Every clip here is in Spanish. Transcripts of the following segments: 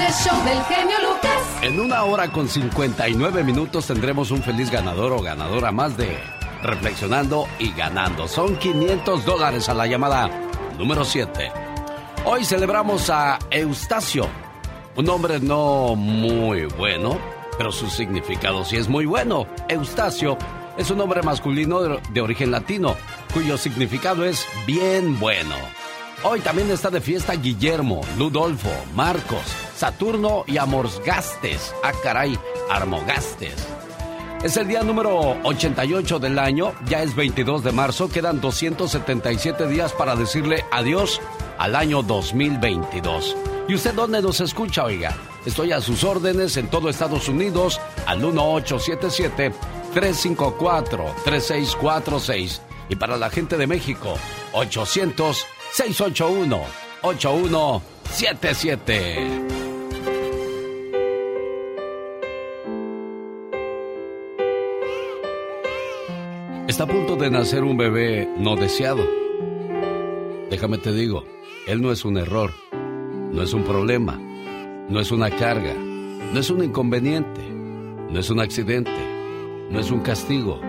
el show del genio Lucas. En una hora con 59 minutos tendremos un feliz ganador o ganadora más de Reflexionando y Ganando. Son 500 dólares a la llamada número 7. Hoy celebramos a Eustacio, un hombre no muy bueno, pero su significado sí es muy bueno. Eustacio es un nombre masculino de, origen latino, cuyo significado es bien bueno. Hoy también está de fiesta Guillermo, Ludolfo, Marcos, Saturno y Amorsgastes. Ah, caray, Armogastes. Es el día número 88 del año, ya es 22 de marzo, quedan 277 días para decirle adiós al año 2022. ¿Y usted dónde nos escucha, oiga? Estoy a sus órdenes en todo Estados Unidos al 1877 354-3646. Y para la gente de México, 800-681-8177. Está a punto de nacer un bebé no deseado. Déjame te digo, él no es un error, no es un problema, no es una carga, no es un inconveniente, no es un accidente no es un castigo,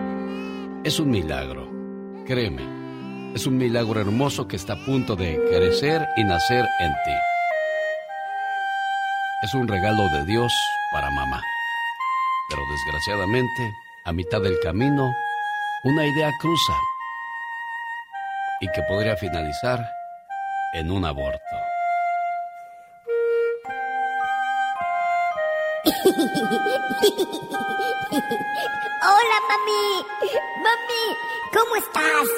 es un milagro. Créeme, es un milagro hermoso que está a punto de crecer y nacer en ti. Es un regalo de Dios para mamá. Pero desgraciadamente, a mitad del camino, una idea cruza y que podría finalizar en un aborto. Hola, mami. Mami, ¿cómo estás?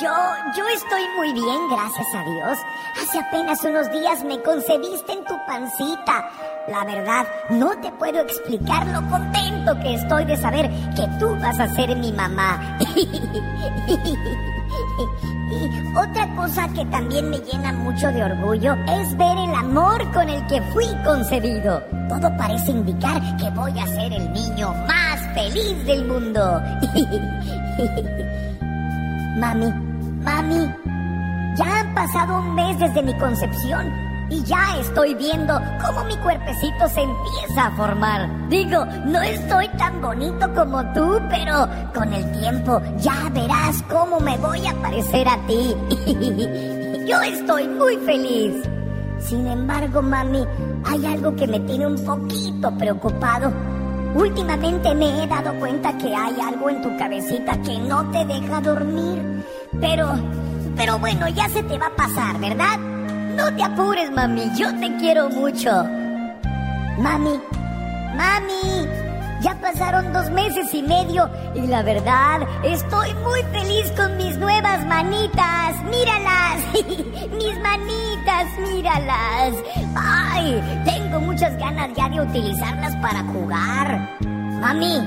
Yo, yo estoy muy bien, gracias a Dios. Hace apenas unos días me concebiste en tu pancita. La verdad, no te puedo explicar lo contento que estoy de saber que tú vas a ser mi mamá. Y otra cosa que también me llena mucho de orgullo es ver el amor con el que fui concebido. Todo parece indicar que voy a ser el niño más feliz del mundo. mami, mami, ya han pasado un mes desde mi concepción y ya estoy viendo cómo mi cuerpecito se empieza a formar. Digo, no estoy tan bonito como tú, pero con el tiempo ya verás cómo me voy a parecer a ti. Yo estoy muy feliz. Sin embargo, mami, hay algo que me tiene un poquito preocupado. Últimamente me he dado cuenta que hay algo en tu cabecita que no te deja dormir. Pero, pero bueno, ya se te va a pasar, ¿verdad? No te apures, mami, yo te quiero mucho. Mami, mami, ya pasaron dos meses y medio y la verdad estoy muy feliz con mis nuevas manitas. Míralas, mis manitas, míralas. Ay, tengo muchas ganas ya de utilizarlas para jugar. Mami,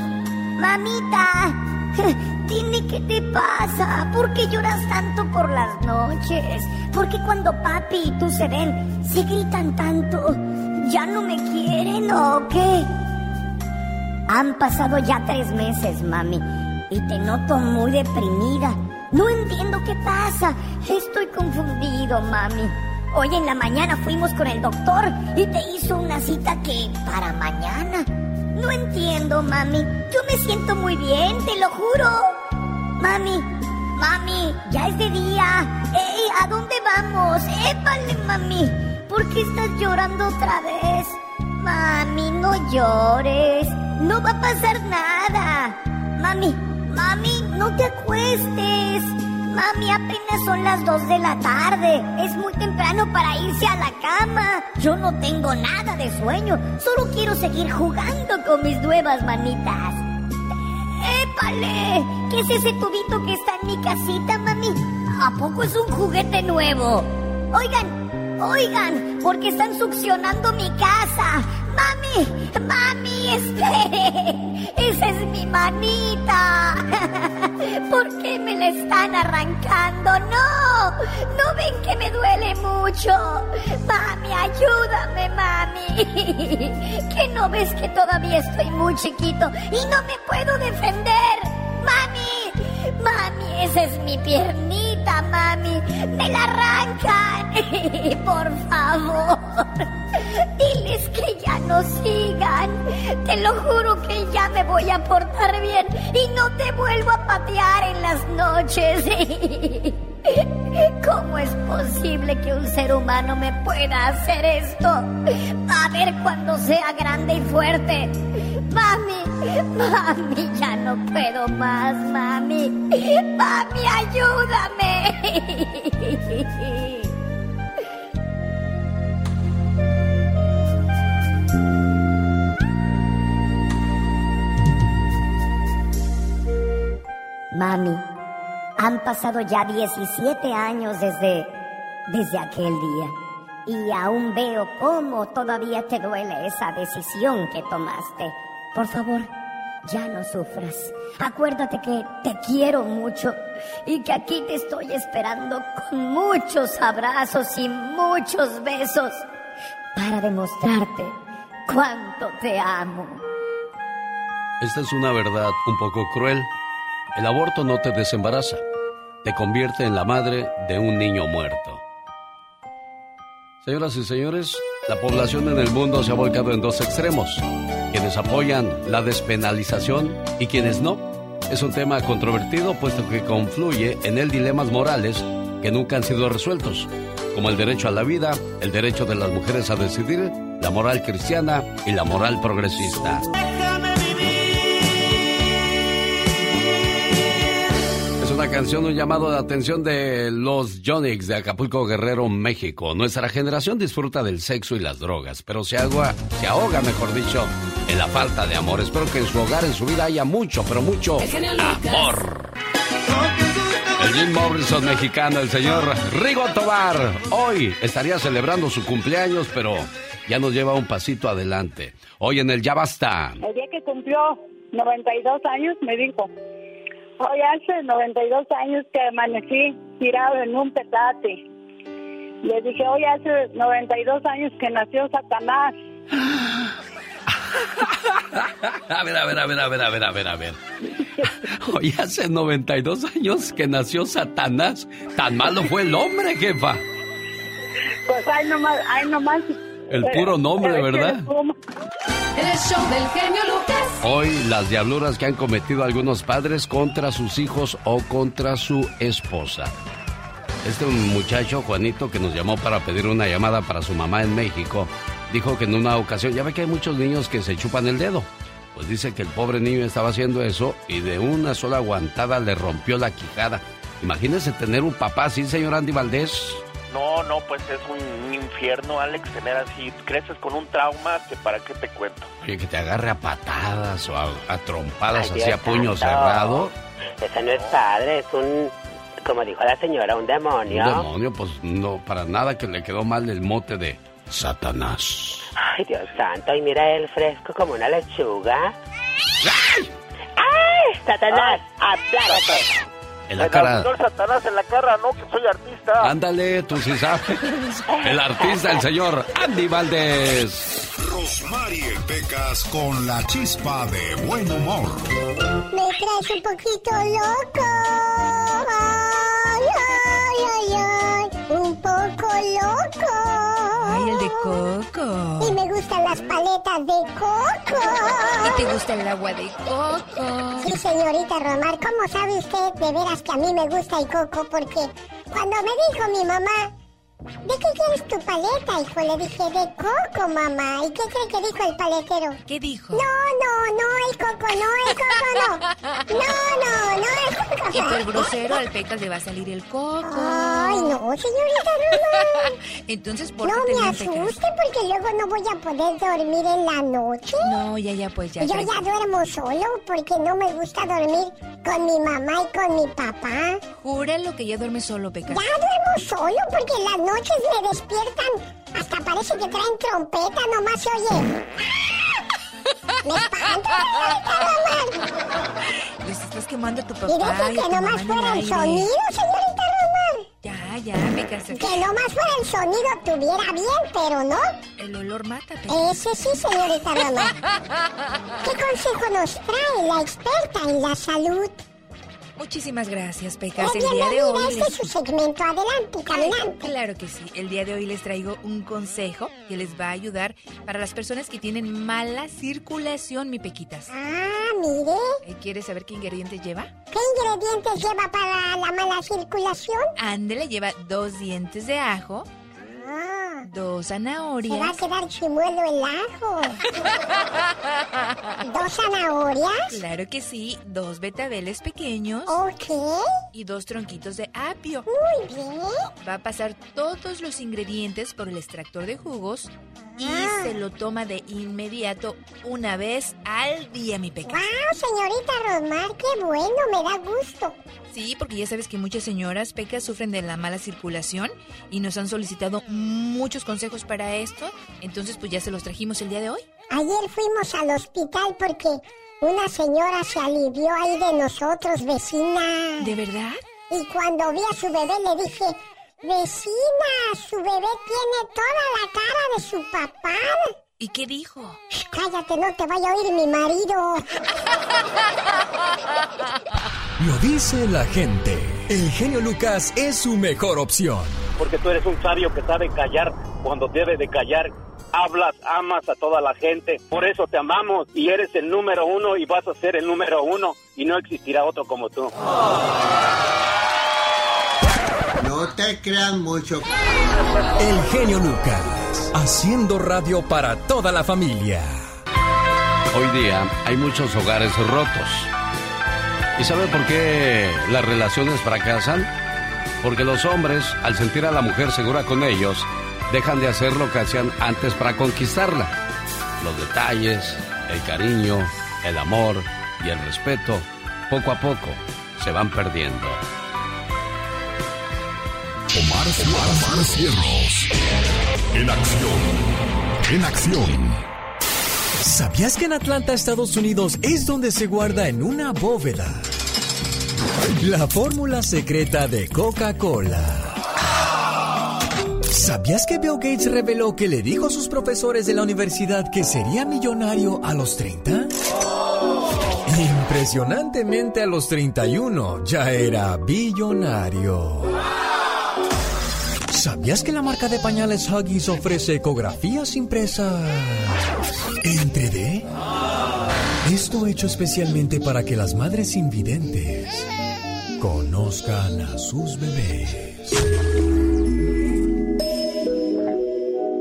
mamita, qué te pasa. ¿Por qué lloras tanto por las noches? ¿Por qué cuando papi y tú se ven, se gritan tanto? ¿Ya no me quieren o qué? Han pasado ya tres meses, mami, y te noto muy deprimida. No entiendo qué pasa. Estoy confundido, mami. Hoy en la mañana fuimos con el doctor y te hizo una cita que para mañana. No entiendo, mami. Yo me siento muy bien, te lo juro. Mami, mami, ya es de día. ¡Ey! ¿A dónde vamos? ¡Épale, mami! ¿Por qué estás llorando otra vez? Mami, no llores. No va a pasar nada. Mami, mami, no te acuestes. Mami, apenas son las dos de la tarde. Es muy temprano para irse a la cama. Yo no tengo nada de sueño. Solo quiero seguir jugando con mis nuevas manitas. ¡Épale! ¿Qué es ese tubito que está en mi casita, mami? ¿A poco es un juguete nuevo? Oigan, oigan, porque están succionando mi casa. Mami, mami, espere. Esa es mi manita. ¿Por qué me la están arrancando? No, no ven que me duele mucho. Mami, ayúdame, mami. ¿Que no ves que todavía estoy muy chiquito y no me puedo defender? Esa es mi piernita, mami. Me la arrancan. Por favor, diles que no sigan. Te lo juro que ya me voy a portar bien y no te vuelvo a patear en las noches. ¿Cómo es posible que un ser humano me pueda hacer esto? A ver cuando sea grande y fuerte. Mami, mami, ya no puedo más, mami. Mami, ayúdame. Mami, han pasado ya 17 años desde, desde aquel día y aún veo cómo todavía te duele esa decisión que tomaste. Por favor, ya no sufras. Acuérdate que te quiero mucho y que aquí te estoy esperando con muchos abrazos y muchos besos para demostrarte cuánto te amo. Esta es una verdad un poco cruel el aborto no te desembaraza, te convierte en la madre de un niño muerto. Señoras y señores, la población en el mundo se ha volcado en dos extremos, quienes apoyan la despenalización y quienes no. Es un tema controvertido puesto que confluye en él dilemas morales que nunca han sido resueltos, como el derecho a la vida, el derecho de las mujeres a decidir, la moral cristiana y la moral progresista. Una canción, un llamado de atención de los Jonix de Acapulco Guerrero, México. Nuestra generación disfruta del sexo y las drogas, pero se, ahoga, se ahoga, mejor dicho, en la falta de amor. Espero que en su hogar, en su vida, haya mucho, pero mucho amor. El Jim Morrison mexicano, el señor Rigo Tobar, hoy estaría celebrando su cumpleaños, pero ya nos lleva un pasito adelante. Hoy en el Ya Basta. El día que cumplió 92 años me dijo, Hoy hace 92 años que amanecí tirado en un petate. Le dije, hoy hace 92 años que nació Satanás. a ver, a ver, a ver, a ver, a ver, a ver, a ver. Hoy hace 92 años que nació Satanás. Tan malo fue el hombre, jefa. Pues hay nomás, hay nomás. El puro nombre, ¿verdad? El show del genio Lucas. Hoy las diabluras que han cometido algunos padres contra sus hijos o contra su esposa. Este muchacho, Juanito, que nos llamó para pedir una llamada para su mamá en México, dijo que en una ocasión, ya ve que hay muchos niños que se chupan el dedo. Pues dice que el pobre niño estaba haciendo eso y de una sola aguantada le rompió la quijada. Imagínese tener un papá así, señor Andy Valdés. No, no, pues es un infierno, Alex, tener así. Creces con un trauma que para qué te cuento. Oye, que te agarre a patadas o a, trompadas así a puño cerrado. Ese no es padre, es un, como dijo la señora, un demonio. Un demonio, pues no, para nada que le quedó mal el mote de Satanás. Ay, Dios santo, y mira el fresco como una lechuga. ¡Ay! ¡Ay! Satanás, aplágate. En la cara. El Satanás en la cara, no, que soy artista. Ándale, tú sí sabes. El artista, el señor Andy Valdés. Rosmarie Pecas con la chispa de buen humor. Me traes un poquito loco. Ay, ay, ay, ay. Un poco loco. Ay, el de coco. Y me gustan las paletas de coco. ¿Y te gusta el agua de coco? Sí, señorita Romar, ¿cómo sabe usted de veras que a mí me gusta el coco? Porque cuando me dijo mi mamá, ¿De qué quieres tu paleta, hijo? Le dije, de coco, mamá. ¿Y qué cree que dijo el paletero? ¿Qué dijo? No, no, no, el coco, no, el coco, no. No, no. Y por grosero al pecas le va a salir el coco. Ay, no, señorita Román. Entonces, ¿por qué No me asuste porque luego no voy a poder dormir en la noche. No, ya, ya, pues ya. Yo ya duermo solo porque no me gusta dormir con mi mamá y con mi papá. Júralo que ya duerme solo, Pecas. Ya duermo solo porque en las noches me despiertan. Hasta parece que traen trompeta, nomás se oye. ¡Me espanta, Román! A tu papá. Y deje que nomás fuera el sonido, señorita Román. Ya, ya, me casé. Que nomás fuera el sonido tuviera bien, pero no. El olor mata. Ese sí, señorita Román. ¿Qué consejo nos trae la experta en la salud? Muchísimas gracias, Pecas. El día de hoy. bienvenida, este es su segmento. Adelante, caminante. Claro que sí. El día de hoy les traigo un consejo que les va a ayudar para las personas que tienen mala circulación, mi Pequitas. Ah, mire. Eh, ¿Quieres saber qué ingredientes lleva? ¿Qué ingredientes lleva para la mala circulación? Ándele, lleva dos dientes de ajo, Ah, dos se va a zanahorias. quedar chimuelo el ajo. ¿Dos zanahorias? Claro que sí, dos betabeles pequeños Ok. y dos tronquitos de apio. Muy bien. Va a pasar todos los ingredientes por el extractor de jugos y Ah. se lo toma de inmediato una vez al día, mi Pecas. Wow, señorita Rosmar, qué bueno, me da gusto. Sí, porque ya sabes que muchas señoras pecas sufren de la mala circulación y nos han solicitado muchos consejos para esto. Entonces, pues ya se los trajimos el día de hoy. Ayer fuimos al hospital porque una señora se alivió ahí de nosotros, vecina. ¿De verdad? Y cuando vi a su bebé le dije, vecina, su bebé tiene toda la cara de su papá. ¿Y qué dijo? Cállate, no te vaya a oír mi marido. Lo dice la gente. El genio Lucas es su mejor opción. Porque tú eres un sabio que sabe callar cuando debe de callar. Hablas, amas a toda la gente, por eso te amamos y eres el número uno y vas a ser el número uno y no existirá otro como tú. No te creas mucho. El genio Lucas. Haciendo radio para toda la familia. Hoy día hay muchos hogares rotos. ¿Y sabe por qué las relaciones fracasan? Porque los hombres, al sentir a la mujer segura con ellos, dejan de hacer lo que hacían antes para conquistarla. Los detalles, el cariño, el amor y el respeto, poco a poco, se van perdiendo. Omar, Omar Cierros. En acción. En acción. ¿Sabías que en Atlanta, Estados Unidos, es donde se guarda en una bóveda la fórmula secreta de Coca-Cola? ¿Sabías que Bill Gates reveló que le dijo a sus profesores de la universidad que sería millonario a los 30? Impresionantemente a los 31 ya era billonario. ¿Sabías que la marca de pañales Huggies ofrece ecografías impresas en 3D? Esto hecho especialmente para que las madres invidentes conozcan a sus bebés.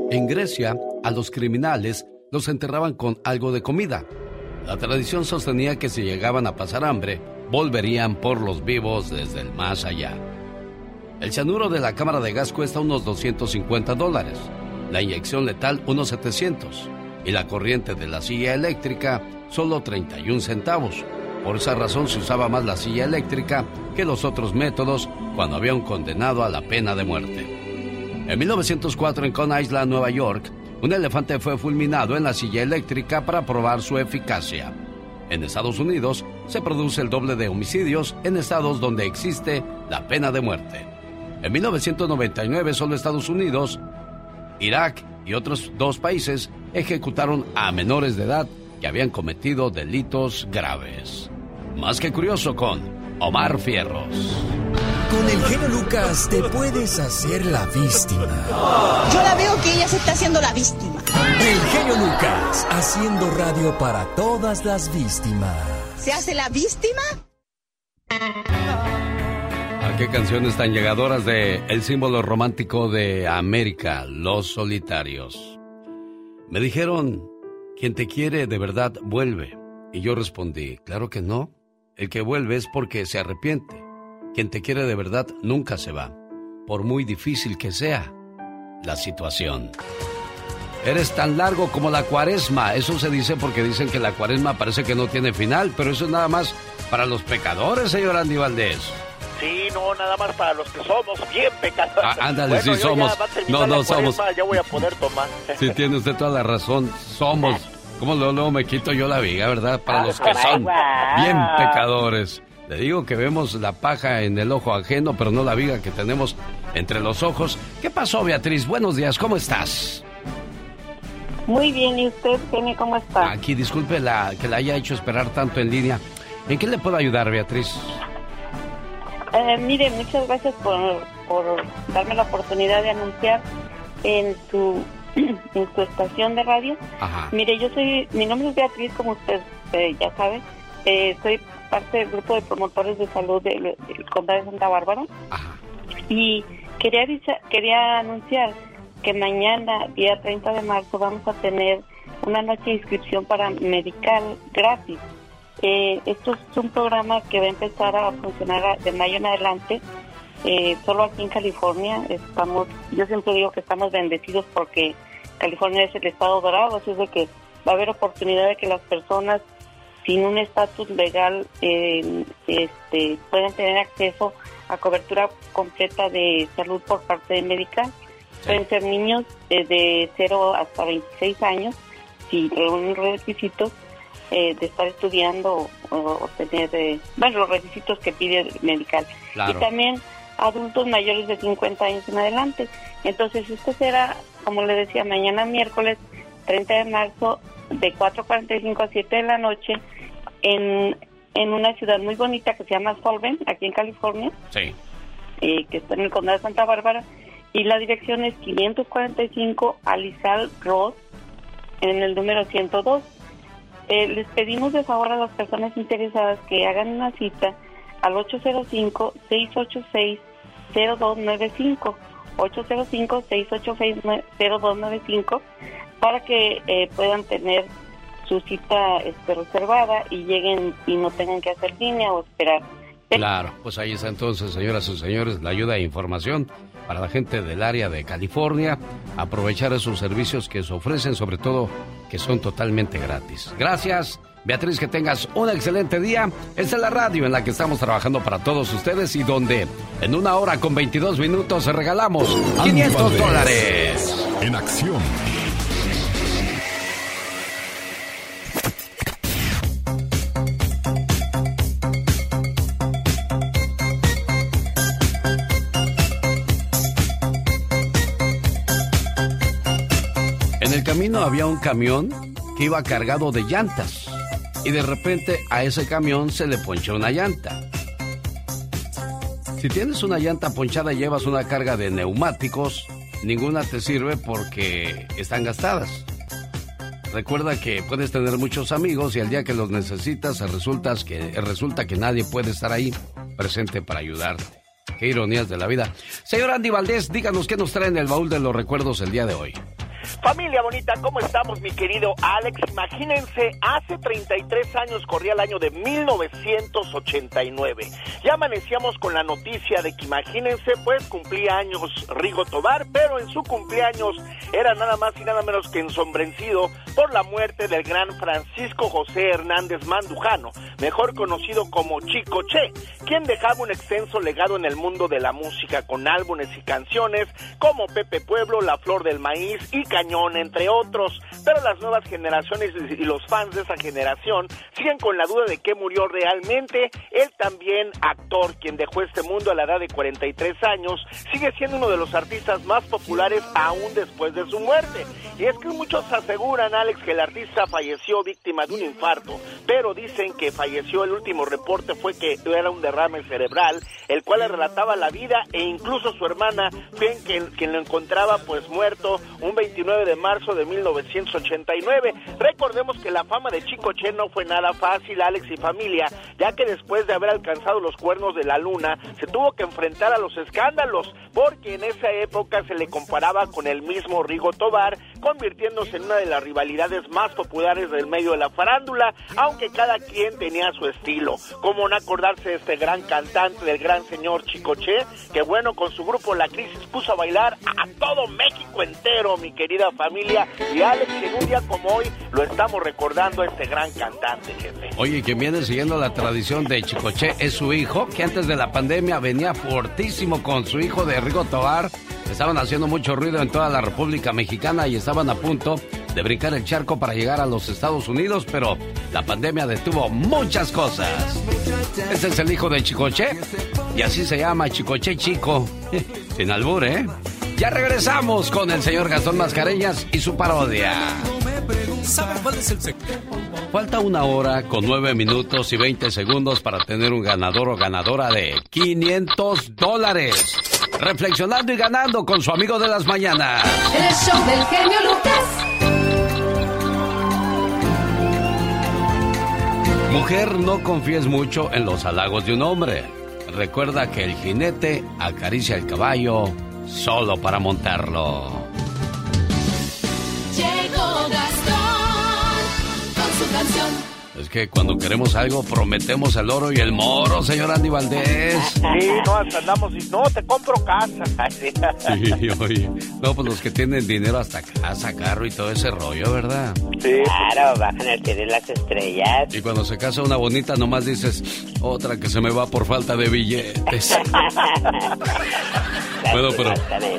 En Grecia, a los criminales los enterraban con algo de comida. La tradición sostenía que si llegaban a pasar hambre, volverían por los vivos desde el más allá. El cianuro de la cámara de gas cuesta unos 250 dólares, la inyección letal unos 700 y la corriente de la silla eléctrica solo 31 centavos. Por esa razón se usaba más la silla eléctrica que los otros métodos cuando había un condenado a la pena de muerte. En 1904 en Coney Island, Nueva York, un elefante fue fulminado en la silla eléctrica para probar su eficacia. En Estados Unidos se produce el doble de homicidios en estados donde existe la pena de muerte. En 1999 solo Estados Unidos, Irak y otros dos países ejecutaron a menores de edad que habían cometido delitos graves. Más que curioso con Omar Fierros. Con el genio Lucas te puedes hacer la víctima. Yo la veo que ella se está haciendo la víctima. El genio Lucas haciendo radio para todas las víctimas. ¿Se hace la víctima? ¿A qué canciones tan llegadoras de el símbolo romántico de América, Los Solitarios? Me dijeron, quien te quiere de verdad vuelve. Y yo respondí, claro que no. El que vuelve es porque se arrepiente. Quien te quiere de verdad nunca se va, por muy difícil que sea la situación. Eres tan largo como la cuaresma. Eso se dice porque dicen que la cuaresma parece que no tiene final, pero eso es nada más para los pecadores, señor Andy Valdés. Sí, no, nada más para los que somos bien pecadores. Ah, ándale, Bueno, sí somos. No, no somos. cuaresma, Ya voy a poder tomar. Sí, tiene usted toda la razón. Somos. ¿Cómo luego, luego me quito yo la viga, verdad? Para los que son bien pecadores. Le digo que vemos la paja en el ojo ajeno, pero no la viga que tenemos entre los ojos. ¿Qué pasó, Beatriz? Buenos días, ¿cómo estás? Muy bien, ¿y usted, Kenny, cómo está? Aquí, disculpe la, que la haya hecho esperar tanto en línea. ¿En qué le puedo ayudar, Beatriz? Eh, mire, muchas gracias por, por darme la oportunidad de anunciar en su en su estación de radio. Ajá. Mire, yo soy, mi nombre es Beatriz, como usted eh, ya sabe. Eh, soy parte del grupo de promotores de salud del, del condado de Santa Bárbara. Y quería, avisa- quería anunciar que mañana, día 30 de marzo, vamos a tener una noche de inscripción para medical gratis. Eh, esto es un programa que va a empezar a funcionar de mayo en adelante, eh, solo aquí en California. Estamos, yo siempre digo que estamos bendecidos porque California es el estado dorado, así es de que va a haber oportunidad de que las personas sin un estatus legal eh, este, puedan tener acceso a cobertura completa de salud por parte de Medical. Pueden ser niños eh, de 0 hasta 26 años, si reúnen los requisitos eh, de estar estudiando o, o tener, eh, bueno, los requisitos que pide Medical. Claro. Y también adultos mayores de 50 años en adelante. Entonces, esto será, como le decía, mañana miércoles 30 de marzo de 4.45 a 7 de la noche en, en una ciudad muy bonita que se llama Solven, aquí en California, Sí. eh, que está en el condado de Santa Bárbara, y la dirección es 545 Alizal Road, en el número 102. Eh, les pedimos de favor a las personas interesadas que hagan una cita al 805-686-0295. 805-686-0295 para que eh, puedan tener su cita este, reservada y lleguen y no tengan que hacer línea o esperar. Claro, pues ahí está entonces, señoras y señores, la ayuda e información para la gente del área de California. Aprovechar esos servicios que se ofrecen, sobre todo que son totalmente gratis. Gracias, Beatriz, que tengas un excelente día. Esta es la radio en la que estamos trabajando para todos ustedes y donde en una hora con 22 minutos regalamos 500 Valdés. dólares. En acción. Camino había un camión que iba cargado de llantas y de repente a ese camión se le ponchó una llanta. Si tienes una llanta ponchada y llevas una carga de neumáticos, ninguna te sirve porque están gastadas. Recuerda que puedes tener muchos amigos y al día que los necesitas resulta que, resulta que nadie puede estar ahí presente para ayudarte. Qué ironías de la vida. Señor Andy Valdés, díganos qué nos trae en el baúl de los recuerdos el día de hoy. Familia bonita, ¿cómo estamos, mi querido Alex? Imagínense, hace 33 años corría el año de 1989. Ya amanecíamos con la noticia de que, imagínense, pues cumplía años Rigo Tobar, pero en su cumpleaños era nada más y nada menos que ensombrecido por la muerte del gran Francisco José Hernández Mandujano, mejor conocido como Chico Che, quien dejaba un extenso legado en el mundo de la música con álbumes y canciones como Pepe Pueblo, La Flor del Maíz y Cañón, entre otros. Pero las nuevas generaciones y los fans de esa generación siguen con la duda de que murió realmente. Él también, actor, quien dejó este mundo a la edad de 43 años, sigue siendo uno de los artistas más populares aún después de su muerte. Y es que muchos aseguran, Alex, que el artista falleció víctima de un infarto, pero dicen que falleció, el último reporte fue que era un derrame cerebral, el cual le relataba la vida e incluso su hermana quien, quien lo encontraba pues muerto un 29 de marzo de 1989. Recordemos que la fama de Chico Che no fue nada fácil, Alex y familia, ya que después de haber alcanzado los cuernos de la luna, se tuvo que enfrentar a los escándalos, porque en esa época se le comparaba con el mismo Rigo Tobar, convirtiéndose en una de las rivalidades más populares del medio de la farándula, aunque cada quien tenía su estilo. Como no acordarse de este gran cantante, del gran señor Chico Che, que bueno, con su grupo La Crisis puso a bailar a todo México entero, mi familia, y Alex, en un día como hoy, lo estamos recordando este gran cantante, jefe. Oye, quien viene siguiendo la tradición de Chicoche es su hijo, que antes de la pandemia venía fortísimo con su hijo de Rigo Tobar. Estaban haciendo mucho ruido en toda la República Mexicana y estaban a punto de brincar el charco para llegar a los Estados Unidos, pero la pandemia detuvo muchas cosas. Este es el hijo de Chicoche y así se llama Chicoche Chico. Sin albur, ¿eh? Ya regresamos con el señor Gastón Mascareñas y su parodia. ¿Sabe cuál es el secreto? Falta una hora con nueve minutos y 20 segundos para tener un ganador o ganadora de 500 dólares. Reflexionando y ganando con su amigo de las mañanas. El show del genio Lucas. Mujer, no confíes mucho en los halagos de un hombre. Recuerda que el jinete acaricia el caballo solo para montarlo. Llegó Gastón con su canción. Es que cuando queremos algo prometemos el oro y el moro, señor Andy Valdés. Sí, no, hasta andamos y no, te compro casa. Sí, oye. No, pues los que tienen dinero hasta casa, carro y todo ese rollo, ¿verdad? Sí. Claro, bajan el cielo y las estrellas. Y cuando se casa una bonita, nomás dices, otra que se me va por falta de billetes. bueno, pero,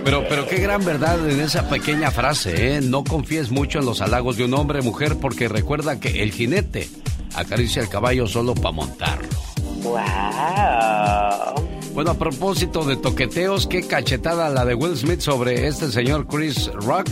pero, pero qué gran verdad en esa pequeña frase, ¿eh? No confíes mucho en los halagos de un hombre, mujer, porque recuerda que el jinete acaricia el caballo solo para montarlo. ¡Wow! Bueno, a propósito de toqueteos, qué cachetada la de Will Smith sobre este señor Chris Rock.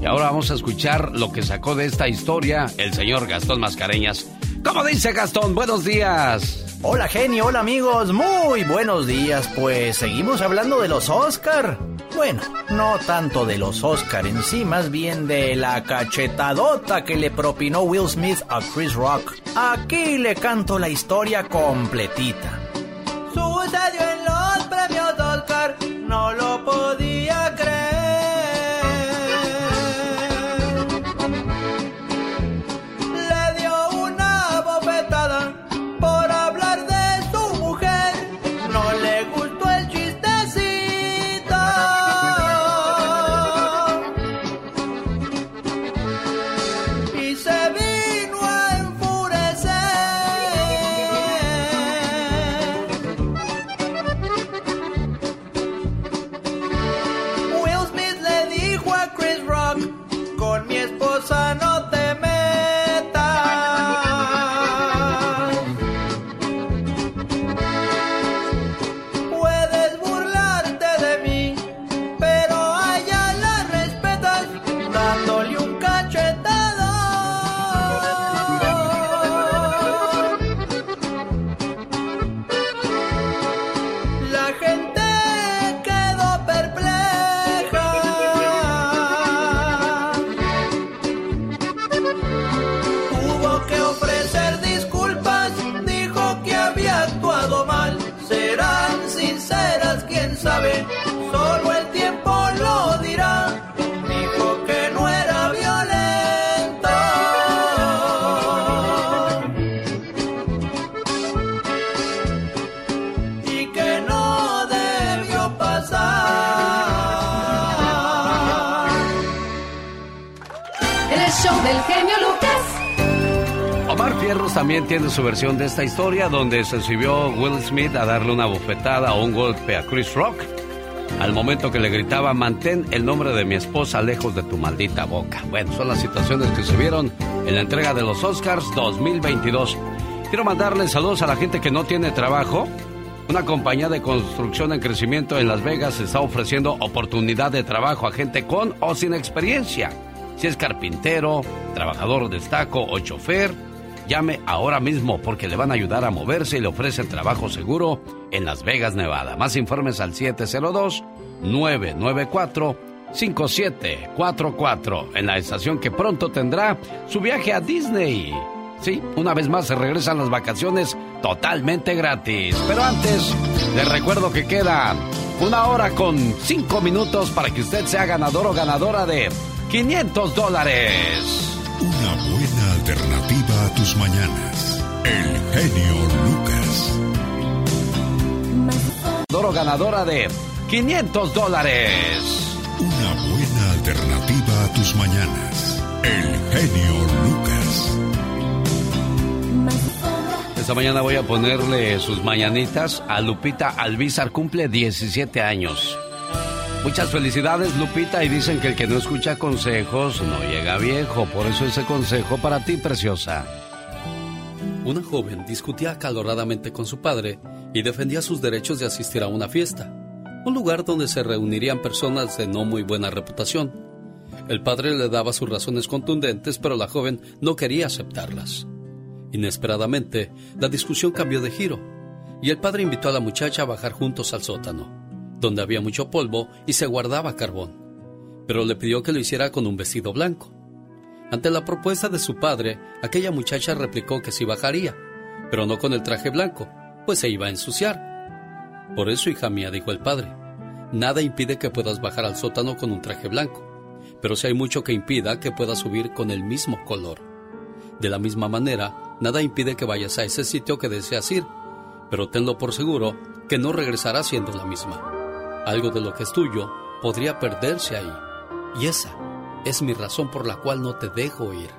Y ahora vamos a escuchar lo que sacó de esta historia el señor Gastón Mascareñas. ¿Cómo dice Gastón? Buenos días. Hola genio, hola amigos, muy buenos días. Pues seguimos hablando de los Oscar. Bueno, no tanto de los Oscar en sí, más bien de la cachetadota que le propinó Will Smith a Chris Rock. Aquí le canto la historia completita. Sucedió en los premios Oscar, no lo podía También tiene su versión de esta historia donde se subió Will Smith a darle una bofetada o un golpe a Chris Rock al momento que le gritaba mantén el nombre de mi esposa lejos de tu maldita boca. Bueno, son las situaciones que se vieron en la entrega de los Oscars 2022. Quiero mandarle saludos a la gente que no tiene trabajo. Una compañía de construcción en crecimiento en Las Vegas está ofreciendo oportunidad de trabajo a gente con o sin experiencia. Si es carpintero, trabajador de estaco o chofer, llame ahora mismo porque le van a ayudar a moverse y le ofrecen trabajo seguro en Las Vegas, Nevada. Más informes al 702-994-5744 en la estación que pronto tendrá su viaje a Disney. Sí, una vez más se regresan las vacaciones totalmente gratis. Pero antes, les recuerdo que queda una hora con cinco minutos para que usted sea ganador o ganadora de 500 dólares. Una buena alternativa tus mañanas. El genio Lucas. Ganador o ganadora de 500 dólares. Una buena alternativa a tus mañanas. El genio Lucas. Esta mañana voy a ponerle sus mañanitas a Lupita Alvizar, cumple 17 años. Muchas felicidades Lupita y dicen que el que no escucha consejos no llega viejo, por eso ese consejo para ti preciosa. Una joven discutía acaloradamente con su padre y defendía sus derechos de asistir a una fiesta, un lugar donde se reunirían personas de no muy buena reputación. El padre le daba sus razones contundentes, pero la joven no quería aceptarlas. Inesperadamente, la discusión cambió de giro, y el padre invitó a la muchacha a bajar juntos al sótano, donde había mucho polvo y se guardaba carbón, pero le pidió que lo hiciera con un vestido blanco. Ante la propuesta de su padre, aquella muchacha replicó que sí bajaría, pero no con el traje blanco, pues se iba a ensuciar. Por eso, hija mía, dijo el padre, nada impide que puedas bajar al sótano con un traje blanco, pero si hay mucho que impida que puedas subir con el mismo color. De la misma manera, nada impide que vayas a ese sitio que deseas ir, pero tenlo por seguro que no regresará siendo la misma. Algo de lo que es tuyo podría perderse ahí. Y esa es mi razón por la cual no te dejo ir.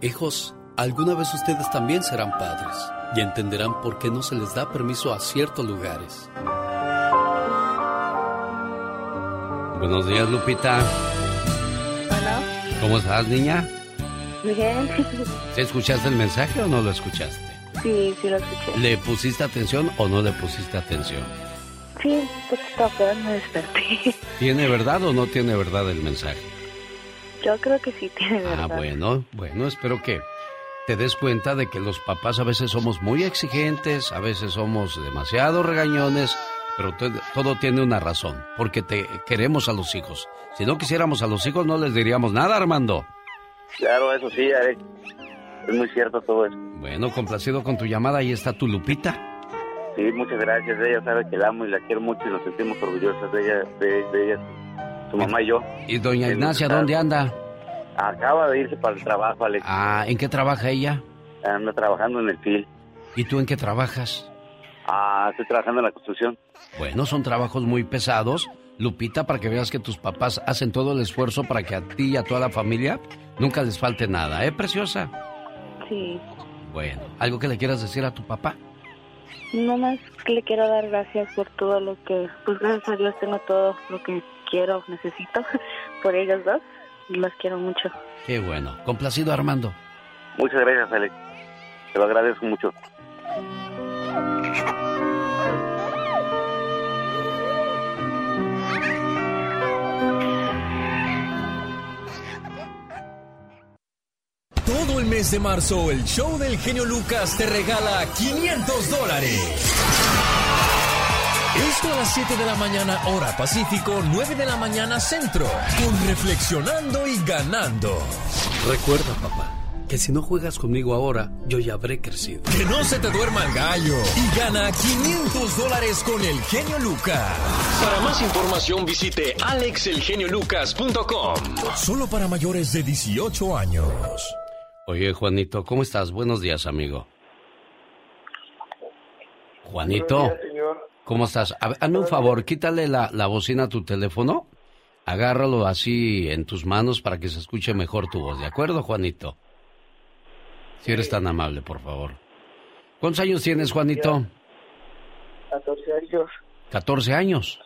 Hijos, alguna vez ustedes también serán padres y entenderán por qué no se les da permiso a ciertos lugares. Buenos días, Lupita. Hola. ¿Cómo estás, niña? Bien. ¿Sí escuchaste el mensaje o no lo escuchaste? Sí, sí lo escuché. ¿Le pusiste atención o no le pusiste atención? Sí, pues estaba me desperté. ¿Tiene verdad o no tiene verdad el mensaje? Yo creo que sí tiene Ah, verdad. bueno, bueno, espero que te des cuenta de que los papás a veces somos muy exigentes, a veces somos demasiado regañones, pero to- todo tiene una razón, porque te queremos a los hijos. Si no quisiéramos a los hijos no les diríamos nada, Armando. Claro, eso sí, Alex. Es muy cierto todo eso. Bueno, complacido con tu llamada, ahí está tu Lupita. Sí, muchas gracias. Ella sabe que la amo y la quiero mucho y nos sentimos orgullosos de ella, de, de ella, su mamá y yo. ¿Y doña Ignacia dónde anda? Acaba de irse para el trabajo, Alex. Ah, ¿en qué trabaja ella? Anda trabajando en el FIL. ¿Y tú en qué trabajas? Ah, estoy trabajando en la construcción. Bueno, son trabajos muy pesados. Lupita, para que veas que tus papás hacen todo el esfuerzo para que a ti y a toda la familia nunca les falte nada, ¿eh, preciosa? Sí. Bueno, ¿algo que le quieras decir a tu papá? No más que le quiero dar gracias por todo lo que, pues gracias a Dios tengo todo lo que quiero, necesito por ellos dos. Y los quiero mucho. Qué bueno. Complacido, Armando. Muchas gracias, Alex. Te lo agradezco mucho. Todo el mes de marzo, el show del genio Lucas te regala 500 dólares. Esto a las 7 de la mañana, hora Pacífico, 9 de la mañana, centro. Con Reflexionando y Ganando. Recuerda, papá, que si no juegas conmigo ahora, yo ya habré crecido. Que no se te duerma el gallo. Y gana 500 dólares con el genio Lucas. Para más información visite alexelgeniolucas.com. Solo para mayores de 18 años. Oye, Juanito, ¿cómo estás? Buenos días, amigo. Juanito, Buenos días, señor. ¿Cómo estás? A hazme un favor, quítale la, la bocina a tu teléfono. Agárralo así en tus manos para que se escuche mejor tu voz, ¿de acuerdo, Juanito? Si eres tan amable, por favor. ¿Cuántos años tienes, Juanito? 14 años. 14 años.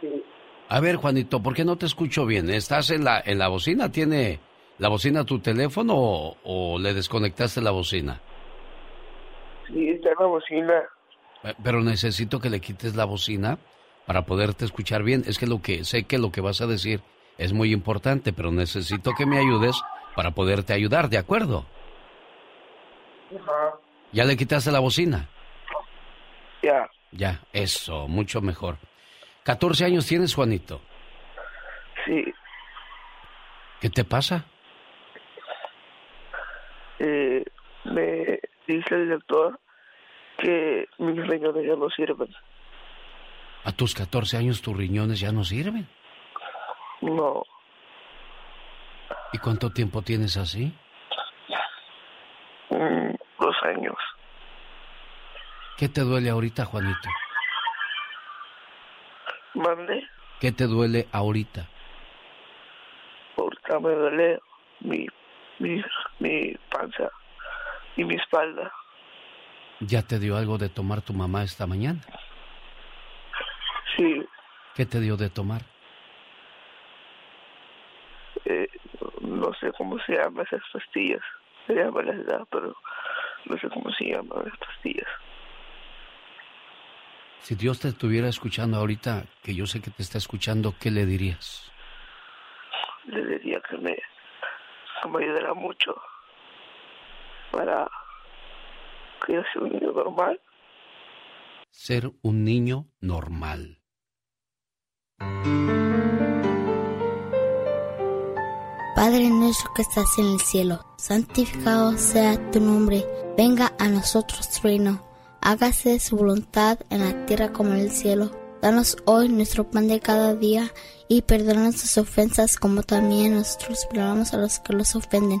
Sí. A ver, Juanito, ¿por qué no te escucho bien? ¿Estás en la, en la bocina? ¿Tiene la bocina tu teléfono o, o le desconectaste la bocina? Sí, está en la bocina. Eh, Pero necesito que le quites la bocina para poderte escuchar bien. Es que lo que sé que lo que vas a decir es muy importante, pero necesito que me ayudes para poderte ayudar, ¿de acuerdo? ¿Ya le quitaste la bocina? Ya. Ya, eso, mucho mejor. 14 años tienes, Juanito. Sí. ¿Qué te pasa? Eh, me dice el doctor que mis riñones ya no sirven. A tus 14 años tus riñones ya no sirven. No. ¿Y cuánto tiempo tienes así? Mm, dos años. ¿Qué te duele ahorita, Juanito? Mande. ¿Qué te duele ahorita? Ahorita me duele mi, mi, mi panza y mi espalda. ¿Ya te dio algo de tomar tu mamá esta mañana? Sí. ¿Qué te dio de tomar? Eh, no sé cómo se llaman esas pastillas. Se llama la edad, pero no sé cómo se llaman las pastillas. Si Dios te estuviera escuchando ahorita, que yo sé que te está escuchando, ¿qué le dirías? le diría que me, que me ayudara mucho para que yo sea un niño normal. Ser un niño normal. Padre nuestro que estás en el cielo, santificado sea tu nombre, venga a nosotros tu reino, hágase su voluntad en la tierra como en el cielo. Danos hoy nuestro pan de cada día y perdona nuestras ofensas como también nosotros perdonamos a los que los ofenden.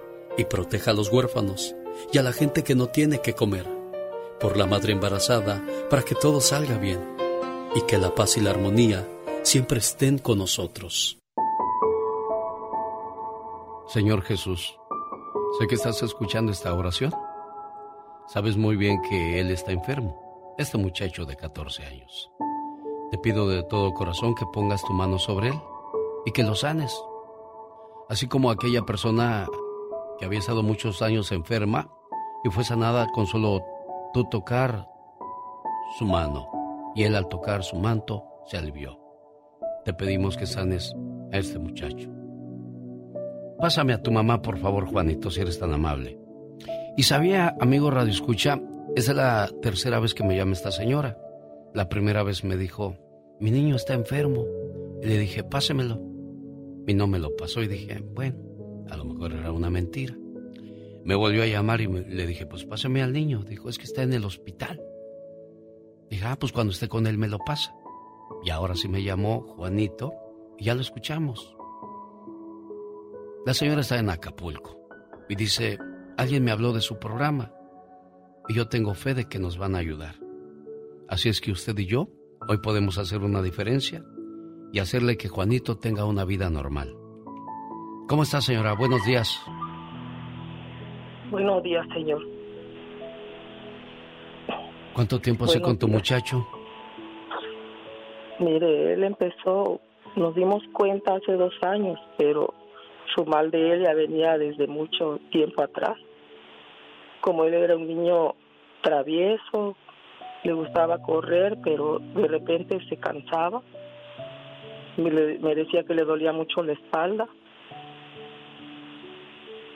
y proteja a los huérfanos y a la gente que no tiene que comer, por la madre embarazada, para que todo salga bien y que la paz y la armonía siempre estén con nosotros. Señor Jesús, sé que estás escuchando esta oración. Sabes muy bien que Él está enfermo, este muchacho de 14 años. Te pido de todo corazón que pongas tu mano sobre él y que lo sanes. Así como aquella persona que había estado muchos años enferma y fue sanada con solo tú tocar su mano. Y él al tocar su manto se alivió. Te pedimos que sanes a este muchacho. Pásame a tu mamá, por favor, Juanito, si eres tan amable. Y sabía, amigo Radio Escucha, es la tercera vez que me llama esta señora. La primera vez me dijo, mi niño está enfermo. Y le dije, pásemelo. Y no me lo pasó y dije, bueno, a lo mejor era una mentira. Me volvió a llamar y le dije, pues pásame al niño. Dijo, es que está en el hospital. Dije, ah, pues cuando esté con él me lo pasa. Y ahora sí me llamó Juanito y ya lo escuchamos. La señora está en Acapulco y dice, alguien me habló de su programa y yo tengo fe de que nos van a ayudar. Así es que usted y yo hoy podemos hacer una diferencia y hacerle que Juanito tenga una vida normal. ¿Cómo está, señora? Buenos días. Buenos días, señor. ¿Cuánto tiempo hace con tu muchacho? Mire, él empezó, nos dimos cuenta hace dos años, pero su mal de él ya venía desde mucho tiempo atrás. Como él era un niño travieso, le gustaba correr, pero de repente se cansaba. Me, me decía que le dolía mucho la espalda.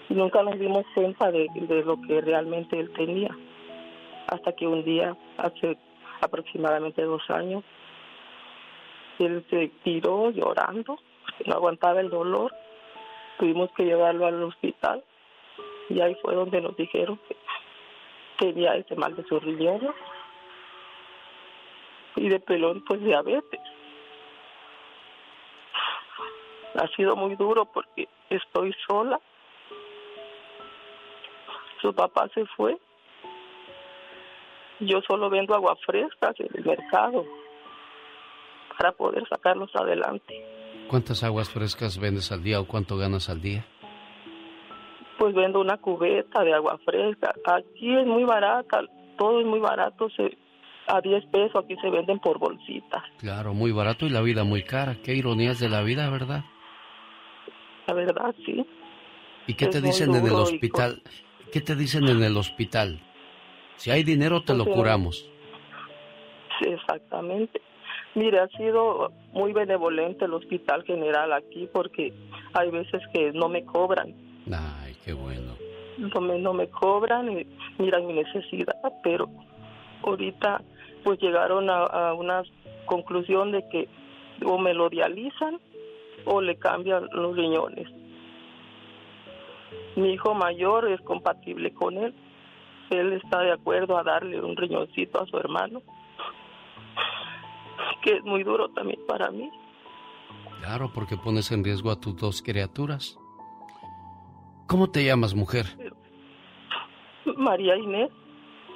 Nunca nos dimos cuenta de, de lo que realmente él tenía. Hasta que un día, hace aproximadamente dos años, él se tiró llorando, no aguantaba el dolor. Tuvimos que llevarlo al hospital y ahí fue donde nos dijeron que tenía ese mal de sus riñones y de pelón pues diabetes. Ha sido muy duro porque estoy sola. Su papá se fue. Yo solo vendo agua fresca en el mercado para poder sacarlos adelante. ¿Cuántas aguas frescas vendes al día o cuánto ganas al día? Pues vendo una cubeta de agua fresca. Aquí es muy barata, todo es muy barato. Se, a 10 pesos, aquí se venden por bolsitas. Claro, muy barato y la vida muy cara. Qué ironías de la vida, ¿verdad? La verdad, sí. ¿Y qué te dicen en el hospital? ¿Qué te dicen en el hospital? Si hay dinero, te lo curamos. Sí, exactamente. Mire, ha sido muy benevolente el Hospital General aquí porque hay veces que no me cobran. Ay, qué bueno. No me, no me cobran y miran mi necesidad, pero ahorita pues llegaron a, una conclusión de que o me lo dializan o le cambian los riñones. Mi hijo mayor es compatible con él. Él está de acuerdo a darle un riñoncito a su hermano, que es muy duro también para mí. Claro, porque pones en riesgo a tus dos criaturas. ¿Cómo te llamas, mujer? María Inés.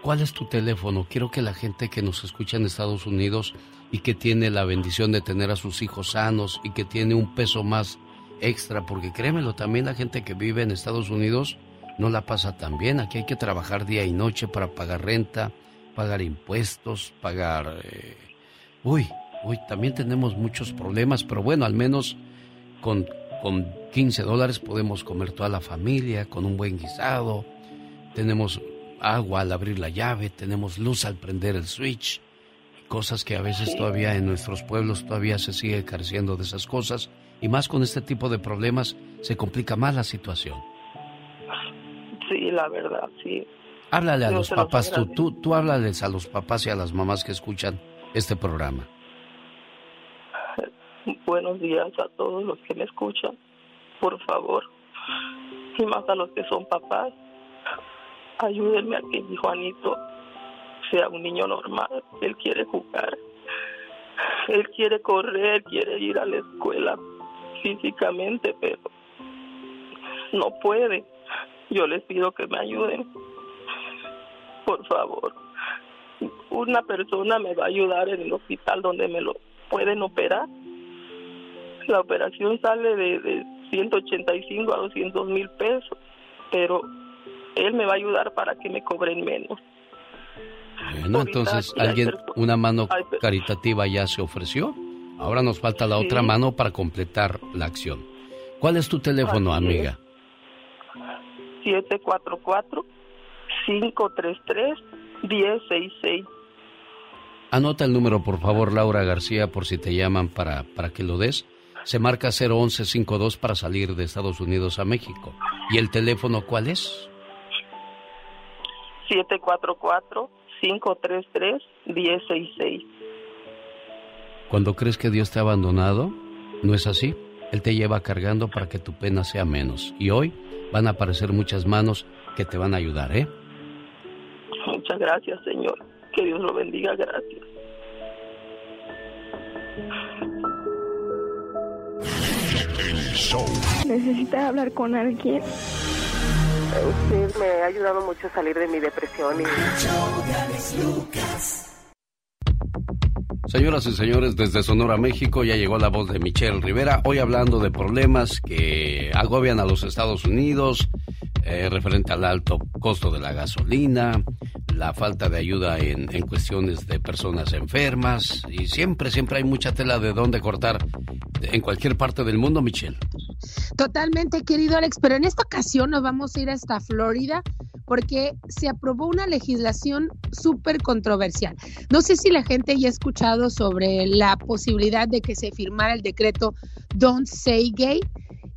¿Cuál es tu teléfono? Quiero que la gente que nos escucha en Estados Unidos y que tiene la bendición de tener a sus hijos sanos y que tiene un peso más extra, porque créemelo, también la gente que vive en Estados Unidos no la pasa tan bien. Aquí hay que trabajar día y noche para pagar renta, pagar impuestos, pagar... Eh, uy, uy, también tenemos muchos problemas, pero bueno, al menos con, con 15 dólares podemos comer toda la familia, con un buen guisado, tenemos agua al abrir la llave, tenemos luz al prender el switch, cosas que a veces todavía en nuestros pueblos todavía se sigue careciendo de esas cosas y más con este tipo de problemas se complica más la situación. Sí, la verdad, sí. Háblale a los papás, tú, tú, tú háblales a los papás y a las mamás que escuchan este programa. Buenos días a todos los que me escuchan, por favor, y más a los que son papás, ayúdenme a que mi Juanito sea un niño normal. Él quiere jugar, él quiere correr, quiere ir a la escuela físicamente, pero no puede. Yo les pido que me ayuden. Por favor. Una persona me va a ayudar en el hospital donde me lo pueden operar. La operación sale de, de 185 a 200 mil pesos, pero él me va a ayudar para que me cobren menos. Bueno, entonces alguien, una mano caritativa ya se ofreció. Ahora nos falta la otra mano para completar la acción. ¿Cuál es tu teléfono, amiga? 744-533-1066. Anota el número, por favor, Laura García, por si te llaman para, para que lo des. Se marca 01152 para salir de Estados Unidos a México. ¿Y el teléfono cuál es? 744-533-1066. Cuando crees que Dios te ha abandonado, no es así. Él te lleva cargando para que tu pena sea menos. Y hoy van a aparecer muchas manos que te van a ayudar, ¿eh? Muchas gracias, Señor. Que Dios lo bendiga. Gracias. Necesita hablar con alguien. Usted me ha ayudado mucho a salir de mi depresión y... Señoras y señores, desde Sonora, México, ya llegó la voz de Michelle Rivera, hoy hablando de problemas que agobian a los Estados Unidos, eh, referente al alto costo de la gasolina, la falta de ayuda en, en, cuestiones de personas enfermas, y siempre, siempre hay mucha tela de dónde cortar en cualquier parte del mundo, Michelle. Totalmente, querido Alex, pero en esta ocasión nos vamos a ir hasta Florida porque se aprobó una legislación súper controversial. No sé si la gente ya ha escuchado sobre la posibilidad de que se firmara el decreto Don't Say Gay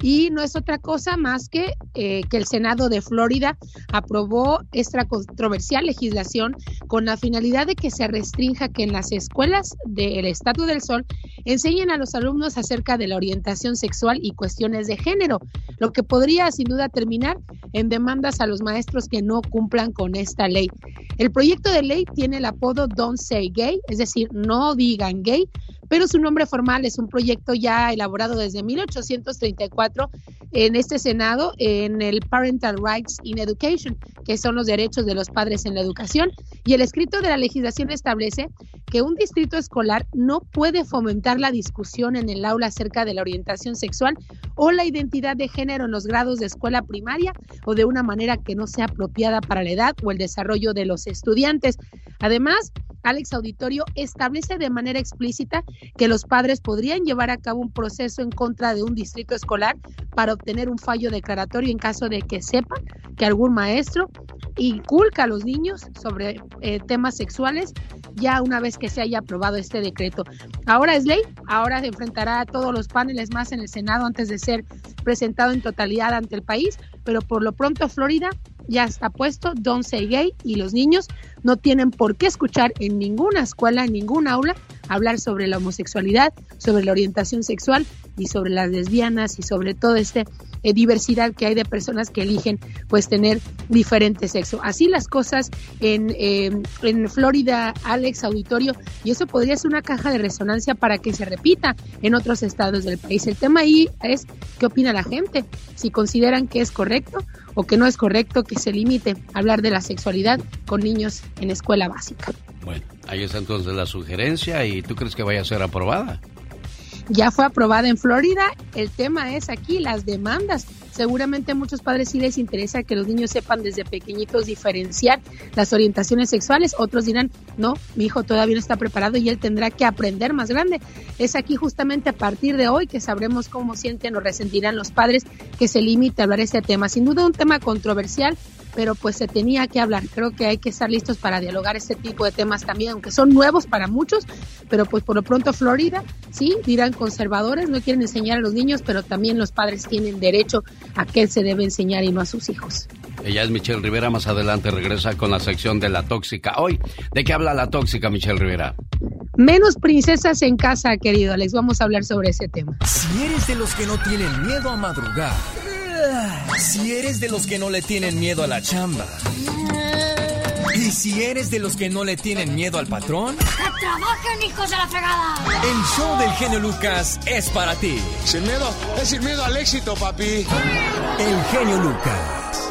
y no es otra cosa más que eh, que el Senado de Florida aprobó esta controversial legislación con la finalidad de que se restrinja que en las escuelas del Estado del Sol enseñen a los alumnos acerca de la orientación sexual y cuestiones de género, lo que podría sin duda terminar en demandas a los maestros que no cumplan con esta ley. El proyecto de ley tiene el apodo Don't Say Gay, es decir, no digan gay, pero su nombre formal es un proyecto ya elaborado desde 1834 en este Senado, en el Parental Rights in Education, que son los derechos de los padres en la educación. Y el escrito de la legislación establece que un distrito escolar no puede fomentar la discusión en el aula acerca de la orientación sexual o la identidad de género en los grados de escuela primaria o de una manera que no sea apropiada para la edad o el desarrollo de los estudiantes. Además, Alex Auditorio establece de manera explícita que los padres podrían llevar a cabo un proceso en contra de un distrito escolar para obtener un fallo declaratorio en caso de que sepan que algún maestro inculca a los niños sobre eh, temas sexuales ya una vez que se haya aprobado este decreto. Ahora es ley, ahora se enfrentará a todos los paneles más en el Senado antes de ser presentado en totalidad ante el país, pero por lo pronto Florida ya está puesto Don't Say Gay y los niños no tienen por qué escuchar en ninguna escuela, en ningún aula, hablar sobre la homosexualidad, sobre la orientación sexual y sobre las lesbianas y sobre todo este eh, diversidad que hay de personas que eligen pues tener diferente sexo. Así las cosas en, em, en Florida, Alex Auditorio, y eso podría ser una caja de resonancia para que se repita en otros estados del país. El tema ahí es qué opina la gente, si consideran que es correcto o que no es correcto que se limite a hablar de la sexualidad con niños en escuela básica. Bueno, ahí está entonces la sugerencia y tú crees que vaya a ser aprobada. Ya fue aprobada en Florida. El tema es aquí las demandas. Seguramente a muchos padres sí les interesa que los niños sepan desde pequeñitos diferenciar las orientaciones sexuales. Otros dirán, no, mi hijo todavía no está preparado y él tendrá que aprender más grande. Es aquí justamente a partir de hoy que sabremos cómo sienten o resentirán los padres que se limite a hablar ese tema. Sin duda un tema controversial, pero pues se tenía que hablar. Creo que hay que estar listos para dialogar este tipo de temas también, aunque son nuevos para muchos, pero pues por lo pronto Florida, sí, dirán conservadores, no quieren enseñar a los niños, pero también los padres tienen derecho a qué se debe enseñar y no a sus hijos. Ella es Michelle Rivera, más adelante regresa con la sección de la tóxica. Hoy, ¿de qué habla la tóxica, Michelle Rivera? Menos princesas en casa, querido Alex, vamos a hablar sobre ese tema. Si eres de los que no tienen miedo a madrugar, si eres de los que no le tienen miedo a la chamba. Y si eres de los que no le tienen miedo al patrón, ¡Que trabajen, hijos de la fregada! el show del genio Lucas es para ti. Sin miedo, es sin miedo al éxito, papi. El genio Lucas,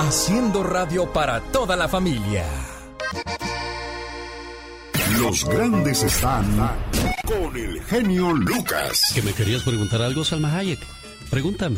haciendo radio para toda la familia. Los grandes están con el genio Lucas. ¿Que me querías preguntar algo, Salma Hayek? Pregúntame.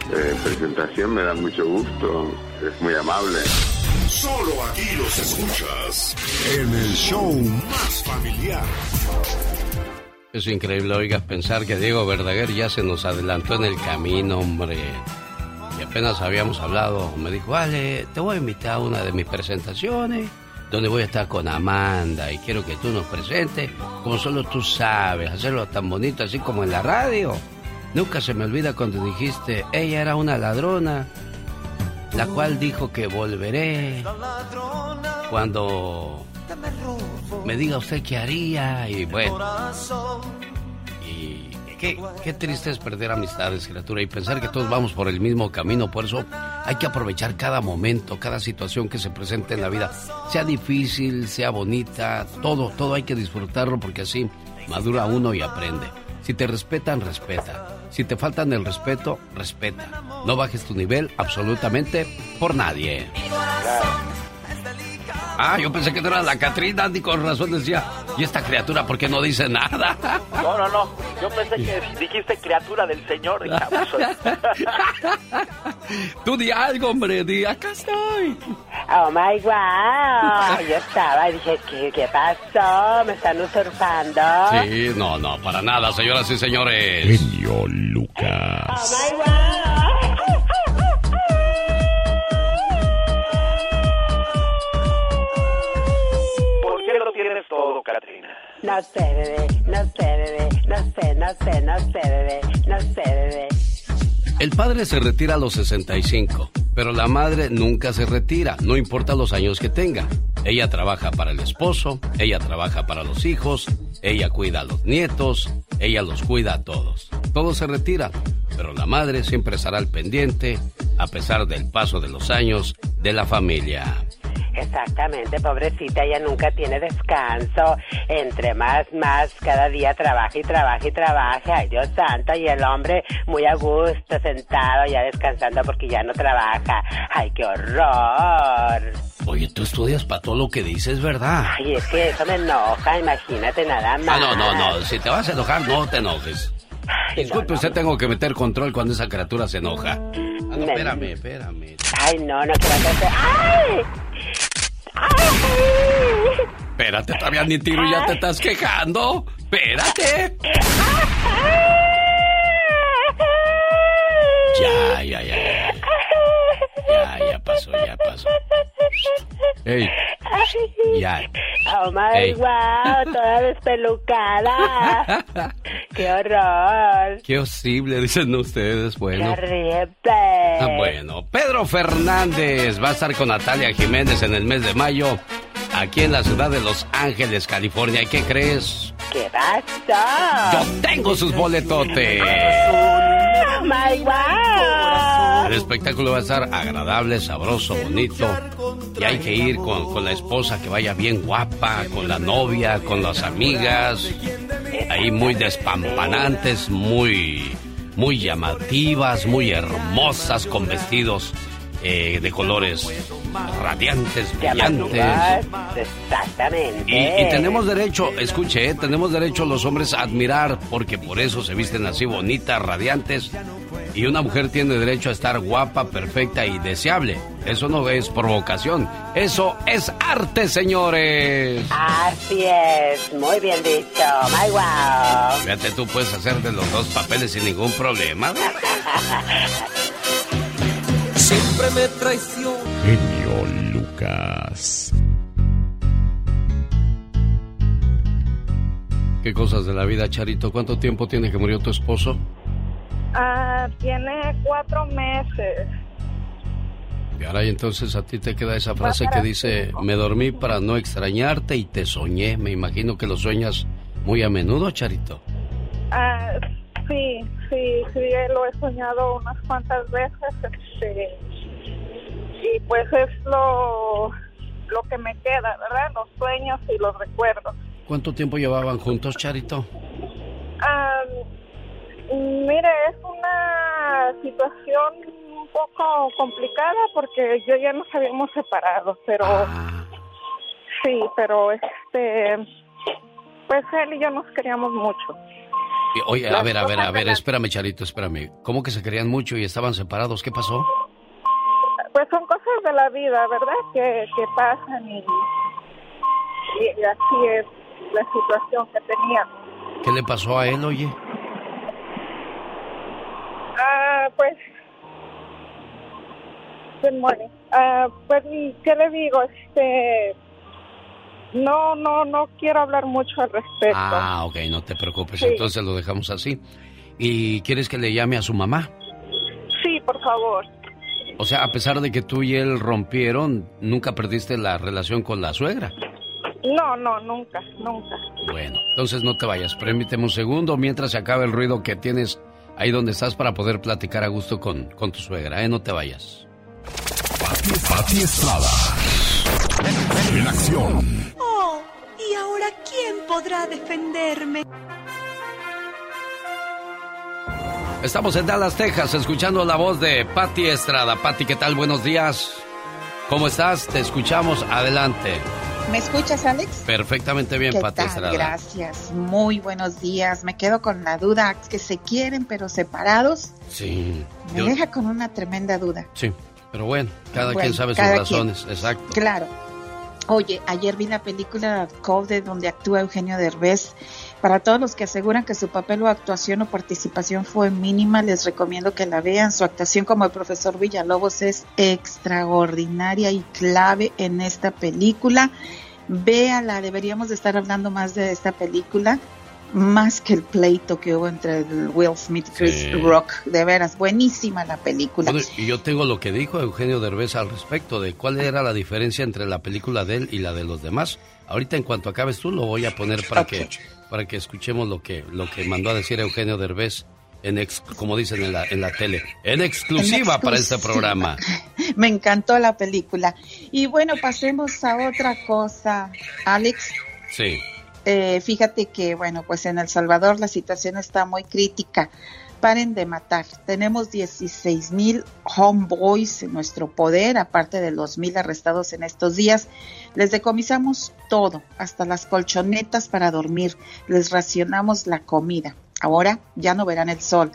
eh, presentación, me da mucho gusto, es muy amable. Solo aquí los escuchas en el show más familiar. Es increíble, oiga, pensar que Diego Verdaguer ya se nos adelantó en el camino, hombre. Y apenas habíamos hablado, me dijo, vale, te voy a invitar a una de mis presentaciones, donde voy a estar con Amanda y quiero que tú nos presentes, como solo tú sabes, hacerlo tan bonito así como en la radio. Nunca se me olvida cuando dijiste, ella era una ladrona, la cual dijo que volveré cuando me diga usted qué haría y bueno. Y qué, qué triste es perder amistades, criatura, y pensar que todos vamos por el mismo camino. Por eso hay que aprovechar cada momento, cada situación que se presente en la vida. Sea difícil, sea bonita, todo, todo hay que disfrutarlo porque así madura uno y aprende. Si te respetan, respeta. Si te faltan el respeto, respeta. No bajes tu nivel absolutamente por nadie. Ah, yo pensé que no era la Catrina, Andy, con razón decía, ¿y esta criatura por qué no dice nada? No, no, no. Yo pensé que dijiste criatura del Señor. Tú di algo, hombre, di, acá estoy. Oh my god. Yo estaba y dije, ¿qué, qué pasó? ¿Me están usurpando? Sí, no, no, para nada, señoras y señores. Genio Lucas. Oh my god. Todo, Catrina? No sé, bebé. No sé, bebé. No sé, no sé, no sé, bebé. No sé, bebé. El padre se retira a los 65, pero la madre nunca se retira, no importa los años que tenga. Ella trabaja para el esposo, ella trabaja para los hijos, ella cuida a los nietos, ella los cuida a todos. Todos se retiran, pero la madre siempre estará al pendiente, a pesar del paso de los años, de la familia. Exactamente, pobrecita, ella nunca tiene descanso. Entre más, más, cada día trabaja y trabaja y trabaja. Ay, Dios santo, y el hombre muy a gusto, sentado, ya descansando porque ya no trabaja. Ay, qué horror. Oye, tú estudias para todo lo que dices, ¿verdad? Ay, es que eso me enoja, imagínate nada más. Ah, no, no, no, si te vas a enojar, no te enojes. Disculpe, usted tengo que meter control cuando esa criatura se enoja. Ah, no, Me- espérame, espérame. Ay, no, no quiero hacer... ¡Ay! Espérate, todavía ni tiro y ya te estás quejando. Espérate. Ya, ya, ya. Ya, ya, pasó, ya pasó. Ey, ya. Oh my wow, toda despelucada. Qué horror. Qué horrible, dicen ustedes, bueno. Qué. Ah, bueno, Pedro Fernández va a estar con Natalia Jiménez en el mes de mayo, aquí en la ciudad de Los Ángeles, California. ¿Y qué crees? ¿Qué pasa? Yo tengo sus boletotes. Oh my wow. El espectáculo va a estar agradable, sabroso, bonito. Y hay que ir con, con, la esposa que vaya bien guapa, con la novia, con las amigas. Ahí muy despampanantes, muy, muy llamativas, muy hermosas, con vestidos eh, de colores radiantes, brillantes. Exactamente. Y, y, tenemos derecho, escuche, eh, tenemos derecho los hombres a admirar, porque por eso se visten así bonitas, radiantes. Y una mujer tiene derecho a estar guapa, perfecta y deseable. Eso no es provocación, eso es arte, señores. Así es, muy bien dicho, my wow. Fíjate, tú puedes hacer de los dos papeles sin ningún problema. Siempre me traiciono. Genio Lucas. ¿Qué cosas de la vida, Charito? ¿Cuánto tiempo tiene que murió tu esposo? Ah, tiene cuatro meses. Y ahora y entonces a ti te queda esa frase que dice, me dormí para no extrañarte y te soñé. Me imagino que lo sueñas muy a menudo, Charito. Ah, sí, sí, sí, lo he soñado unas cuantas veces. Este, y pues es lo, lo que me queda, ¿verdad? Los sueños y los recuerdos. ¿Cuánto tiempo llevaban juntos, Charito? Ah, mire, es una situación un poco complicada porque yo ya nos habíamos separado, pero Ah. sí, pero este, pues él y yo nos queríamos mucho. Oye, a ver, a ver, a ver, espérame, Charito, espérame. ¿Cómo que se querían mucho y estaban separados? ¿Qué pasó? Pues son cosas de la vida, ¿verdad? Que, que pasan y, y así es la situación que teníamos. ¿Qué le pasó a él, oye? Ah, pues. Good morning. Ah, pues, ¿qué le digo? Este. No, no, no quiero hablar mucho al respecto. Ah, ok, no te preocupes, Sí. entonces lo dejamos así. ¿Y quieres que le llame a su mamá? Sí, por favor. O sea, a pesar de que tú y él rompieron, nunca perdiste la relación con la suegra. No, no, nunca, nunca. Bueno, entonces no te vayas. Permíteme un segundo mientras se acabe el ruido que tienes ahí donde estás para poder platicar a gusto con, con tu suegra, ¿eh? No te vayas. Pati, Pati Estrada. En acción. Oh, ¿y ahora quién podrá defenderme? Estamos en Dallas, Texas, escuchando la voz de Patti Estrada. Patti, ¿qué tal? Buenos días. ¿Cómo estás? Te escuchamos. Adelante. ¿Me escuchas, Alex? Perfectamente bien, ¿Qué Patti tal? Estrada. Gracias. Muy buenos días. Me quedo con la duda que se quieren pero separados. Sí. Me yo- deja con una tremenda duda. sí. Pero bueno, cada Bueno, quien sabe sus razones. Exacto. Claro. Oye, ayer vi la película Code donde actúa Eugenio Derbez. Para todos los que aseguran que su papel o actuación o participación fue mínima, les recomiendo que la vean. Su actuación como el profesor Villalobos es extraordinaria y clave en esta película. Véala, deberíamos de estar hablando más de esta película, más que el pleito que hubo entre el Will Smith y Chris Sí. Rock. De veras, buenísima la película. Bueno, y yo tengo lo que dijo Eugenio Derbez al respecto de cuál era la diferencia entre la película de él y la de los demás. Ahorita en cuanto acabes tú lo voy a poner para que para que escuchemos lo que lo que mandó a decir Eugenio Derbez en ex, como dicen en la en la tele, en exclusiva En para este exclusiva. programa. Me encantó la película. Y bueno, pasemos a otra cosa. Alex, Sí. Eh, fíjate que, bueno, pues en El Salvador la situación está muy crítica. Paren de matar. Tenemos 16 mil homeboys en nuestro poder, aparte de los mil arrestados en estos días. Les decomisamos todo, hasta las colchonetas para dormir. Les racionamos la comida. Ahora ya no verán el sol.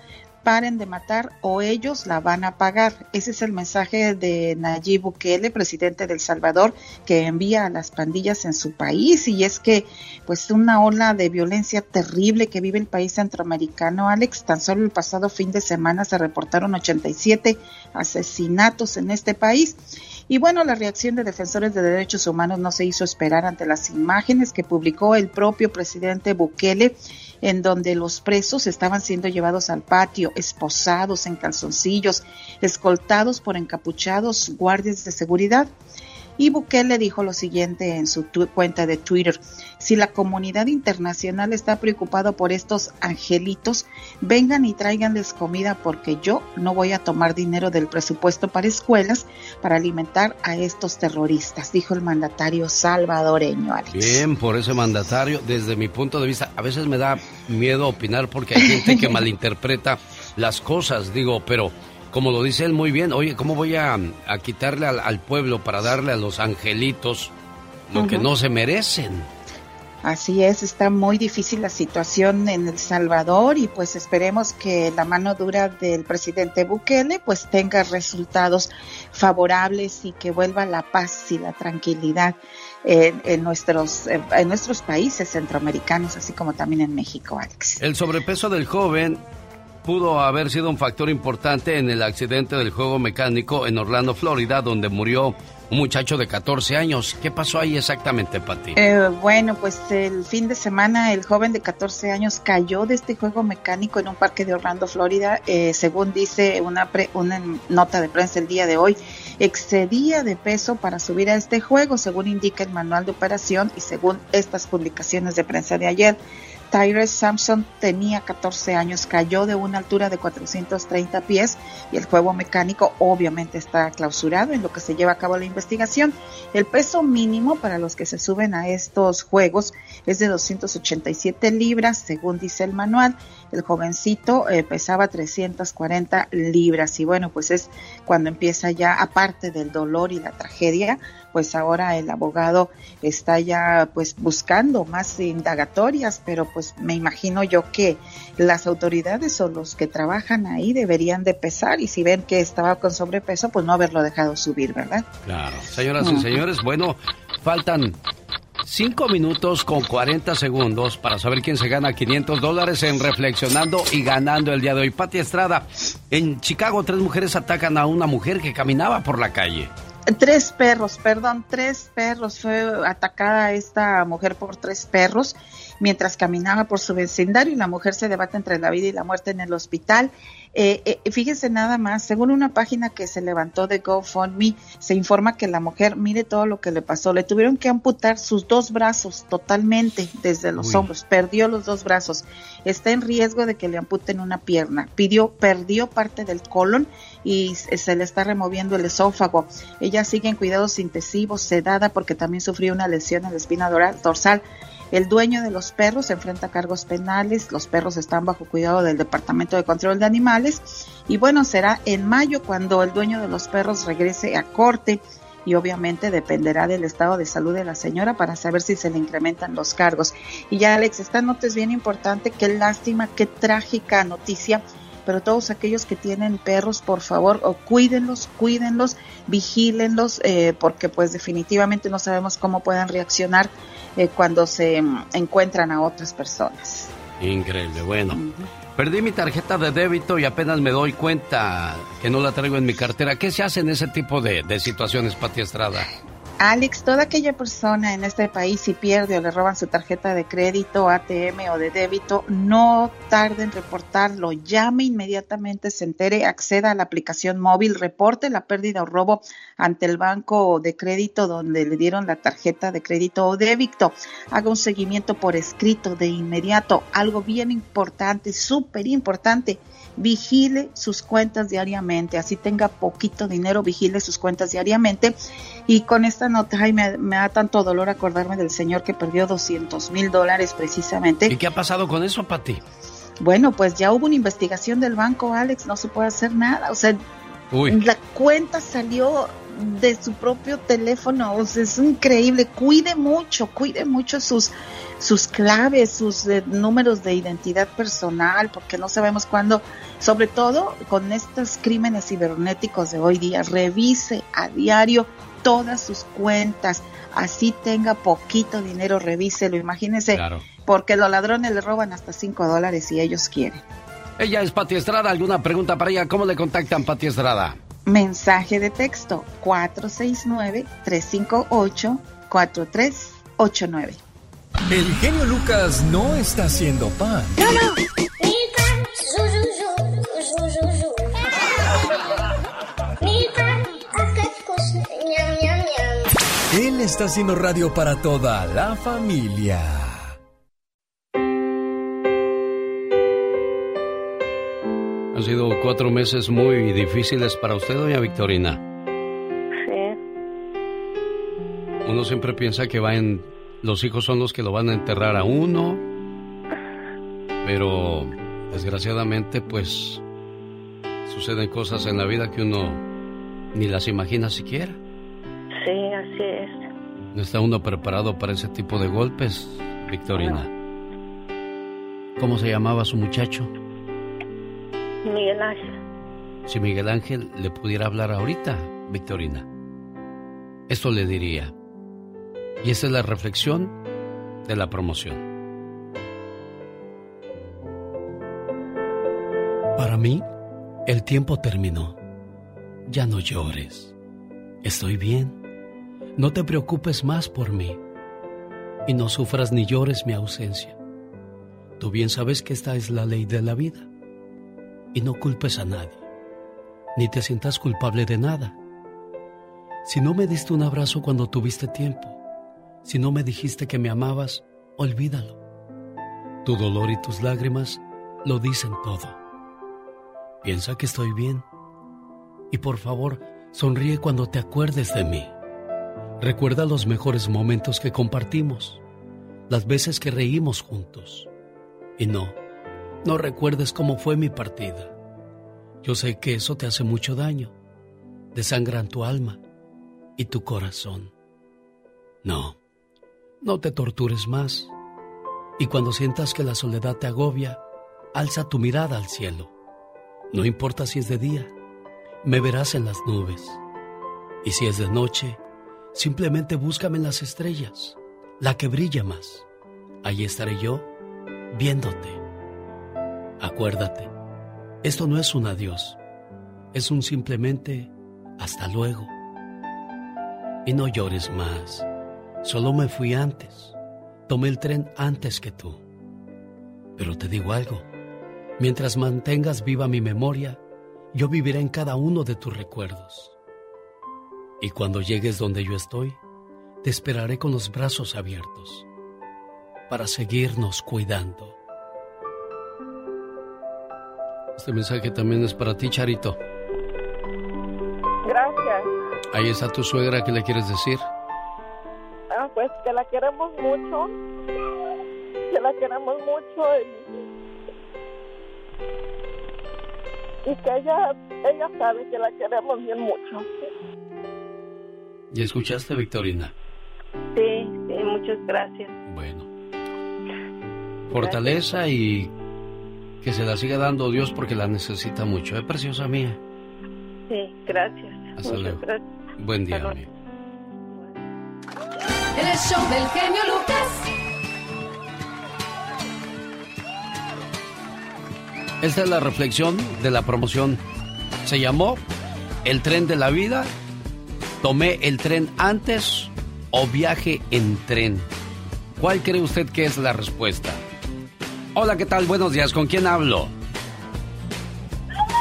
Paren de matar o ellos la van a pagar. Ese es el mensaje de Nayib Bukele, presidente de El Salvador, que envía a las pandillas en su país y es que pues una ola de violencia terrible que vive el país centroamericano, Alex, tan solo el pasado fin de semana se reportaron 87 asesinatos en este país. Y bueno, la reacción de defensores de derechos humanos no se hizo esperar ante las imágenes que publicó el propio presidente Bukele en donde los presos estaban siendo llevados al patio, esposados en calzoncillos, escoltados por encapuchados guardias de seguridad. Y Bukele dijo lo siguiente en su cuenta de Twitter, si la comunidad internacional está preocupada por estos angelitos, vengan y tráiganles comida porque yo no voy a tomar dinero del presupuesto para escuelas para alimentar a estos terroristas, dijo el mandatario salvadoreño. Alex. Bien, por ese mandatario, desde mi punto de vista, a veces me da miedo opinar porque hay gente que malinterpreta las cosas, digo, pero como lo dice él muy bien, oye, ¿cómo voy a, quitarle al, pueblo para darle a los angelitos lo que no se merecen? Así es, está muy difícil la situación en El Salvador y pues esperemos que la mano dura del presidente Bukele pues tenga resultados favorables y que vuelva la paz y la tranquilidad en, nuestros, en nuestros países centroamericanos, así como también en México, Alex. El sobrepeso del joven pudo haber sido un factor importante en el accidente del juego mecánico en Orlando, Florida, donde murió un muchacho de 14 años. ¿Qué pasó ahí exactamente, Pati? Eh, bueno, pues el fin de semana el joven de 14 años cayó de este juego mecánico en un parque de Orlando, Florida. Eh, según dice una, una nota de prensa el día de hoy, excedía de peso para subir a este juego, según indica el manual de operación y según estas publicaciones de prensa de ayer. Tyrese Sampson tenía 14 años, cayó de una altura de 430 pies y el juego mecánico obviamente está clausurado en lo que se lleva a cabo la investigación. El peso mínimo para los que se suben a estos juegos es de 287 libras, según dice el manual. El jovencito eh, pesaba 340 libras y bueno, pues es cuando empieza ya, aparte del dolor y la tragedia, pues ahora el abogado está ya pues buscando más indagatorias, pero pues me imagino yo que las autoridades o los que trabajan ahí deberían de pesar y si ven que estaba con sobrepeso, pues no haberlo dejado subir, ¿verdad? Claro. Señoras y señores, bueno, faltan Cinco minutos con 40 segundos para saber quién se gana 500 dólares en Reflexionando y ganando el día de hoy. Pati Estrada, en Chicago tres mujeres atacan a una mujer que caminaba por la calle. Tres perros, perdón, tres perros. Fue atacada esta mujer por tres perros mientras caminaba por su vecindario y la mujer se debate entre la vida y la muerte en el hospital. Eh, eh, fíjese nada más, según una página que se levantó de GoFundMe, se informa que la mujer, mire todo lo que le pasó, le tuvieron que amputar sus dos brazos totalmente desde los hombros, perdió los dos brazos, está en riesgo de que le amputen una pierna, pidió, perdió parte del colon y se le está removiendo el esófago. Ella sigue en cuidados intensivos, sedada porque también sufrió una lesión en la espina dorsal. El dueño de los perros se enfrenta a cargos penales, los perros están bajo cuidado del Departamento de Control de Animales y bueno, será en mayo cuando el dueño de los perros regrese a corte y obviamente dependerá del estado de salud de la señora para saber si se le incrementan los cargos. Y ya Alex, esta nota es bien importante, qué lástima, qué trágica noticia pero todos aquellos que tienen perros, por favor, o cuídenlos, cuídenlos, vigílenlos, eh, porque pues definitivamente no sabemos cómo puedan reaccionar eh, cuando se mm, encuentran a otras personas. Increíble, bueno. Perdí mi tarjeta de débito y apenas me doy cuenta que no la traigo en mi cartera. ¿Qué se hace en ese tipo de, de situaciones, Pati Estrada? Alex, toda aquella persona en este país si pierde o le roban su tarjeta de crédito, ATM o de débito, no tarde en reportarlo, llame inmediatamente, se entere, acceda a la aplicación móvil, reporte la pérdida o robo ante el banco de crédito donde le dieron la tarjeta de crédito o débito, haga un seguimiento por escrito de inmediato, algo bien importante, súper importante vigile sus cuentas diariamente, así tenga poquito dinero, vigile sus cuentas diariamente. Y con esta nota, ay, me, da tanto dolor acordarme del señor que perdió 200 mil dólares precisamente. ¿Y qué ha pasado con eso, Pati? Bueno, pues ya hubo una investigación del banco, Alex, no se puede hacer nada. O sea, la cuenta salió de su propio teléfono. O sea, es increíble. Cuide mucho, cuide mucho sus, sus claves, sus eh, números de identidad personal, porque no sabemos cuándo, sobre todo con estos crímenes cibernéticos de hoy día, revise a diario todas sus cuentas, así tenga poquito dinero, revíselo, imagínense, porque los ladrones le roban hasta 5 dólares si ellos quieren. Ella es Pati Estrada, ¿alguna pregunta para ella? ¿Cómo le contactan Pati Estrada? Mensaje de texto 469-358-4389. El genio Lucas no está haciendo pan. No, no. Él está haciendo radio para toda la familia. Han sido cuatro meses muy difíciles para usted, doña Victorina. Sí. Uno siempre piensa que va en, los hijos son los que lo van a enterrar a uno, pero desgraciadamente pues suceden cosas en la vida que uno ni las imagina siquiera. Sí, así es. No está uno preparado para ese tipo de golpes, Victorina. ¿Cómo se llamaba su muchacho? Miguel Ángel. Si Miguel Ángel le pudiera hablar ahorita, Victorina, esto le diría. Y esa es la reflexión de la promoción. Para mí, el tiempo terminó. Ya no llores. Estoy bien. No te preocupes más por mí. Y no sufras ni llores mi ausencia. Tú bien sabes que esta es la ley de la vida y no culpes a nadie, ni te sientas culpable de nada. Si no me diste un abrazo cuando tuviste tiempo, si no me dijiste que me amabas, olvídalo. Tu dolor y tus lágrimas lo dicen todo. Piensa que estoy bien y por favor sonríe cuando te acuerdes de mí. Recuerda los mejores momentos que compartimos, las veces que reímos juntos. Y no, no recuerdes cómo fue mi partida. Yo sé que eso te hace mucho daño. Desangran tu alma y tu corazón. No, no te tortures más. Y cuando sientas que la soledad te agobia, alza tu mirada al cielo. No importa si es de día, me verás en las nubes. Y si es de noche, simplemente búscame en las estrellas, la que brilla más. Ahí estaré yo, viéndote. Acuérdate, esto no es un adiós, es un simplemente hasta luego. Y no llores más, solo me fui antes, tomé el tren antes que tú. Pero te digo algo, mientras mantengas viva mi memoria, yo viviré en cada uno de tus recuerdos. Y cuando llegues donde yo estoy, te esperaré con los brazos abiertos para seguirnos cuidando. Este mensaje también es para ti, Charito. Gracias. Ahí está tu suegra, ¿qué le quieres decir? Ah, pues que la queremos mucho. Que la queremos mucho y, y que ella, ella sabe que la queremos bien mucho. ¿Y escuchaste, Victorina? Sí, sí, muchas gracias. Bueno. Fortaleza y que se la siga dando Dios porque la necesita mucho. Es preciosa mía. Sí, gracias. Hasta Muchas luego. gracias. Buen día, Hasta amigo. El show del genio Lucas. Esta es la reflexión de la promoción. Se llamó El tren de la vida. Tomé el tren antes o viaje en tren. ¿Cuál cree usted que es la respuesta? Hola, ¿qué tal? Buenos días. ¿Con quién hablo?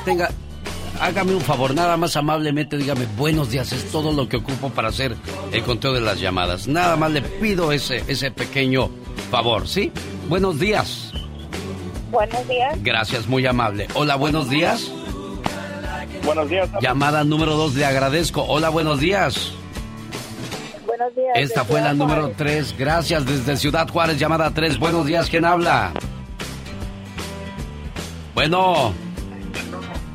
Tenga, hágame un favor, nada más amablemente dígame buenos días. Es todo lo que ocupo para hacer el conteo de las llamadas. Nada más le pido ese, ese pequeño favor, ¿sí? Buenos días. Buenos días. Gracias, muy amable. Hola, buenos días. Buenos días. Llamada número dos, le agradezco. Hola, buenos días. Buenos días. Esta fue la número Juárez. tres. Gracias desde Ciudad Juárez, llamada tres. Buenos días, ¿quién habla? Bueno.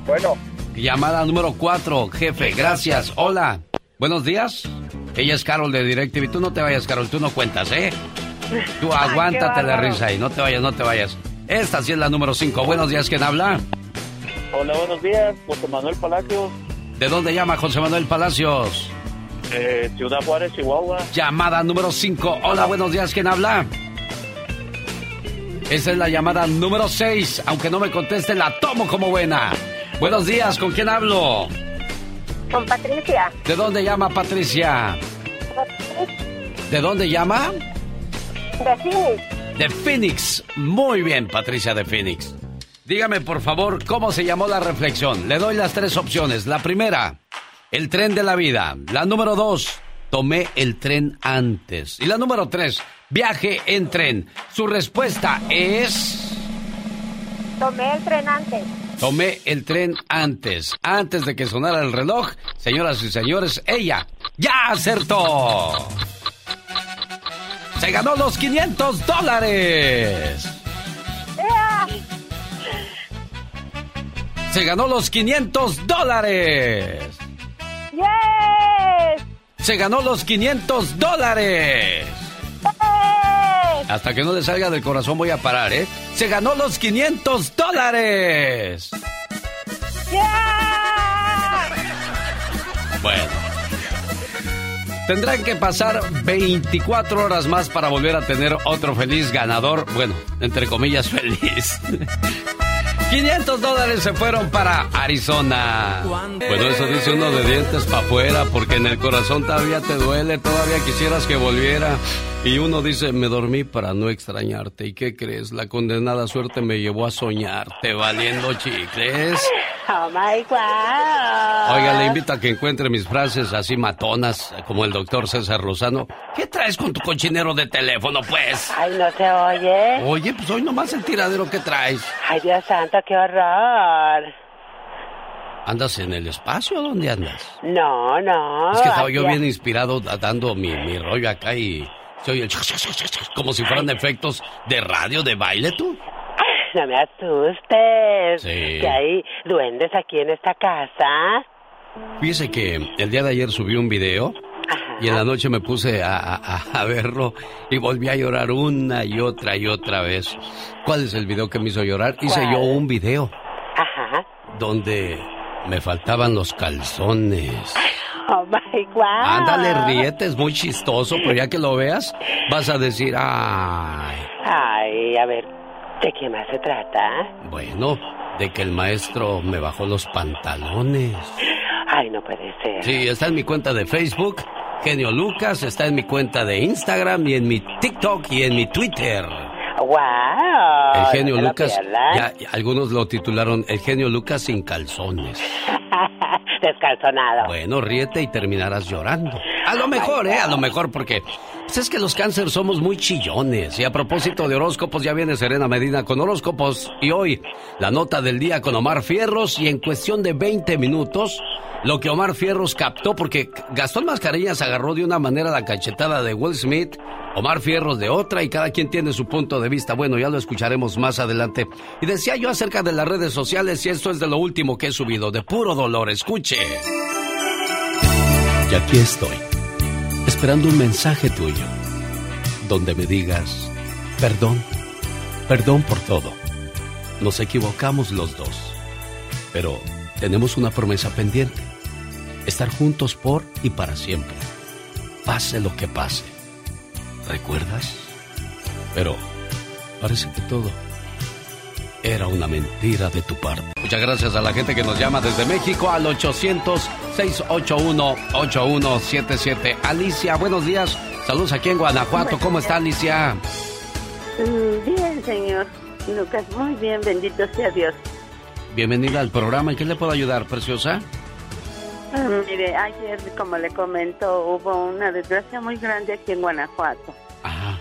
Bueno. Llamada número cuatro, jefe, gracias. Hola. Buenos días. Ella es Carol de DirecTV. Tú no te vayas, Carol, tú no cuentas, ¿eh? Tú aguántate de risa ahí, no te vayas, no te vayas. Esta sí es la número 5. Buenos días, ¿quién habla? Hola, buenos días, José Manuel Palacios. ¿De dónde llama José Manuel Palacios? Eh, Ciudad Juárez, Chihuahua. Llamada número 5. Hola, buenos días, ¿quién habla? Esa es la llamada número 6. Aunque no me conteste, la tomo como buena. Buenos días, ¿con quién hablo? Con Patricia. ¿De dónde llama Patricia? ¿De dónde llama? De Phoenix. De Phoenix. Muy bien, Patricia de Phoenix. Dígame, por favor, ¿cómo se llamó la reflexión? Le doy las tres opciones. La primera, el tren de la vida. La número dos, tomé el tren antes. Y la número tres, viaje en tren. Su respuesta es... Tomé el tren antes. Tomé el tren antes. Antes de que sonara el reloj, señoras y señores, ella ya acertó. Se ganó los 500 dólares. Se ganó los 500 dólares. ¡Yes! Se ganó los 500 dólares. Hasta que no le salga del corazón voy a parar, ¿eh? Se ganó los 500 dólares. Bueno. Tendrán que pasar 24 horas más para volver a tener otro feliz ganador. Bueno, entre comillas, feliz. 500 dólares se fueron para Arizona. Bueno, eso dice uno de dientes para afuera, porque en el corazón todavía te duele, todavía quisieras que volviera. Y uno dice, me dormí para no extrañarte. ¿Y qué crees? La condenada suerte me llevó a soñarte, valiendo chicles. Oh my God. Oiga, le invito a que encuentre mis frases así matonas, como el doctor César Rosano. ¿Qué traes con tu cochinero de teléfono, pues? Ay, no se oye. Oye, pues hoy nomás el tiradero que traes. Ay, Dios santo, qué horror. ¿Andas en el espacio o dónde andas? No, no. Es que estaba yo bien inspirado dando mi, mi rollo acá y se oye el como si fueran efectos de radio, de baile, tú. No me asustes. Sí. Que hay duendes aquí en esta casa. Fíjese que el día de ayer subí un video y en la noche me puse a, a- a verlo y volví a llorar una y otra y otra vez. ¿Cuál es el video que me hizo llorar? Hice yo un video Ajá. donde me faltaban los calzones. Oh my God. Ándale, ríete, es muy chistoso, pero ya que lo veas, vas a decir, ay, Ay, a ver, ¿de qué más se trata? bueno, de que el maestro me bajó los pantalones. Ay, no puede ser. Sí, está en mi cuenta de Facebook, Genio Lucas, está en mi cuenta de Instagram y en mi TikTok y en mi Twitter. ¡Wow! El genio no Lucas, ya algunos lo titularon El genio Lucas sin calzones. Descalzonado. Bueno, ríete y terminarás llorando. A lo mejor, ¿eh? A lo mejor porque pues es que los cánceres somos muy chillones. Y a propósito de horóscopos, ya viene Serena Medina con horóscopos. Y hoy, la nota del día con Omar Fierros. Y en cuestión de 20 minutos, lo que Omar Fierros captó, porque Gastón Mascareñas agarró de una manera la cachetada de Will Smith, Omar Fierros de otra, y cada quien tiene su punto de vista. Bueno, ya lo escucharemos más adelante. Y decía yo acerca de las redes sociales, y esto es de lo último que he subido, de puro dolor. Y aquí estoy, esperando un mensaje tuyo, donde me digas, perdón, perdón por todo. Nos equivocamos los dos, pero tenemos una promesa pendiente, estar juntos por y para siempre, pase lo que pase. ¿Recuerdas? Pero parece que todo era una mentira de tu parte. Muchas gracias a la gente que nos llama desde México al 800-681-8177. Alicia, buenos días. Saludos aquí en Guanajuato. ¿Cómo está Alicia? Mm, Bien, señor Lucas, muy bien, bendito sea Dios. Bienvenida al programa. ¿En qué le puedo ayudar, preciosa? Ah, Mire, ayer, como le comento, hubo una desgracia muy grande aquí en Guanajuato.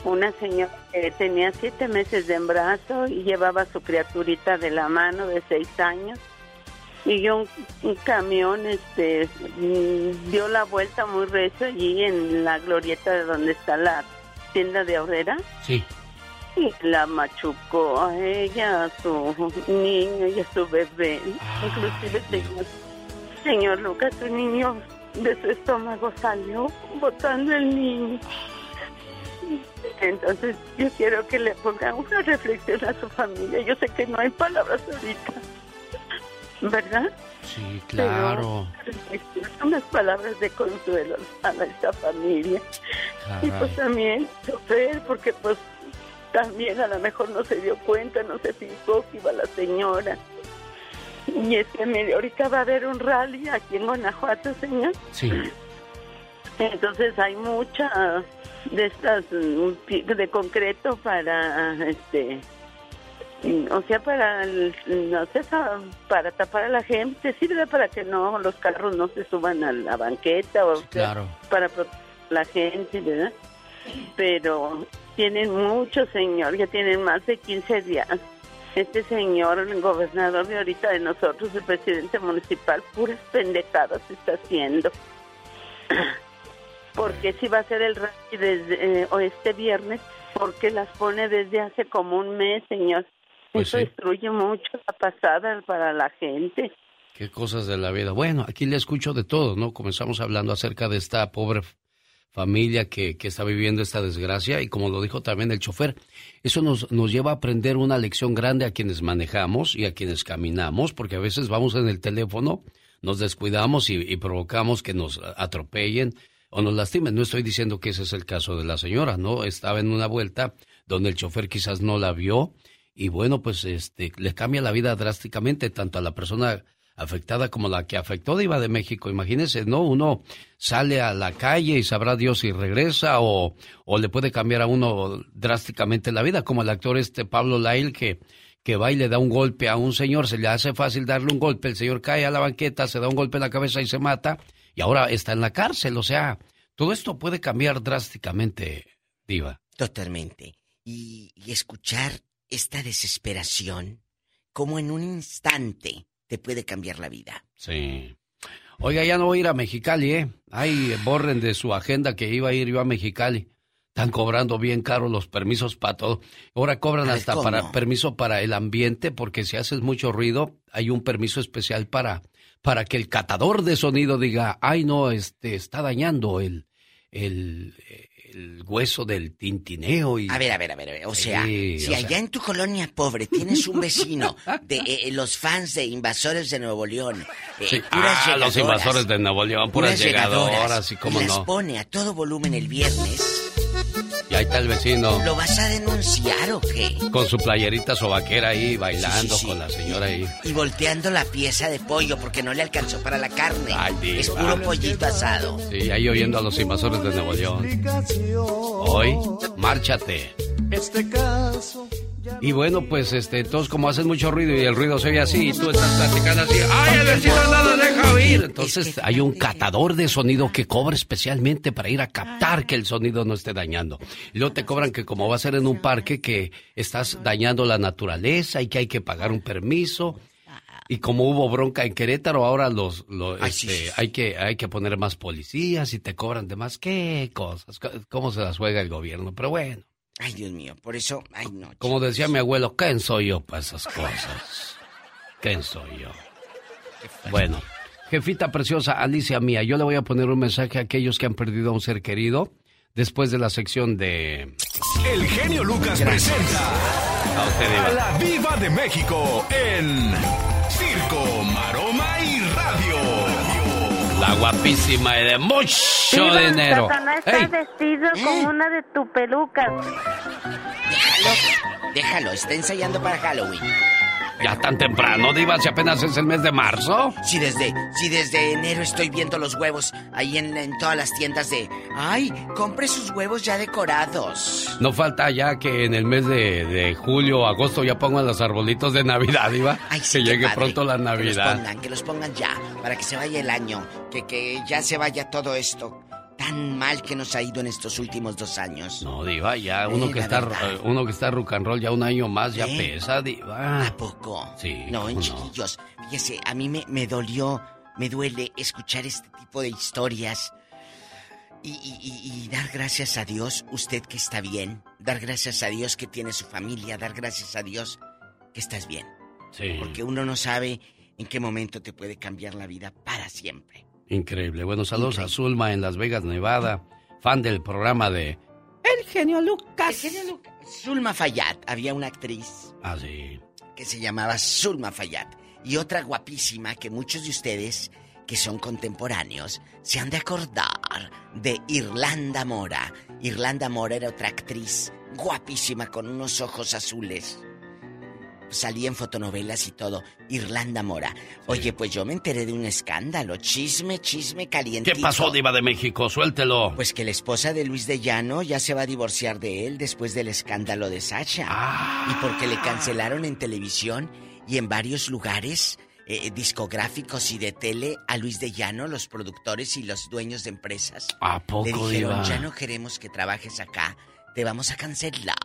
Una señora que tenía siete meses de embarazo y llevaba a su criaturita de la mano de seis años. Y un, un camión este, mm, dio la vuelta muy recio allí en la glorieta de donde está la tienda de ahorrera. Sí. Y la machucó a ella, a su niño y a su bebé. Inclusive, señor, señor Lucas, su niño de su estómago salió botando el niño. Entonces yo quiero que le ponga una reflexión a su familia. Yo sé que no hay palabras ahorita, ¿verdad? Sí, claro. unas palabras de consuelo a esta familia. Y pues también sufrir porque pues también a lo mejor no se dio cuenta, no se fijó que iba la señora. Y este, mire, ahorita va a haber un rally aquí en Guanajuato, señor. Sí. Entonces hay mucha de estas mm, de concreto para este o sea para no sé para tapar a la gente. Sirve para que no los carros no se suban a la banqueta o claro. para proteger a la gente verdad pero tienen mucho señor ya tienen más de 15 días. Este señor el gobernador de ahorita de nosotros el presidente municipal puras pendejadas está haciendo porque si va a ser el rally desde, eh, o este viernes, porque las pone desde hace como un mes, señor. Pues Eso destruye mucho la pasada para la gente. Qué cosas de la vida. Bueno, aquí le escucho de todo, ¿no? Comenzamos hablando acerca de esta pobre familia que, que, está viviendo esta desgracia y como lo dijo también el chofer, eso nos, nos lleva a aprender una lección grande a quienes manejamos y a quienes caminamos, porque a veces vamos en el teléfono, nos descuidamos y provocamos que nos atropellen o nos lastimen. No estoy diciendo que ese es el caso de la señora, ¿no? Estaba en una vuelta donde el chofer quizás no la vio y bueno, pues este le cambia la vida drásticamente tanto a la persona afectada como la que afectó de Iba de México. Imagínese, ¿no? Uno sale a la calle y sabrá Dios si regresa o, o le puede cambiar a uno drásticamente la vida, como el actor este Pablo Lail que, que va y le da un golpe a un señor, se le hace fácil darle un golpe, el señor cae a la banqueta, se da un golpe en la cabeza y se mata y ahora está en la cárcel. O sea, todo esto puede cambiar drásticamente, Diva. Totalmente. Y, escuchar esta desesperación, como en un instante te puede cambiar la vida. Sí. Oiga, ya no voy a ir a Mexicali, ¿eh? Ay, borren de su agenda que iba a ir yo a Mexicali. Están cobrando bien caro los permisos para todo. Ahora cobran hasta para permiso para el ambiente, porque si haces mucho ruido, hay un permiso especial para para que el catador de sonido diga, ay no, este está dañando el, el, el hueso del tintineo. Y... A ver, a ver, a ver, o sea, si allá en tu colonia pobre tienes un vecino de eh, eh, los fans de Invasores de Nuevo León, eh, ah, los Invasores de Nuevo León, puras, llegadoras, y como no. pone a todo volumen el viernes y ahí está el vecino. ¿Lo vas a denunciar o qué? Con su playerita sobaquera ahí, bailando con la señora ahí. Y volteando la pieza de pollo porque no le alcanzó para la carne. Ay, es puro pollito asado. Sí, ahí oyendo a los invasores de Nuevo León. Hoy, márchate. Este caso y bueno, pues este, todos como hacen mucho ruido y el ruido se oye así y tú estás platicando así, ¡ay, el vecino nada deja oír! Entonces hay un catador de sonido que cobra especialmente para ir a captar que el sonido no esté dañando. Y luego te cobran que como va a ser en un parque que estás dañando la naturaleza y que hay que pagar un permiso. Y como hubo bronca en Querétaro, ahora los, este, hay que hay que poner más policías y te cobran de más. ¿Qué cosas? ¿Cómo se las juega el gobierno? Pero bueno. Ay, Dios mío, por eso, ay, no. Como decía mi abuelo, ¿quién soy yo para esas cosas? ¿Quién soy yo? Bueno, jefita preciosa, Alicia mía, yo le voy a poner un mensaje a aquellos que han perdido a un ser querido después de la sección de... El genio Lucas presenta a la Viva de México en Circo, la guapísima y de mucho dinero. Satanás está vestido como una de tu pelucas. Déjalo, déjalo, está ensayando para Halloween. Ya tan temprano, Diva, si apenas es el mes de marzo. Si desde, si desde enero estoy viendo los huevos ahí en, todas las tiendas de. ¡Ay! Compre sus huevos ya decorados. No falta ya que en el mes de, julio o agosto ya pongan los arbolitos de Navidad, Diva. Ay, que llegue pronto la Navidad. Que los pongan, que los pongan ya, para que se vaya el año, que, que ya se vaya todo esto tan mal que nos ha ido en estos últimos dos años. No, Diva, ya uno, que está, uno que está rock and roll ya un año más ya ¿Eh? pesa, Diva. ¿A poco? Sí. No, en chiquillos. Fíjese, a mí me, me dolió, me duele escuchar este tipo de historias. Y, y, dar gracias a Dios, usted que está bien. Dar gracias a Dios que tiene su familia. Dar gracias a Dios que estás bien. Sí. Porque uno no sabe en qué momento te puede cambiar la vida para siempre. Increíble. Bueno, saludos a Zulma en Las Vegas, Nevada, fan del programa de El genio Lucas. El genio Lucas. Zulma Fayad, había una actriz. Ah, sí. Que se llamaba Zulma Fayad. Y otra guapísima que muchos de ustedes que son contemporáneos se han de acordar de Irlanda Mora. Irlanda Mora era otra actriz guapísima con unos ojos azules. Salía en fotonovelas y todo. Irlanda Mora. Oye, pues yo me enteré de un escándalo. Chisme, chisme caliente. ¿Qué pasó, Diva de México? Suéltelo. Pues que la esposa de Luis de Llano ya se va a divorciar de él después del escándalo de Sacha. Ah. Y porque le cancelaron en televisión y en varios lugares eh, discográficos y de tele a Luis de Llano, los productores y los dueños de empresas. ¿A poco, Le dijeron, Diva? ya no queremos que trabajes acá, te vamos a cancelar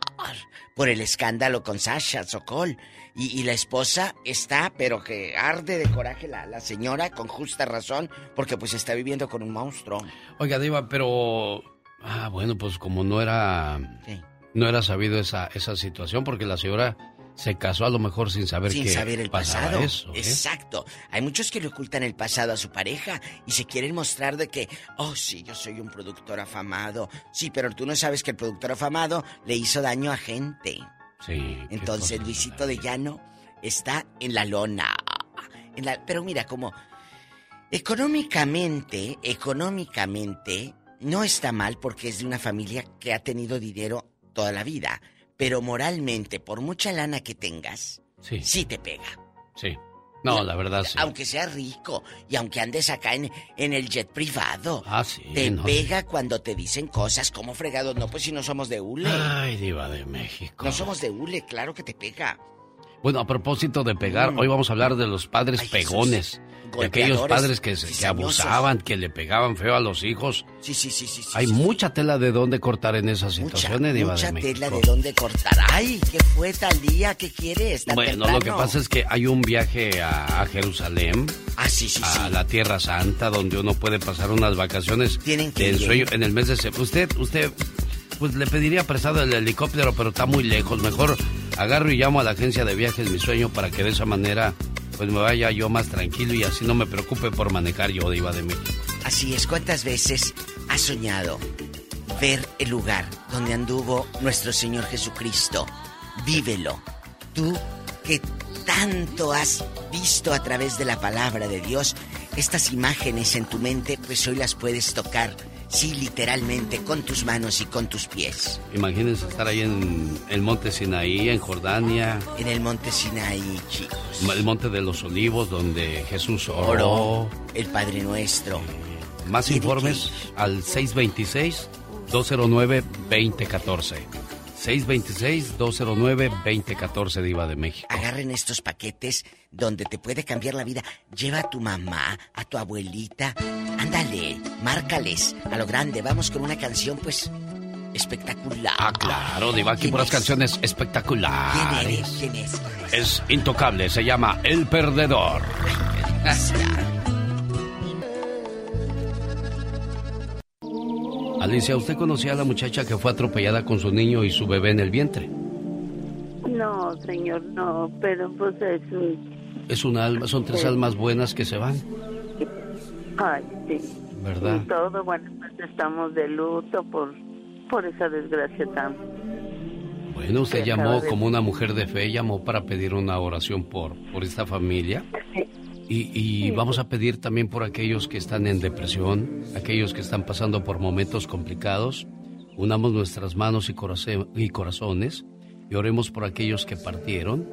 por el escándalo con Sasha Sokol. Y, y la esposa está, pero que arde de coraje la, la señora con justa razón, porque pues está viviendo con un monstruo. Oiga, Diva, pero. Ah, bueno, pues como no era. Sí. No era sabido esa, esa situación, porque la señora se casó a lo mejor sin saber Sin que saber el pasado. eso. ¿eh? Exacto. Hay muchos que le ocultan el pasado a su pareja y se quieren mostrar de que, oh, sí, yo soy un productor afamado. Sí, pero tú no sabes que el productor afamado le hizo daño a gente. Sí. Entonces. Luisito de Llano está en la lona. En la- pero mira, como económicamente, económicamente, no está mal porque es de una familia que ha tenido dinero toda la vida. Pero moralmente, por mucha lana que tengas, Sí. te pega. Sí. No, la verdad sí. Aunque sea rico y aunque andes acá en, en el jet privado, Ah, sí. te no. pega cuando te dicen cosas como fregados. No, pues si no somos de hule. Ay, Diva de México. No somos de hule, claro que te pega. Bueno, a propósito de pegar, Mm. hoy vamos a hablar de los padres Ay, Jesús. De aquellos padres que, se- que cizañosos. abusaban, que le pegaban feo a los hijos. Sí, sí, sí, sí. Hay sí. mucha tela de dónde cortar en esas Mucha, situaciones, Diva mucha de tela de dónde cortar. Ay, ¿qué fue tal día? ¿Qué quieres? ¿Tan Bueno, lo que pasa es que hay un viaje a, a Jerusalén. Ah, sí, sí, a la Tierra Santa, donde uno puede pasar unas vacaciones Tienen que ensueño ¿eh? en el mes de septiembre. Usted, usted, pues le pediría prestado el helicóptero, pero está muy lejos. Mejor agarro y llamo a la agencia de viajes Mi Sueño para que de esa manera pues me vaya yo más tranquilo y así no me preocupe por manejar yo, Diva de México. Así es, ¿cuántas veces has soñado ver el lugar donde anduvo nuestro Señor Jesucristo? Vívelo. Tú que tanto has visto a través de la palabra de Dios, estas imágenes en tu mente, pues hoy las puedes tocar, sí, literalmente, con tus manos y con tus pies. Imagínense estar ahí en el monte Sinaí, en Jordania, En el monte Sinaí, chicos. el monte de los olivos, donde Jesús oró. Oró el Padre Nuestro. Más informes al 626-209-2014. 626-209-2014 Diva de México. Agarren estos paquetes donde te puede cambiar la vida. Lleva a tu mamá, a tu abuelita. Ándale, márcales a lo grande. Vamos con una canción, pues, espectacular. Ah, claro, Diva, aquí ¿Quién puras es? canciones ¿Quién espectaculares. eres? ¿Quién es? Es intocable, se llama El Perdedor. Alicia, ¿usted conocía a la muchacha que fue atropellada con su niño y su bebé en el vientre? No, señor, no, pero pues es un... Es una alma, son tres Sí. almas buenas que se van, Ay, sí. ¿verdad? Y todo, bueno, pues estamos de luto por, por esa desgracia tan... Bueno, usted llamó de- como una mujer de fe, llamó para pedir una oración por, por esta familia. Y, y vamos a pedir también por aquellos que están en depresión, aquellos que están pasando por momentos complicados. Unamos nuestras manos y, y corazones y oremos por aquellos que partieron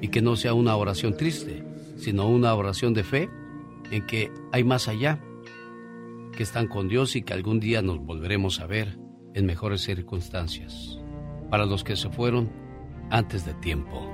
y que no sea una oración triste, sino una oración de fe en que hay más allá, que están con Dios y que algún día nos volveremos a ver en mejores circunstancias. Para los que se fueron antes de tiempo.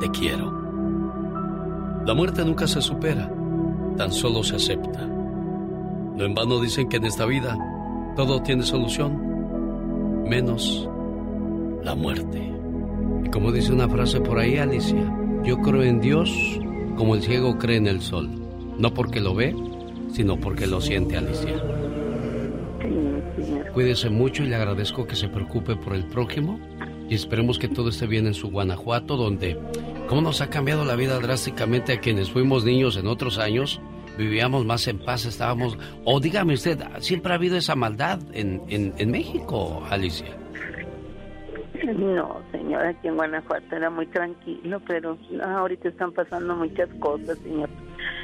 te quiero. La muerte nunca se supera, tan solo se acepta. No en vano dicen que en esta vida todo tiene solución, menos la muerte. Y como dice una frase por ahí, Alicia, yo creo en Dios como el ciego cree en el sol, no porque lo ve, sino porque lo siente, Alicia. Cuídese mucho y le agradezco que se preocupe por el prójimo y esperemos que todo esté bien en su Guanajuato, donde, ¿cómo nos ha cambiado la vida drásticamente a quienes fuimos niños en otros años? Vivíamos más en paz, estábamos... O dígame usted, ¿siempre ha habido esa maldad en, en, México, Alicia? No, señora, aquí en Guanajuato era muy tranquilo, pero ahorita están pasando muchas cosas, señor.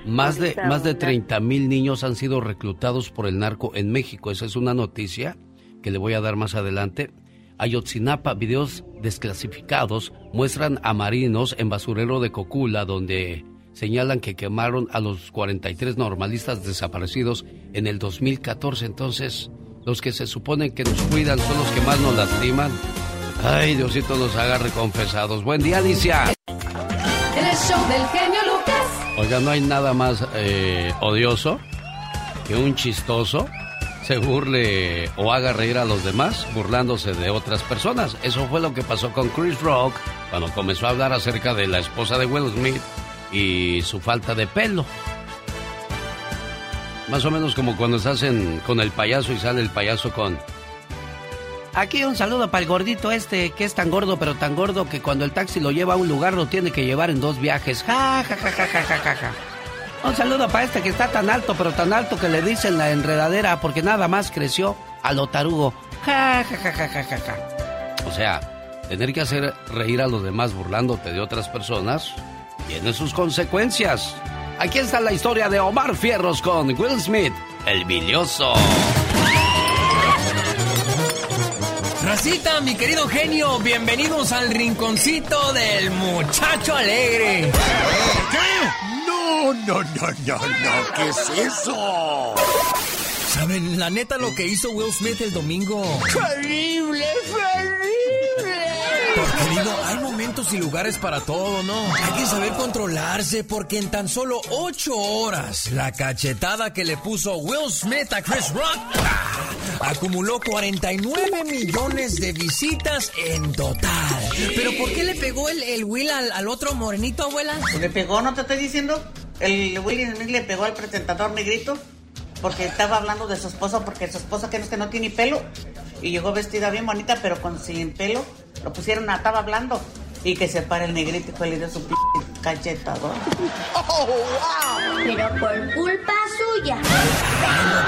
Más de, más de 30 mil niños han sido reclutados por el narco en México. Esa es una noticia que le voy a dar más adelante. Ayotzinapa, videos desclasificados muestran a marinos en basurero de Cocula, donde señalan que quemaron a los 43 normalistas desaparecidos en el 2014. Entonces, los que se suponen que nos cuidan son los que más nos lastiman. Ay, Diosito nos haga reconfesados. Buen día, Alicia. El show del genio Lucas. Oiga, no hay nada más eh, odioso que un chistoso se burle o haga reír a los demás burlándose de otras personas. Eso fue lo que pasó con Chris Rock cuando comenzó a hablar acerca de la esposa de Will Smith y su falta de pelo. Más o menos como cuando se hacen con el payaso y sale el payaso con... Aquí un saludo para el gordito este, que es tan gordo, pero tan gordo que cuando el taxi lo lleva a un lugar lo tiene que llevar en dos viajes. Ja, ja, ja, ja, ja, ja, ja. Un saludo para este que está tan alto, pero tan alto que le dicen la enredadera porque nada más creció a lo tarugo. Ja, ja, ja, ja, ja, ja. O sea, tener que hacer reír a los demás burlándote de otras personas tiene sus consecuencias. Aquí está la historia de Omar Fierros con Will Smith, el bilioso. Racita, mi querido genio, bienvenidos al rinconcito del muchacho alegre. ¿Qué? No, no, no, no, no, ¿qué es eso? ¿Saben la neta lo que hizo Will Smith el domingo? ¡Terrible, terrible! Hay momentos y lugares para todo, ¿no? Hay que saber controlarse porque en tan solo ocho horas, la cachetada que le puso Will Smith a Chris Rock ¡ah! acumuló 49 millones de visitas en total. ¿Pero por qué le pegó el, Will al, al, otro morenito, abuela? ¿Le pegó, no te estoy diciendo? El Will Smith le pegó al presentador negrito porque estaba hablando de su esposa, porque su esposa que no es que no tiene pelo y llegó vestida bien bonita, pero con sin pelo. Lo pusieron, estaba hablando y que se para el negrito y fue le dio su p cachetador. Oh, wow. Pero por culpa suya.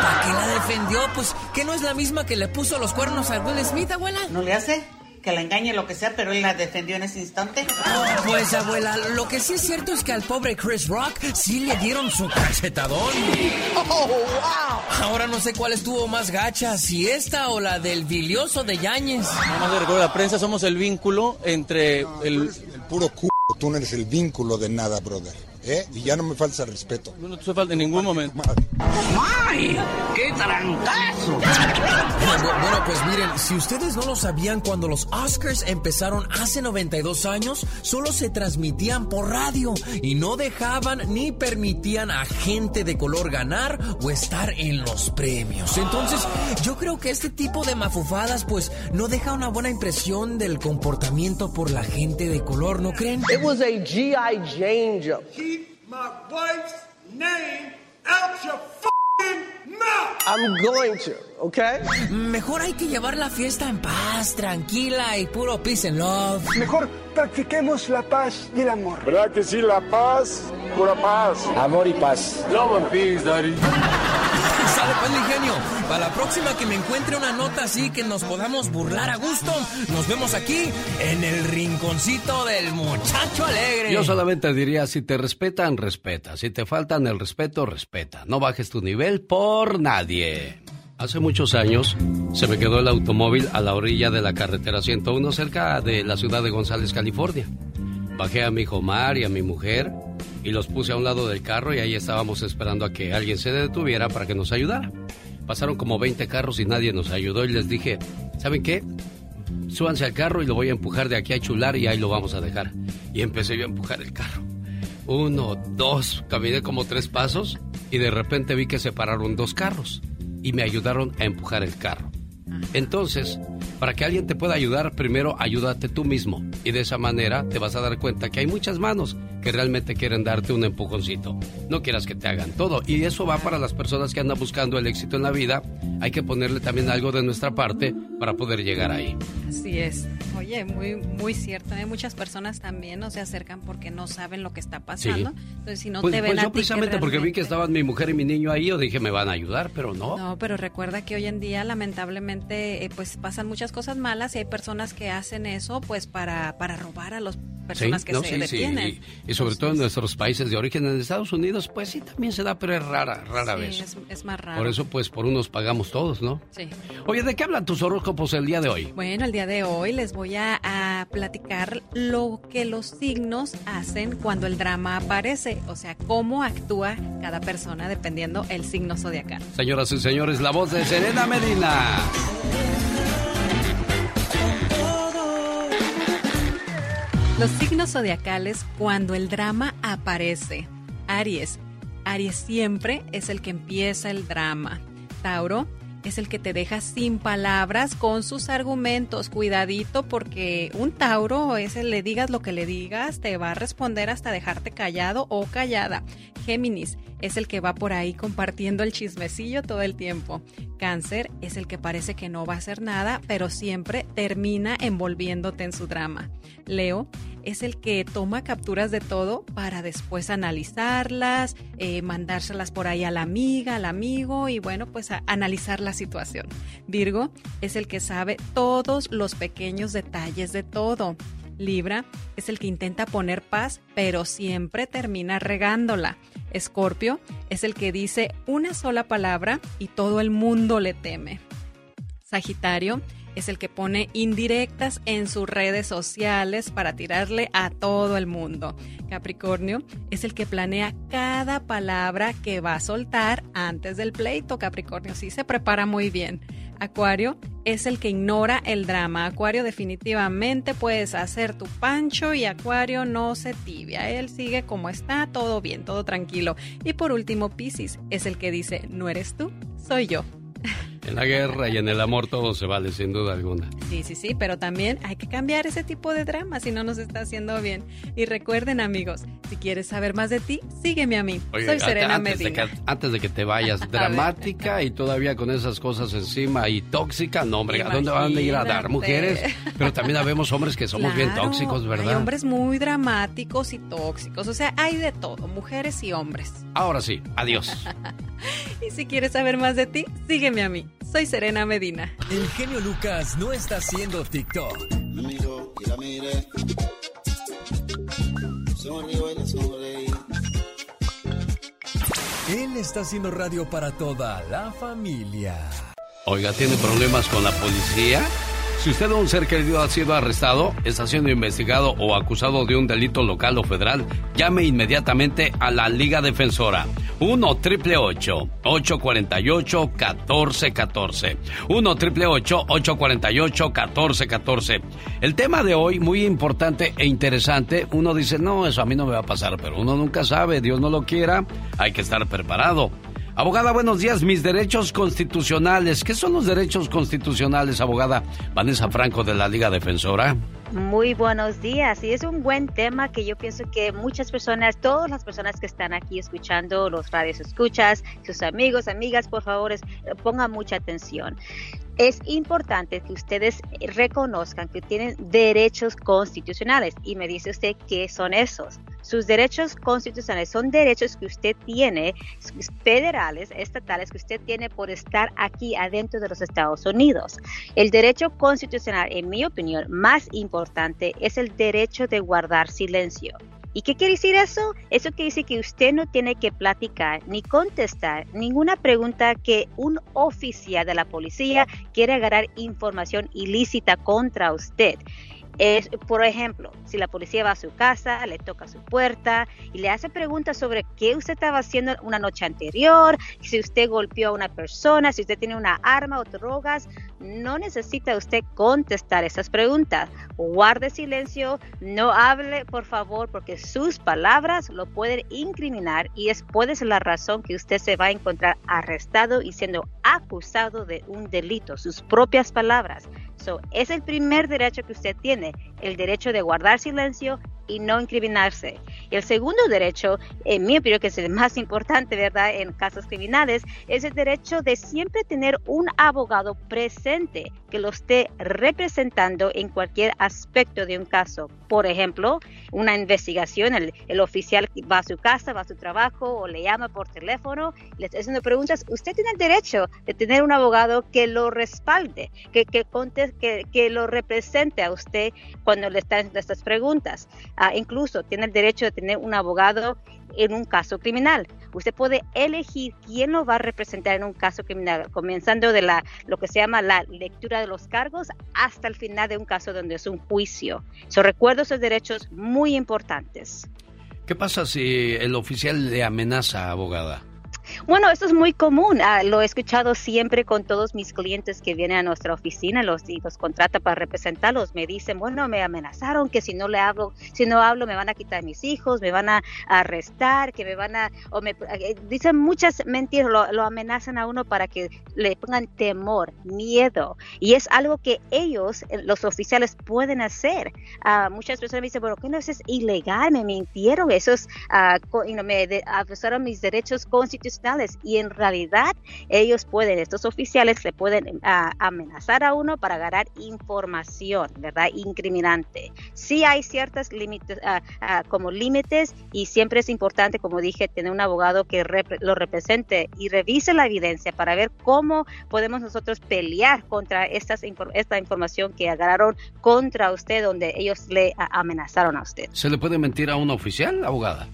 ¿para qué la defendió? Pues que no es la misma que le puso los cuernos a Will Smith, abuela. ¿No le hace? Que la engañe lo que sea, pero él la defendió en ese instante. pues abuela, lo que sí es cierto es que al pobre Chris Rock sí le dieron su cachetadón. Oh, wow. Ahora no sé cuál estuvo más gacha, si esta o la del bilioso de Yañez. No más recuerdo la prensa, somos el vínculo entre el... El puro c... Tú no eres el vínculo de nada, brother. ¿Eh? Y ya no me falta respeto. No, te falta en ningún momento. ¡Ay! ¡Qué trancazo! Bueno, pues miren, si ustedes no lo sabían, cuando los Oscars empezaron hace 92 años, solo se transmitían por radio y no dejaban ni permitían a gente de color ganar o estar en los premios. Entonces, yo creo que este tipo de mafufadas, pues, no deja una buena impresión del comportamiento por la gente de color, ¿no creen? It was a G.I. Jane my wife's name out your mouth. I'm going to, okay? Mejor hay que llevar la fiesta en paz, tranquila y puro peace and love. Mejor practiquemos la paz y el amor. ¿Verdad que sí, la paz? Pura paz. Amor y paz. Love and peace, daddy. Sale pues, genio. Para la próxima que me encuentre una nota así que nos podamos burlar a gusto, nos vemos aquí en el rinconcito del muchacho alegre. Yo solamente diría, si te respetan, respeta. Si te faltan el respeto, respeta. No bajes tu nivel por nadie. Hace muchos años se me quedó el automóvil a la orilla de la carretera 101 cerca de la ciudad de González, California. Bajé a mi hijo Mar y a mi mujer y los puse a un lado del carro y ahí estábamos esperando a que alguien se detuviera para que nos ayudara. Pasaron como 20 carros y nadie nos ayudó y les dije, ¿saben qué? Súbanse al carro y lo voy a empujar de aquí a Chular y ahí lo vamos a dejar. Y empecé yo a empujar el carro. uno, dos, caminé como tres pasos y de repente vi que se pararon dos carros y me ayudaron a empujar el carro. Entonces, para que alguien te pueda ayudar, primero ayúdate tú mismo. Y de esa manera te vas a dar cuenta que hay muchas manos que realmente quieren darte un empujoncito. No quieras que te hagan todo. Y eso va para las personas que andan buscando el éxito en la vida. Hay que ponerle también algo de nuestra parte para poder llegar ahí. Así es. Oye, muy, muy cierto. Hay ¿eh? muchas personas también no se acercan porque no saben lo que está pasando. Entonces, si no pues, te ven pues yo precisamente porque vi que estaban mi mujer y mi niño ahí, yo dije, me van a ayudar, pero no. No, pero recuerda que hoy en día, lamentablemente, eh, pues pasan muchas cosas malas y hay personas que hacen eso pues para, para robar a las personas que se detienen. Y, sobre todo en nuestros países de origen, en Estados Unidos, pues sí también se da, pero es rara, rara vez. Es, es, más raro. Por eso, pues por unos pagamos todos, ¿no? Sí. Oye, ¿de qué hablan tus horóscopos el día de hoy? Bueno, el día de hoy les voy a, a platicar lo que los signos hacen cuando el drama aparece, o sea, cómo actúa cada persona dependiendo el signo zodiacal. Señoras y señores, la voz de Serena Medina. Los signos zodiacales cuando el drama aparece. Aries. Aries siempre es el que empieza el drama. Tauro es el que te deja sin palabras con sus argumentos. Cuidadito porque un Tauro es el le digas lo que le digas, te va a responder hasta dejarte callado o callada. Géminis es el que va por ahí compartiendo el chismecillo todo el tiempo. Cáncer es el que parece que no va a hacer nada, pero siempre termina envolviéndote en su drama. Leo es el que toma capturas de todo para después analizarlas, eh, mandárselas por ahí a la amiga, al amigo y bueno, pues a analizar la situación. Virgo es el que sabe todos los pequeños detalles de todo. Libra es el que intenta poner paz, pero siempre termina regándola. Escorpio es el que dice una sola palabra y todo el mundo le teme. Sagitario es el que pone indirectas en sus redes sociales para tirarle a todo el mundo. Capricornio es el que planea cada palabra que va a soltar antes del pleito. Capricornio sí se prepara muy bien. Acuario es el que ignora el drama. Acuario definitivamente puedes hacer tu pancho y Acuario no se tibia. Él sigue como está, todo bien, todo tranquilo. Y por último, Piscis es el que dice, no eres tú, soy yo. En la guerra y en el amor todo se vale, sin duda alguna. Sí, sí, sí, pero también hay que cambiar ese tipo de drama si no nos está haciendo bien. Y recuerden, amigos, si quieres saber más de ti, sígueme a mí. Soy Serena antes Medina. De que, antes de que te vayas, dramática y todavía con esas cosas encima y tóxica, no, hombre, ¿a dónde van a ir a dar mujeres? Pero también habemos hombres que somos bien tóxicos, ¿verdad? Hay hombres muy dramáticos y tóxicos, o sea, hay de todo, mujeres y hombres. Ahora sí, adiós. y si quieres saber más de ti, sígueme a mí. Soy Serena Medina. El genio Lucas no está haciendo TikTok. Él está haciendo radio para toda la familia. Oiga, ¿tiene problemas con la policía? Si usted o un ser querido ha sido arrestado, está siendo investigado o acusado de un delito local o federal, llame inmediatamente a la Liga Defensora. 1 triple 848 1414 1 triple 848 1414 El tema de hoy, muy importante e interesante. Uno dice, no, eso a mí no me va a pasar, pero uno nunca sabe, Dios no lo quiera, hay que estar preparado. Abogada, buenos días. Mis derechos constitucionales. ¿Qué son los derechos constitucionales, abogada Vanessa Franco de la Liga Defensora? Muy buenos días. Y es un buen tema que yo pienso que muchas personas, todas las personas que están aquí escuchando los radios escuchas, sus amigos, amigas, por favor, pongan mucha atención es importante que ustedes reconozcan que tienen derechos constitucionales. Y me dice usted qué son esos. Sus derechos constitucionales son derechos que usted tiene, federales, estatales, que usted tiene por estar aquí adentro de los Estados Unidos. El derecho constitucional, en mi opinión, más importante es el derecho de guardar silencio. ¿Y qué quiere decir eso? Eso quiere decir que usted no tiene que platicar ni contestar ninguna pregunta que un oficial de la policía quiere agarrar información ilícita contra usted. Es, por ejemplo, si la policía va a su casa, le toca su puerta y le hace preguntas sobre qué usted estaba haciendo una noche anterior, si usted golpeó a una persona, si usted tiene una arma o drogas, no necesita usted contestar esas preguntas. Guarde silencio, no hable, por favor, porque sus palabras lo pueden incriminar y es puede ser la razón que usted se va a encontrar arrestado y siendo acusado de un delito. Sus propias palabras es el primer derecho que usted tiene, el derecho de guardar silencio y no incriminarse. Y el segundo derecho, en mi opinión, que es el más importante, ¿verdad?, en casos criminales, es el derecho de siempre tener un abogado presente que lo esté representando en cualquier aspecto de un caso. Por ejemplo, una investigación, el, oficial va a su casa, va a su trabajo o le llama por teléfono, le está haciendo preguntas, usted tiene el derecho de tener un abogado que lo respalde, que, que, que, que lo represente a usted cuando le están haciendo estas preguntas. Ah, incluso tiene el derecho de tener un abogado en un caso criminal. Usted puede elegir quién lo va a representar en un caso criminal, comenzando de la, lo que se llama la lectura de los cargos hasta el final de un caso donde es un juicio. So, recuerdo esos derechos muy importantes. ¿Qué pasa si el oficial le amenaza, abogada? Bueno, esto es muy común. Ah, lo he escuchado siempre con todos mis clientes que vienen a nuestra oficina los, y los contrata para representarlos. Me dicen, bueno, me amenazaron que si no le hablo, si no hablo, me van a quitar mis hijos, me van a arrestar, que me van a, o me eh, dicen muchas mentiras, lo, amenazan a uno para que le pongan temor, miedo. Y es algo que ellos, eh, los oficiales, pueden hacer. Uh, muchas personas me dicen, bueno, ¿qué no es ilegal? Me mintieron, eso es, uh, me abusaron mis derechos constitucionales y en realidad ellos pueden, estos oficiales le pueden amenazar a uno para ganar información, ¿verdad? Incriminante. Sí hay ciertos límites, como límites y siempre es importante, como dije, tener un abogado que lo represente y revise la evidencia para ver cómo podemos nosotros pelear contra estas, esta información que agarraron contra usted, donde ellos le amenazaron a usted. ¿Se le puede mentir a un oficial, abogada?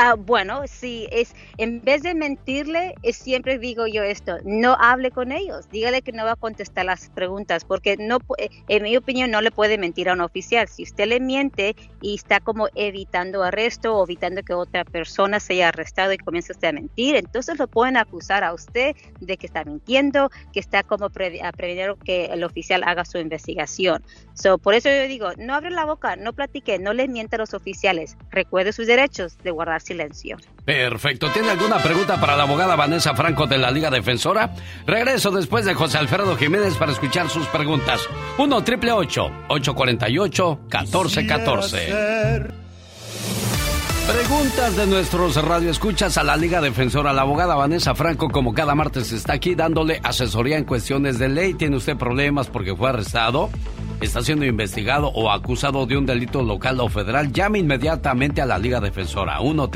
Ah, bueno, sí, es en vez de mentirle, siempre digo yo esto, no hable con ellos, dígale que no va a contestar las preguntas, porque no, eh, en mi opinión no le puede mentir a un oficial. Si usted le miente y está como evitando arresto o evitando que otra persona sea arrestado y comienza usted a mentir, entonces lo pueden acusar a usted de que está mintiendo, que está como pre que el oficial haga su investigación. So, por eso yo digo, no abre la boca, no platique, no le miente a los oficiales, recuerde sus derechos de guardar silencio. Perfecto. ¿Tiene alguna pregunta para la abogada Vanessa Franco de la Liga Defensora? Regreso después de José Alfredo Jiménez para escuchar sus preguntas. 1 triple 848 1414 Preguntas de nuestros radioescuchas a la Liga Defensora. La abogada Vanessa Franco, como cada martes, está aquí dándole asesoría en cuestiones de ley. ¿Tiene usted problemas porque fue arrestado? Está siendo investigado o acusado de un delito local o federal, llame inmediatamente a la Liga Defensora 1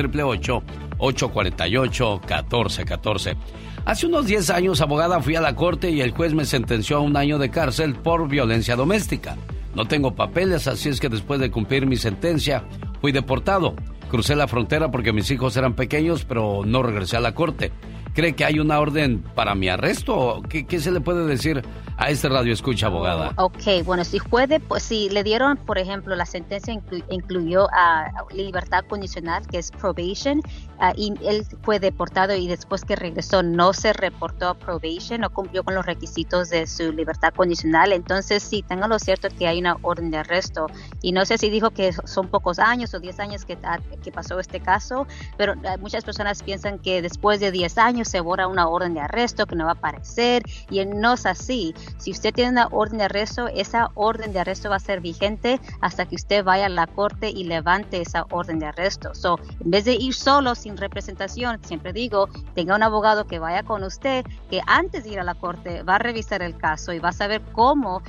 848 1414 Hace unos 10 años, abogada, fui a la corte y el juez me sentenció a un año de cárcel por violencia doméstica. No tengo papeles, así es que después de cumplir mi sentencia, fui deportado. Crucé la frontera porque mis hijos eran pequeños, pero no regresé a la corte. ¿Cree que hay una orden para mi arresto? ¿Qué, qué se le puede decir a este radio escucha, abogada? Ok, bueno, si puede, pues si le dieron, por ejemplo, la sentencia incluyó a libertad condicional, que es probation, ah, y él fue deportado y después que regresó no se reportó a probation, no cumplió con los requisitos de su libertad condicional, entonces sí, tengan lo cierto que hay una orden de arresto. Y no sé si dijo que son pocos años o 10 años que, ah, que pasó este caso, pero ah, muchas personas piensan que después de 10 años se borra una orden de arresto que no va a aparecer y no es así. Si usted tiene una orden de arresto, esa orden de arresto va a ser vigente hasta que usted vaya a la corte y levante esa orden de arresto. So, en vez de ir solo sin representación, siempre digo, tenga un abogado que vaya con usted, que antes de ir a la corte va a revisar el caso y va a saber cómo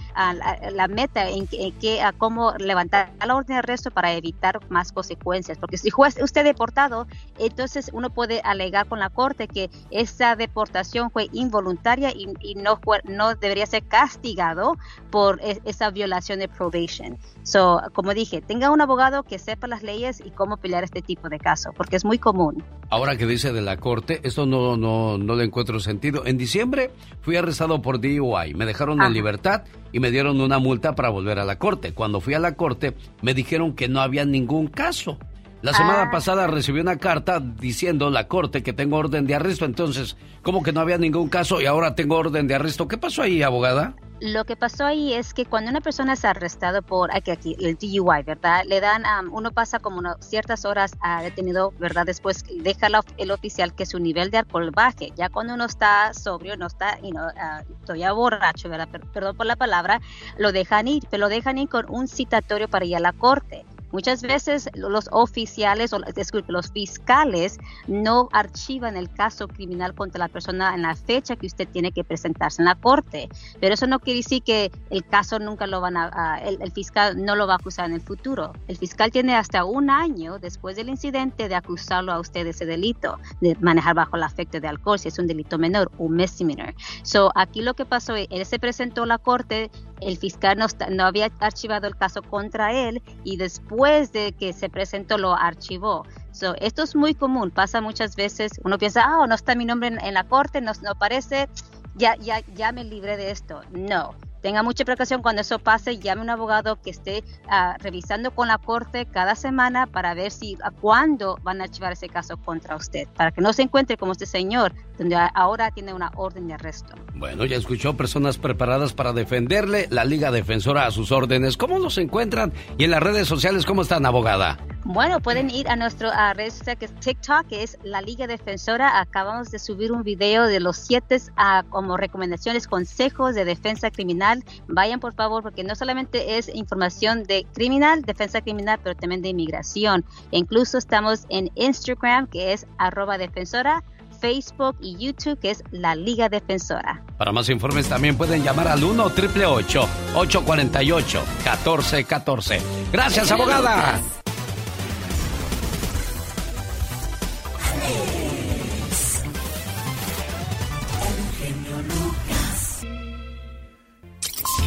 la, meta en, que cómo levantar la orden de arresto para evitar más consecuencias. Porque si fue usted deportado, entonces uno puede alegar con la corte que esa deportación fue involuntaria y, no, no debería ser castigado por e, esa violación de probation. So, como dije, tenga un abogado que sepa las leyes y cómo pelear este tipo de caso, porque es muy común. Ahora que dice de la corte, esto no, no, no le encuentro sentido. En diciembre fui arrestado por DUI, me dejaron en libertad y me dieron una multa para volver a la corte. Cuando fui a la corte me dijeron que no había ningún caso. La semana ah. pasada recibí una carta diciendo la corte que tengo orden de arresto, entonces, ¿cómo que no había ningún caso y ahora tengo orden de arresto? ¿Qué pasó ahí, abogada? Lo que pasó ahí es que cuando una persona es arrestado por aquí, aquí el DUI, ¿verdad? Le dan, uno pasa como ciertas horas a detenido, ¿verdad? Después deja el oficial que su nivel de alcohol baje. Ya cuando uno está sobrio, no está, y no, uh, todavía borracho, ¿verdad? perdón por la palabra, lo dejan ir, pero lo dejan ir con un citatorio para ir a la corte. Muchas veces los oficiales o disculpe, los fiscales no archivan el caso criminal contra la persona en la fecha que usted tiene que presentarse en la corte. Pero eso no quiere decir que el caso nunca lo van a, el, fiscal no lo va a acusar en el futuro. El fiscal tiene hasta un año después del incidente de acusarlo a usted de ese delito, de manejar bajo el afecto de alcohol, si es un delito menor, un misdemeanor. So, aquí lo que pasó, él se presentó a la corte, el fiscal no, no había archivado el caso contra él y después de que se presentó lo archivó. So, esto es muy común, pasa muchas veces, uno piensa, ah, no está mi nombre en, la corte, no, no aparece, ya, ya, ya me libré de esto. No, Tenga mucha precaución cuando eso pase, llame a un abogado que esté ah, revisando con la corte cada semana para ver si a cuándo van a archivar ese caso contra usted, para que no se encuentre como este señor, donde ahora tiene una orden de arresto. Bueno, ya escuchó personas preparadas para defenderle, la Liga Defensora a sus órdenes. ¿Cómo los encuentran? Y en las redes sociales, ¿cómo están, abogada? Bueno, pueden ir a nuestro a red social que es TikTok, que es la Liga Defensora. Acabamos de subir un video de los siete uh, como recomendaciones, consejos de defensa criminal. Vayan por favor, porque no solamente es información de criminal, defensa criminal, pero también de inmigración. E incluso estamos en Instagram, que es arroba defensora. Facebook y YouTube, que es la Liga Defensora. Para más informes también pueden llamar al 1 888 848 1414 Gracias, abogada.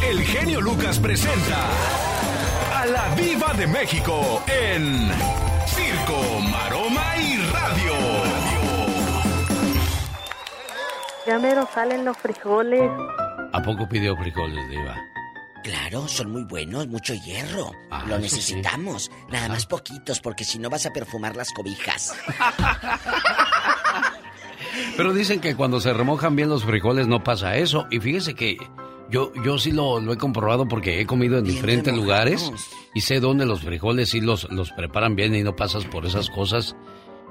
El genio Lucas presenta a la Viva de México en Circo, Maroma y Radio. Ya mero salen los frijoles. ¿A poco pidió frijoles, Diva? Claro, son muy buenos, mucho hierro. Ah, Lo necesitamos. Nada más poquitos, porque si no vas a perfumar las cobijas. Pero dicen que cuando se remojan bien los frijoles no pasa eso. Y fíjese que yo, yo sí lo, he comprobado porque he comido en diferentes lugares y sé dónde los frijoles sí los, los preparan bien y no pasas por esas cosas.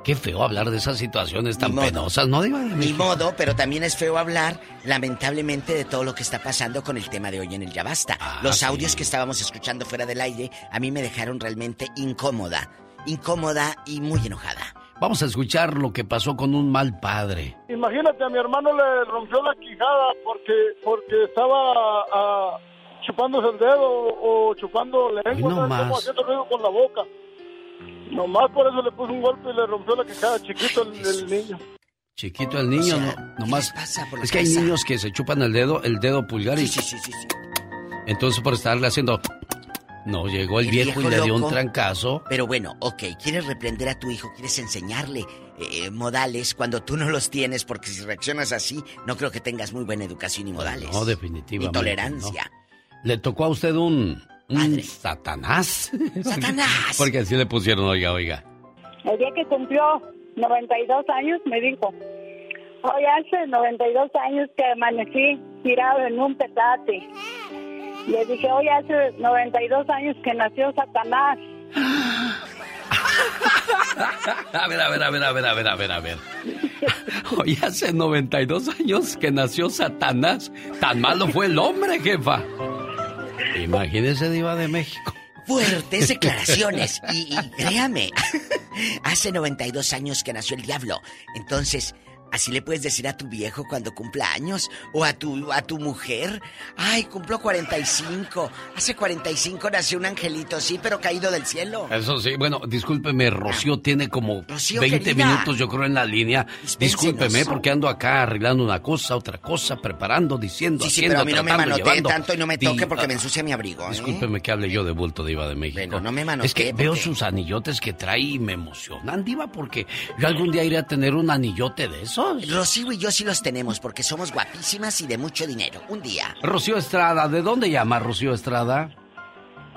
Qué feo hablar de esas situaciones tan penosas, ¿no? Ni modo, pero también es feo hablar, lamentablemente, de todo lo que está pasando con el tema de hoy en el Ya Basta. Ah, los audios que estábamos escuchando fuera del aire a mí me dejaron realmente incómoda. Incómoda y muy enojada. Vamos a escuchar lo que pasó con un mal padre. Imagínate, a mi hermano le rompió la quijada porque, porque estaba ah, chupándose el dedo o chupando lengua, no como haciendo ruido con la boca. Nomás por eso le puso un golpe y le rompió la quijada chiquito el, niño. Chiquito el niño, no, nomás. es que hay niños que se chupan el dedo, el dedo pulgar y. Sí, sí, sí, sí. Entonces por estarle haciendo no, llegó el, viejo, y le dio un trancazo. Pero bueno, ok, quieres reprender a tu hijo, quieres enseñarle eh, modales cuando tú no los tienes, porque si reaccionas así, no creo que tengas muy buena educación y modales. No, definitivamente. Ni tolerancia. ¿Le tocó a usted un, un Satanás? ¡Satanás! porque así le pusieron, oiga, oiga. El día que cumplió 92 años, me dijo, hoy hace 92 años que amanecí tirado en un petate. Le dije, hoy hace 92 años que nació Satanás. A ver, a ver, a ver, a ver, a ver, a ver, a ver. Hoy hace 92 años que nació Satanás. Tan malo fue el hombre, jefa. Imagínese, Diva de México. Fuertes declaraciones. Y, y créame, hace 92 años que nació el diablo. Entonces, Así le puedes decir a tu viejo cuando cumpla años o a tu a tu mujer, "Ay, cumplo 45. Hace 45 nació un angelito, sí, pero caído del cielo." Eso sí. Bueno, discúlpeme, Rocío tiene como 20 minutos yo creo en la línea. Discúlpeme porque ando acá arreglando una cosa, otra cosa, preparando, diciendo, sí, sí, haciendo, pero a mí no me manote tanto y no me toque porque me ensucia mi abrigo. ¿eh? Discúlpeme que hable yo de bulto diva de México. Bueno, no me manote Es que veo sus anillotes que trae y me emocionan, diva, porque yo algún día iré a tener un anillote de esos. Rocío y yo sí los tenemos porque somos guapísimas y de mucho dinero. Un día. Rocío Estrada, ¿de dónde llama Rocío Estrada?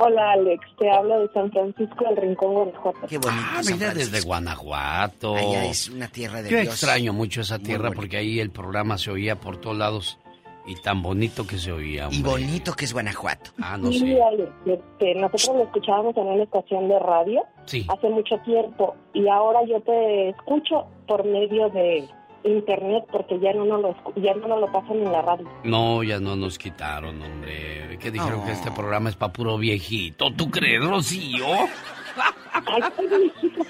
Hola Alex, te hablo de San Francisco del Rincón, Guanajuato. Qué bonito. Ah, mira, desde Guanajuato. Allá es una tierra de Yo Dios. extraño mucho esa tierra porque ahí el programa se oía por todos lados y tan bonito que se oía. Y bonito que es Guanajuato. Ah, no Sí, sé. Alex, este, nosotros lo escuchábamos en una estación de radio Sí. hace mucho tiempo y ahora yo te escucho por medio de internet porque ya no nos lo, ya no nos lo pasan en la radio. No, ya no nos quitaron, hombre. ¿Qué dijeron No. que este programa es para puro viejito? ¿Tú crees, Rocío? Ay,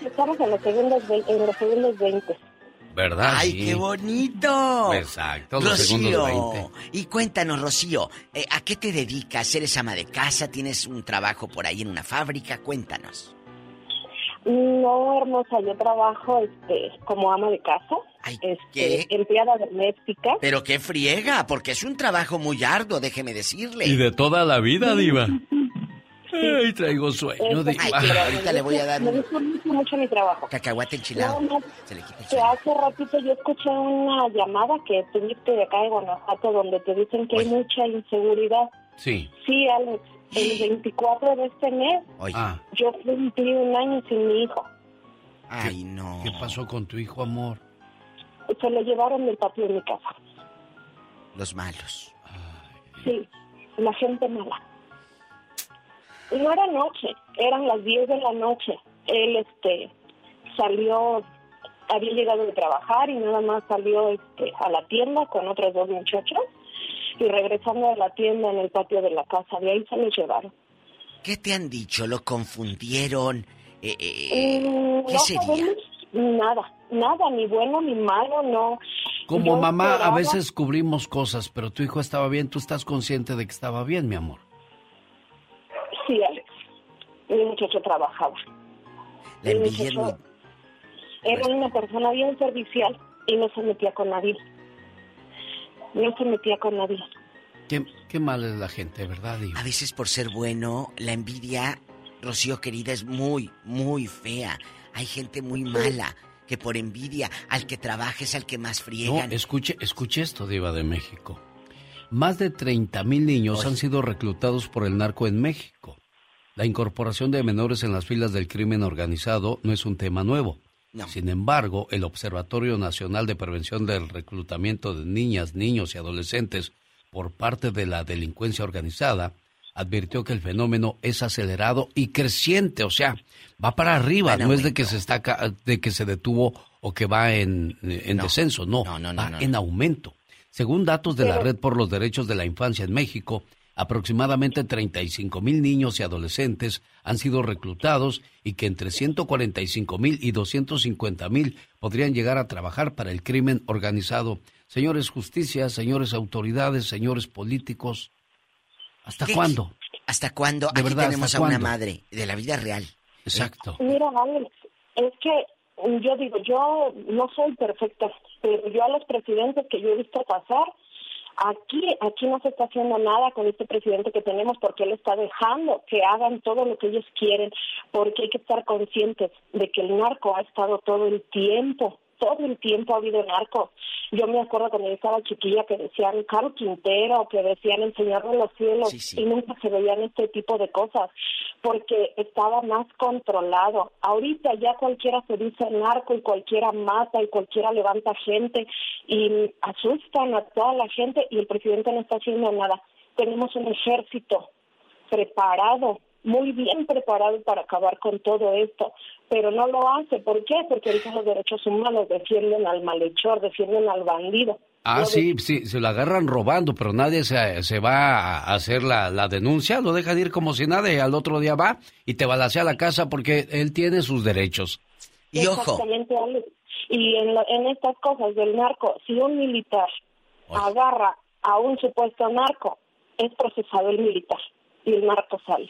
estamos en los segundos, en los segundos 20. ¿Verdad? ¡Ay, Sí. qué bonito! Exacto, los segundos Rocío, 20. y cuéntanos, Rocío, eh, ¿a qué te dedicas? ¿Eres ama de casa? ¿Tienes un trabajo por ahí en una fábrica? Cuéntanos. No, hermosa, yo trabajo este, como ama de casa, este, ¿qué? empleada doméstica. Pero qué friega, porque es un trabajo muy arduo, déjeme decirle. Y de toda la vida, Diva. Ay, traigo sueño, Este, Diva. Ay, pero ahorita le voy a dar Me gusta mucho, mi trabajo. cacahuate enchilado. No, no, Se le quita el que hace ratito yo escuché una llamada que tuviste de acá de Guanajuato donde te dicen que hay mucha inseguridad. Sí. Sí, Alex, el 24 de este mes Ah, yo cumplí un año sin mi hijo. Ay, no. ¿qué pasó con tu hijo, amor? Se lo llevaron del patio de mi casa. Los malos. Sí, la gente mala. No era noche, eran las 10 de la noche. Él este salió, había llegado de trabajar y nada más salió este, a la tienda con otros dos muchachos y regresando a la tienda en el patio de la casa, de ahí se lo llevaron. ¿Qué te han dicho? ¿Lo confundieron? Eh, eh, Mm, ¿Qué no sería? sabemos nada, nada, ni bueno ni malo, no. Como Yo mamá, a veces cubrimos cosas, pero tu hijo estaba bien, tú estás consciente de que estaba bien, mi amor. Sí, Alex. Mi muchacho trabajaba. La Mi muchacho era una persona bien servicial y no se metía con nadie. No se metía con nadie. Qué, qué mal es la gente, ¿verdad? A veces por ser bueno, la envidia, Rocío querida, es muy, muy fea. Hay gente muy mala que por envidia al que trabaja es al que más No, friegan. escuche, escuche esto, Diva de México. Más de 30 mil niños han sido reclutados por el narco en México. La incorporación de menores en las filas del crimen organizado no es un tema nuevo. Sin embargo, el Observatorio Nacional de Prevención del Reclutamiento de Niñas, Niños y Adolescentes por parte de la delincuencia organizada advirtió que el fenómeno es acelerado y creciente, o sea, va para arriba, no es de que se está de que se detuvo o que va en, en No. descenso, no, No, no, no, va no, en no. aumento. Según datos de la Red por los Derechos de la Infancia en México, aproximadamente 35 mil niños y adolescentes han sido reclutados y que entre 145 mil y 250 mil podrían llegar a trabajar para el crimen organizado. Señores justicia, señores autoridades, señores políticos, ¿hasta ¿Qué- cuándo? ¿Hasta cuándo? De Aquí verdad, tenemos ¿hasta a una madre de la vida real. Exacto. Mira, Alex, es que yo digo, yo no soy perfecta, pero yo a los presidentes que yo he visto pasar, aquí, aquí no se está haciendo nada con este presidente que tenemos porque él está dejando que hagan todo lo que ellos quieren, porque hay que estar conscientes de que el narco ha estado todo el tiempo, todo el tiempo ha habido narco. Yo me acuerdo cuando yo estaba chiquilla que decían Caro Quintero, que decían El Señor de los Cielos, y nunca se veían este tipo de cosas, porque estaba más controlado. Ahorita ya cualquiera se dice narco y cualquiera mata y cualquiera levanta gente y asustan a toda la gente y el presidente no está haciendo nada. Tenemos un ejército preparado, muy bien preparado para acabar con todo esto, pero no lo hace. ¿Por qué? Porque ahorita los derechos humanos defienden al malhechor, defienden al bandido. Ah, No sí, sí, se lo agarran robando, pero nadie se, se va a hacer la, la denuncia, lo dejan ir como si nada y al otro día va y te balacea la casa porque él tiene sus derechos. Exactamente, Alex. Y en, en estas cosas del narco, si un militar agarra a un supuesto narco, es procesado el militar y el narco sale.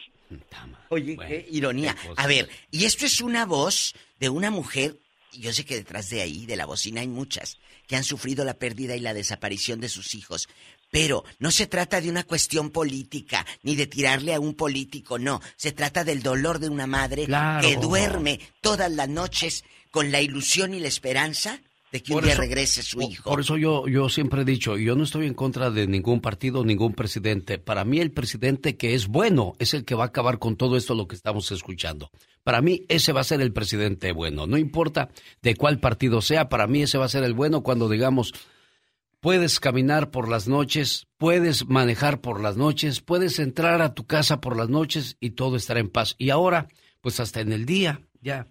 Oye, qué ironía. a ver, y esto es una voz de una mujer, yo sé que detrás de ahí, de la bocina, hay muchas que han sufrido la pérdida y la desaparición de sus hijos. Pero no se trata de una cuestión política, ni de tirarle a un político, no. Se trata del dolor de una madre que duerme todas las noches con la ilusión y la esperanza de que un día regrese su hijo. Por eso yo, yo siempre he dicho, yo no estoy en contra de ningún partido, ningún presidente. Para mí el presidente que es bueno es el que va a acabar con todo esto lo que estamos escuchando. Para mí ese va a ser el presidente bueno. No importa de cuál partido sea, para mí ese va a ser el bueno cuando digamos, puedes caminar por las noches, puedes manejar por las noches, puedes entrar a tu casa por las noches y todo estará en paz. Y ahora, pues hasta en el día, ya,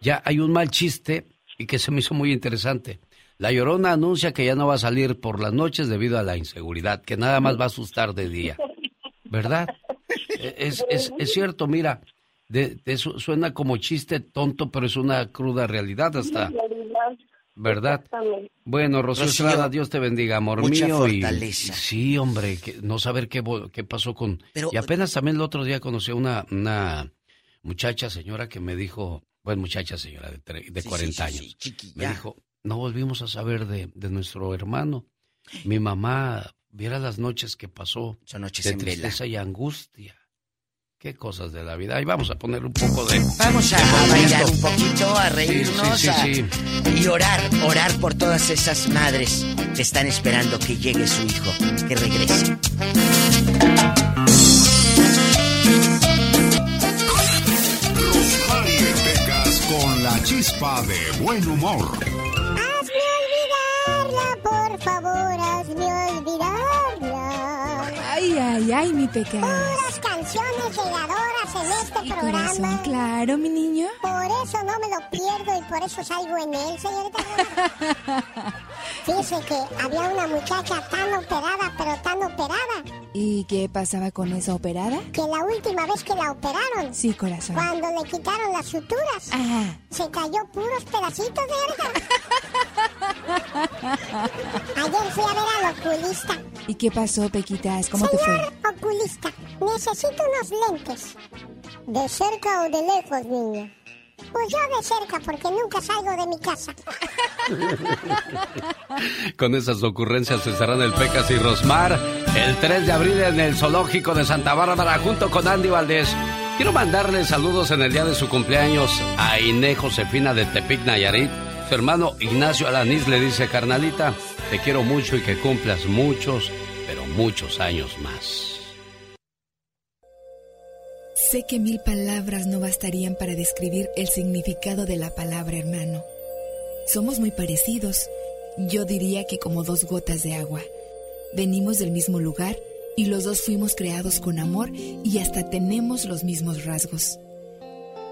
ya hay un mal chiste y que se me hizo muy interesante. La Llorona anuncia que ya no va a salir por las noches debido a la inseguridad, que nada más va a asustar de día. ¿Verdad? E, es, es, es cierto, mira, de, suena como chiste tonto, pero es una cruda realidad hasta... ¿Verdad? Bueno, Rocío Estrada, Dios te bendiga, amor mío. Fortaleza. sí, hombre, que, no saber qué, qué pasó con... y apenas también el otro día conocí a una, una muchacha, señora, que me dijo, bueno, muchacha señora de, de 40 años. me dijo, no volvimos a saber de, nuestro hermano. Mi mamá, viera las noches que pasó Son noches de en tristeza y angustia. Qué cosas de la vida. Ahí vamos a poner un poco de... Vamos a bailar un poquito, a reírnos y orar, orar por todas esas madres que están esperando que llegue su hijo, que regrese. Chispa de buen humor. Hazme olvidarla, por favor, hazme olvidarla. Ay, ay, ay, mi pecado. Puras canciones llegadoras en este programa. claro, mi niño. Por eso no me lo pierdo y por eso salgo en él, señorita. Fíjese que había una muchacha tan operada, pero tan operada. ¿Y qué pasaba con esa operada? Que la última vez que la operaron. Sí, corazón. Cuando le quitaron las suturas. Ajá. Se cayó puros pedacitos de Ayer fui a ver al oculista. ¿Y qué pasó, Pequitas? ¿Cómo te fue? oculista, necesito unos lentes. ¿De cerca o de lejos, niña? Pues yo de cerca, porque nunca salgo de mi casa. Con esas ocurrencias estarán el Pecas y Rosmar el 3 de abril en el Zoológico de Santa Bárbara junto con Andy Valdés. Quiero mandarle saludos en el día de su cumpleaños a Iné Josefina de Tepic Nayarit. Su hermano Ignacio Alanís le dice, carnalita, te quiero mucho y que cumplas muchos, pero muchos años más. Sé que mil palabras no bastarían para describir el significado de la palabra hermano. Somos muy parecidos, yo diría que como dos gotas de agua. Venimos del mismo lugar y los dos fuimos creados con amor y hasta tenemos los mismos rasgos.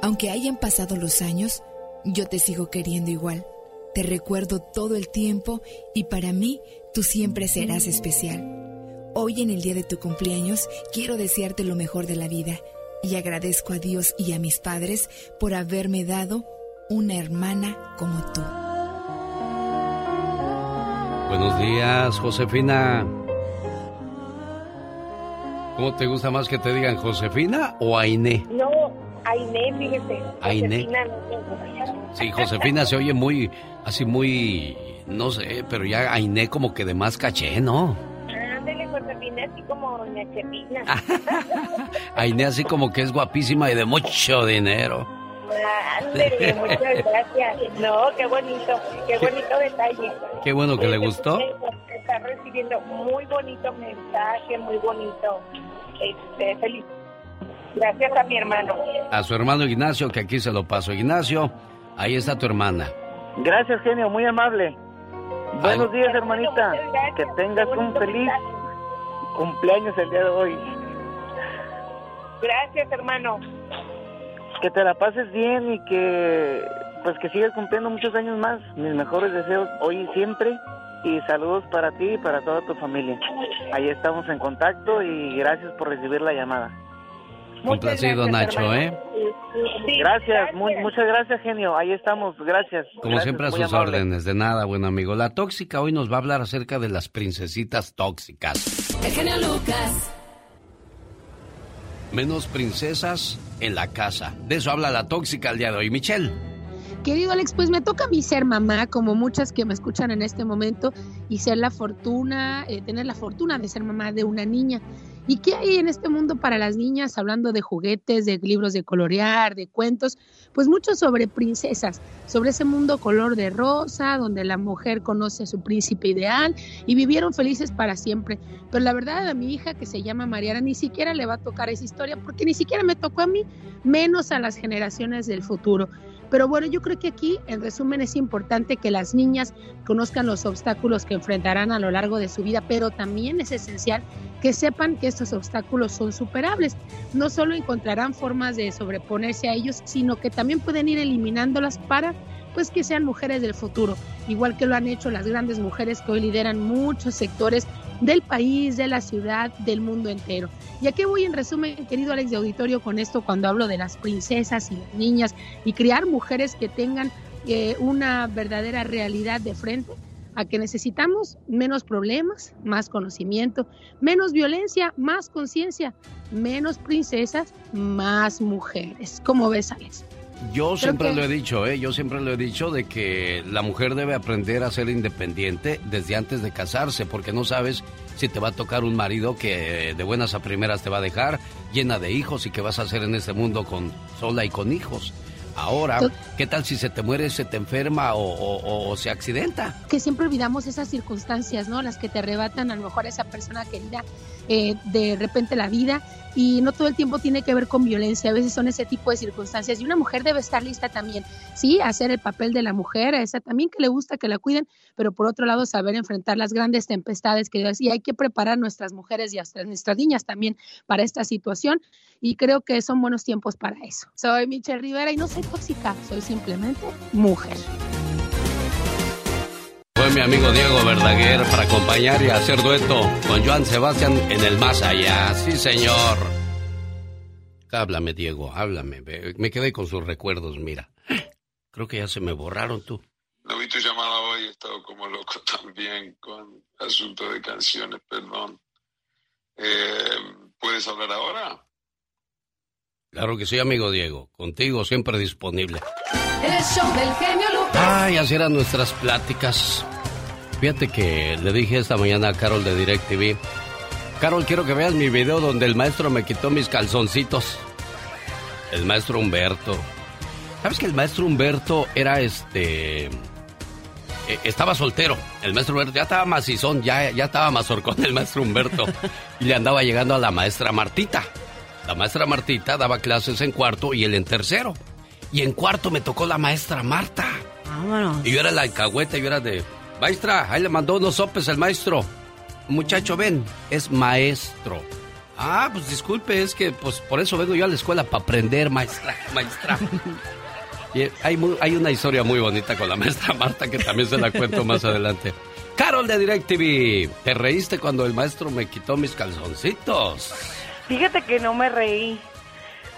Aunque hayan pasado los años, yo te sigo queriendo igual. Te recuerdo todo el tiempo y para mí tú siempre serás especial. Hoy en el día de tu cumpleaños quiero desearte lo mejor de la vida y agradezco a Dios y a mis padres por haberme dado una hermana como tú. Buenos días, Josefina. ¿Cómo te gusta más que te digan Josefina o Ainé? No, Ainé, fíjese. Ainé. Sí, Josefina se oye muy, así muy, no sé, pero ya Ainé como que de más caché, ¿no? así como doña Chepina. Así como que es guapísima y de mucho dinero. Ándale, muchas gracias. No, qué bonito, qué bonito detalle. Qué bueno que le gustó. Está recibiendo muy bonito mensaje, muy bonito. Este, feliz. Gracias a mi hermano. A su hermano Ignacio, que aquí se lo paso. Ignacio, ahí está tu hermana. Gracias, genio, muy amable. Buenos días, hermanita. Que tengas un feliz cumpleaños el día de hoy. Gracias, hermano. Que te la pases bien y que pues que sigas cumpliendo muchos años más. Mis mejores deseos hoy y siempre y saludos para ti y para toda tu familia. Ahí estamos en contacto y gracias por recibir la llamada. Complacido, Nacho, ¿eh? gracias, muchas gracias, genio. Ahí estamos, gracias. Como siempre, a sus órdenes. De nada, buen amigo. La tóxica hoy nos va a hablar acerca de las princesitas tóxicas. El genio Lucas. Menos princesas en la casa. De eso habla la tóxica el día de hoy. Michelle. Querido Alex, pues me toca a mí ser mamá, como muchas que me escuchan en este momento, y ser la fortuna, eh, tener la fortuna de ser mamá de una niña. ¿Y qué hay en este mundo para las niñas? Hablando de juguetes, de libros de colorear, de cuentos, pues mucho sobre princesas, sobre ese mundo color de rosa, donde la mujer conoce a su príncipe ideal y vivieron felices para siempre. Pero la verdad a mi hija, que se llama Mariana, ni siquiera le va a tocar esa historia, porque ni siquiera me tocó a mí, menos a las generaciones del futuro. Pero bueno, yo creo que aquí, en resumen, es importante que las niñas conozcan los obstáculos que enfrentarán a lo largo de su vida, pero también es esencial que sepan que estos obstáculos son superables. No solo encontrarán formas de sobreponerse a ellos, sino que también pueden ir eliminándolas para pues que sean mujeres del futuro, igual que lo han hecho las grandes mujeres que hoy lideran muchos sectores del país, de la ciudad, del mundo entero. ¿Y a voy en resumen, querido Alex de Auditorio, con esto cuando hablo de las princesas y las niñas y criar mujeres que tengan eh, una verdadera realidad de frente? a que necesitamos menos problemas, más conocimiento, menos violencia, más conciencia, menos princesas, más mujeres. ¿Cómo ves, Alex? Yo siempre lo he dicho, ¿eh? yo siempre lo he dicho de que la mujer debe aprender a ser independiente desde antes de casarse, porque no sabes si te va a tocar un marido que de buenas a primeras te va a dejar llena de hijos y que vas a hacer en este mundo con sola y con hijos. Ahora, ¿qué tal si se te muere, se te enferma o, se accidenta? Que siempre olvidamos esas circunstancias, ¿no? Las que te arrebatan a lo mejor a esa persona querida eh, de repente la vida y no todo el tiempo tiene que ver con violencia, a veces son ese tipo de circunstancias y una mujer debe estar lista también, sí, hacer el papel de la mujer, a esa también que le gusta que la cuiden, pero por otro lado saber enfrentar las grandes tempestades que y hay que preparar nuestras mujeres y nuestras niñas también para esta situación y creo que son buenos tiempos para eso. Soy Michelle Rivera y no soy tóxica, soy simplemente mujer. Fue mi amigo Diego Verdaguer para acompañar y hacer dueto con Joan Sebastián en el más allá. Sí, señor. Háblame, Diego, háblame. Me quedé con sus recuerdos, mira. Creo que ya se me borraron tú. No vi tu llamada hoy, he estado como loco también con asunto de canciones, perdón. Eh, ¿Puedes hablar ahora? Claro que sí, amigo Diego. Contigo siempre disponible. El show del genio Lucas. Ay, así eran nuestras pláticas. Fíjate que le dije esta mañana a Carol de DirecTV. Carol, quiero que veas mi video donde el maestro me quitó mis calzoncitos. El maestro Humberto. ¿Sabes que el maestro Humberto era este... E, estaba soltero. El maestro Humberto ya estaba macizón, ya, ya estaba mazorcón el maestro Humberto. y le andaba llegando a la maestra Martita. La maestra Martita daba clases en cuarto y él en tercero. Y en cuarto me tocó la maestra Marta. Vámonos. Y yo era la alcahueta, yo era de... Maestra, ahí le mandó unos sopes el maestro. Muchacho, ven, es maestro. Ah, pues disculpe, es que pues por eso vengo yo a la escuela, para aprender, maestra, maestra. y hay, hay una historia muy bonita con la maestra Marta que también se la cuento más adelante. Carol de DirecTV, ¿te reíste cuando el maestro me quitó mis calzoncitos? Fíjate que no me reí.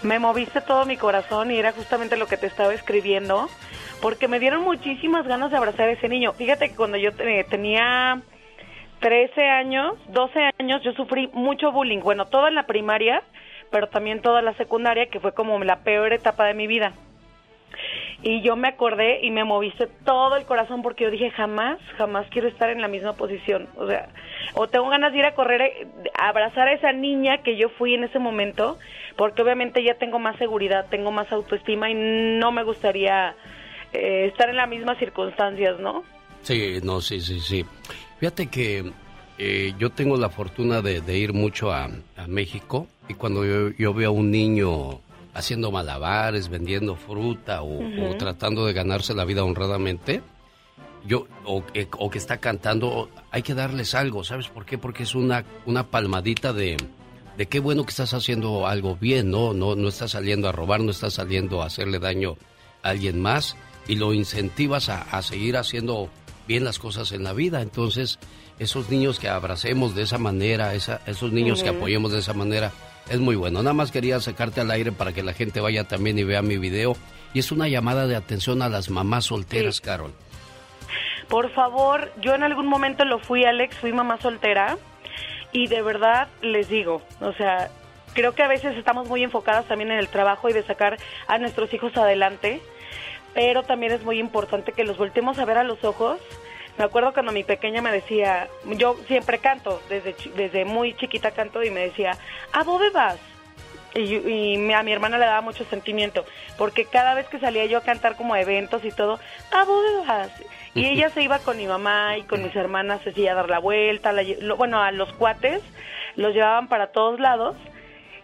Me moviste todo mi corazón y era justamente lo que te estaba escribiendo, porque me dieron muchísimas ganas de abrazar a ese niño. Fíjate que cuando yo tenía 13 años, 12 años, yo sufrí mucho bullying. Bueno, toda la primaria, pero también toda la secundaria, que fue como la peor etapa de mi vida. Y yo me acordé y me moviste todo el corazón porque yo dije, jamás, jamás quiero estar en la misma posición. O sea, o tengo ganas de ir a correr, eh, abrazar a esa niña que yo fui en ese momento, porque obviamente ya tengo más seguridad, tengo más autoestima y no me gustaría eh, estar en las mismas circunstancias, ¿no? Sí, no, sí, sí, sí. Fíjate que eh, yo tengo la fortuna de, ir mucho a, México y cuando yo, yo veo a un niño haciendo malabares, vendiendo fruta o, tratando de ganarse la vida honradamente, yo o, o, que está cantando, hay que darles algo, ¿sabes por qué? Porque es una, una palmadita de, de qué bueno que estás haciendo algo bien, ¿no? No, no estás saliendo a robar, no estás saliendo a hacerle daño a alguien más y lo incentivas a, seguir haciendo bien las cosas en la vida. Entonces, esos niños que abracemos de esa manera, esa, esos niños que apoyemos de esa manera, Es muy bueno. Nada más quería sacarte al aire para que la gente vaya también y vea mi video. Y es una llamada de atención a las mamás solteras, Carol. Por favor, yo en algún momento lo fui, Alex, fui mamá soltera. Y de verdad les digo, o sea, creo que a veces estamos muy enfocadas también en el trabajo y de sacar a nuestros hijos adelante. Pero también es muy importante que los voltemos a ver a los ojos me acuerdo cuando mi pequeña me decía, yo siempre canto, desde, desde muy chiquita canto y me decía, ¿a dónde vas? Y, a mi hermana le daba mucho sentimiento, porque cada vez que salía yo a cantar como eventos y todo, ¿a dónde vas? Y ella se iba con mi mamá y con mis hermanas, se iba a dar la vuelta, bueno, a los cuates los llevaban para todos lados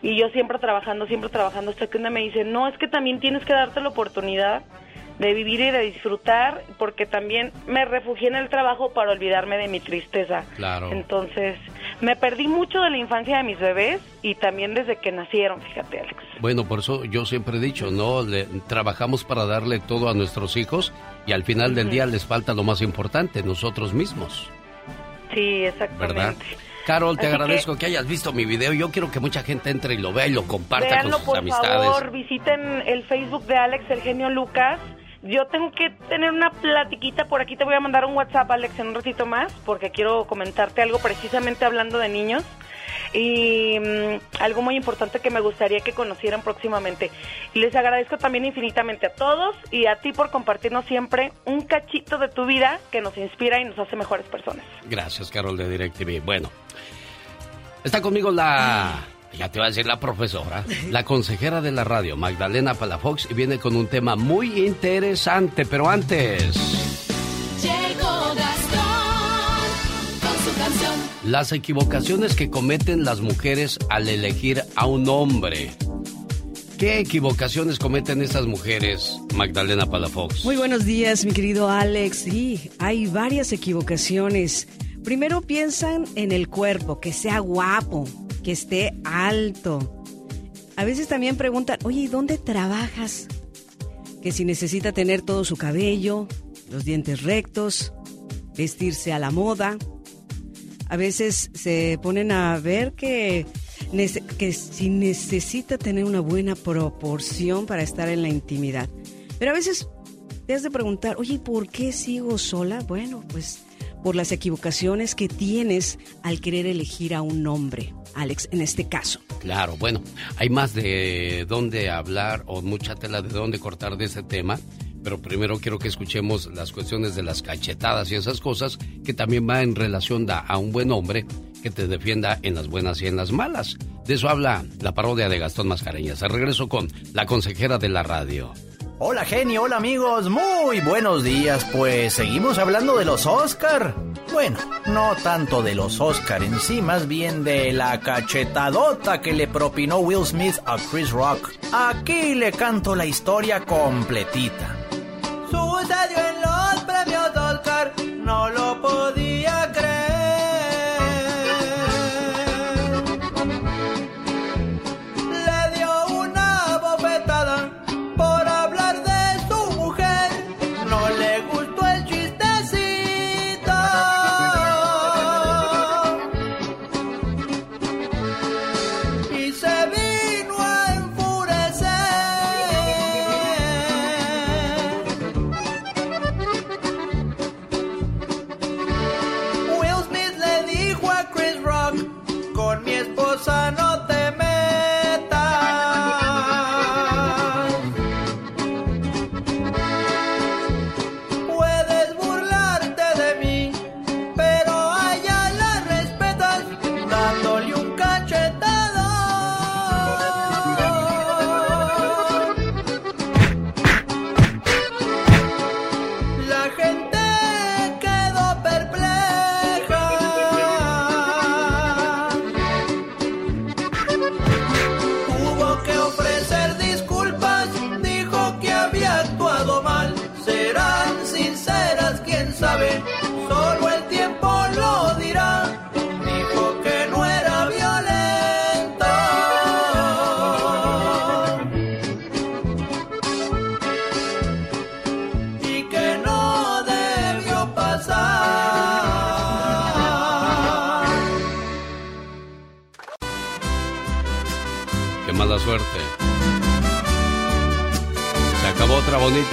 y yo siempre trabajando, siempre trabajando, hasta que una me dice, no, es que también tienes que darte la oportunidad de vivir y de disfrutar, porque también me refugié en el trabajo para olvidarme de mi tristeza. Claro. Entonces, me perdí mucho de la infancia de mis bebés y también desde que nacieron, fíjate, Alex. Bueno, por eso yo siempre he dicho, ¿no? Le, trabajamos para darle todo a nuestros hijos y al final del día les falta lo más importante, nosotros mismos. Sí, exactamente. ¿Verdad? Carol, te agradezco que... hayas visto mi video. Yo quiero que mucha gente entre y lo vea y lo comparta con sus por amistades. Por favor, visiten el Facebook de Alex, el genio Lucas. Yo tengo que tener una platiquita por aquí. Te voy a mandar un WhatsApp, Alex, en un ratito más, porque quiero comentarte algo precisamente hablando de niños. Y mm, algo muy importante que me gustaría que conocieran próximamente. Y les agradezco también infinitamente a todos y a ti por compartirnos siempre un cachito de tu vida que nos inspira y nos hace mejores personas. Gracias, Carol de DirecTV. Bueno, está conmigo la ya te va a decir la profesora, la consejera de la radio, Magdalena Palafox, y viene con un tema muy interesante, pero antes... Llegó Gastón con su canción. Las equivocaciones que cometen las mujeres al elegir a un hombre. ¿Qué equivocaciones cometen estas mujeres, Magdalena Palafox? Muy buenos días, mi querido Alex. Sí, hay varias equivocaciones. Primero piensan en el cuerpo, que sea guapo, que esté alto. A veces también preguntan, oye, ¿y dónde trabajas? Que si necesita tener todo su cabello, los dientes rectos, vestirse a la moda. A veces se ponen a ver que, que si necesita tener una buena proporción para estar en la intimidad. Pero a veces te has de preguntar, oye, ¿por qué sigo sola? Bueno, pues por las equivocaciones que tienes al querer elegir a un hombre. Alex, en este caso. Claro, bueno, hay más de dónde hablar o mucha tela de dónde cortar de ese tema, pero primero quiero que escuchemos las cuestiones de las cachetadas y esas cosas que también va en relación a un buen hombre que te defienda en las buenas y en las malas. De eso habla la parodia de Gastón Mascareñas. Se regreso con la consejera de la radio. Hola genio, hola amigos, muy buenos días, pues seguimos hablando de los Oscar. Bueno, no tanto de los Oscar en sí, más bien de la cachetadota que le propinó Will Smith a Chris Rock. Aquí le canto la historia completita. Sucedió en los premios Oscar, no lo podía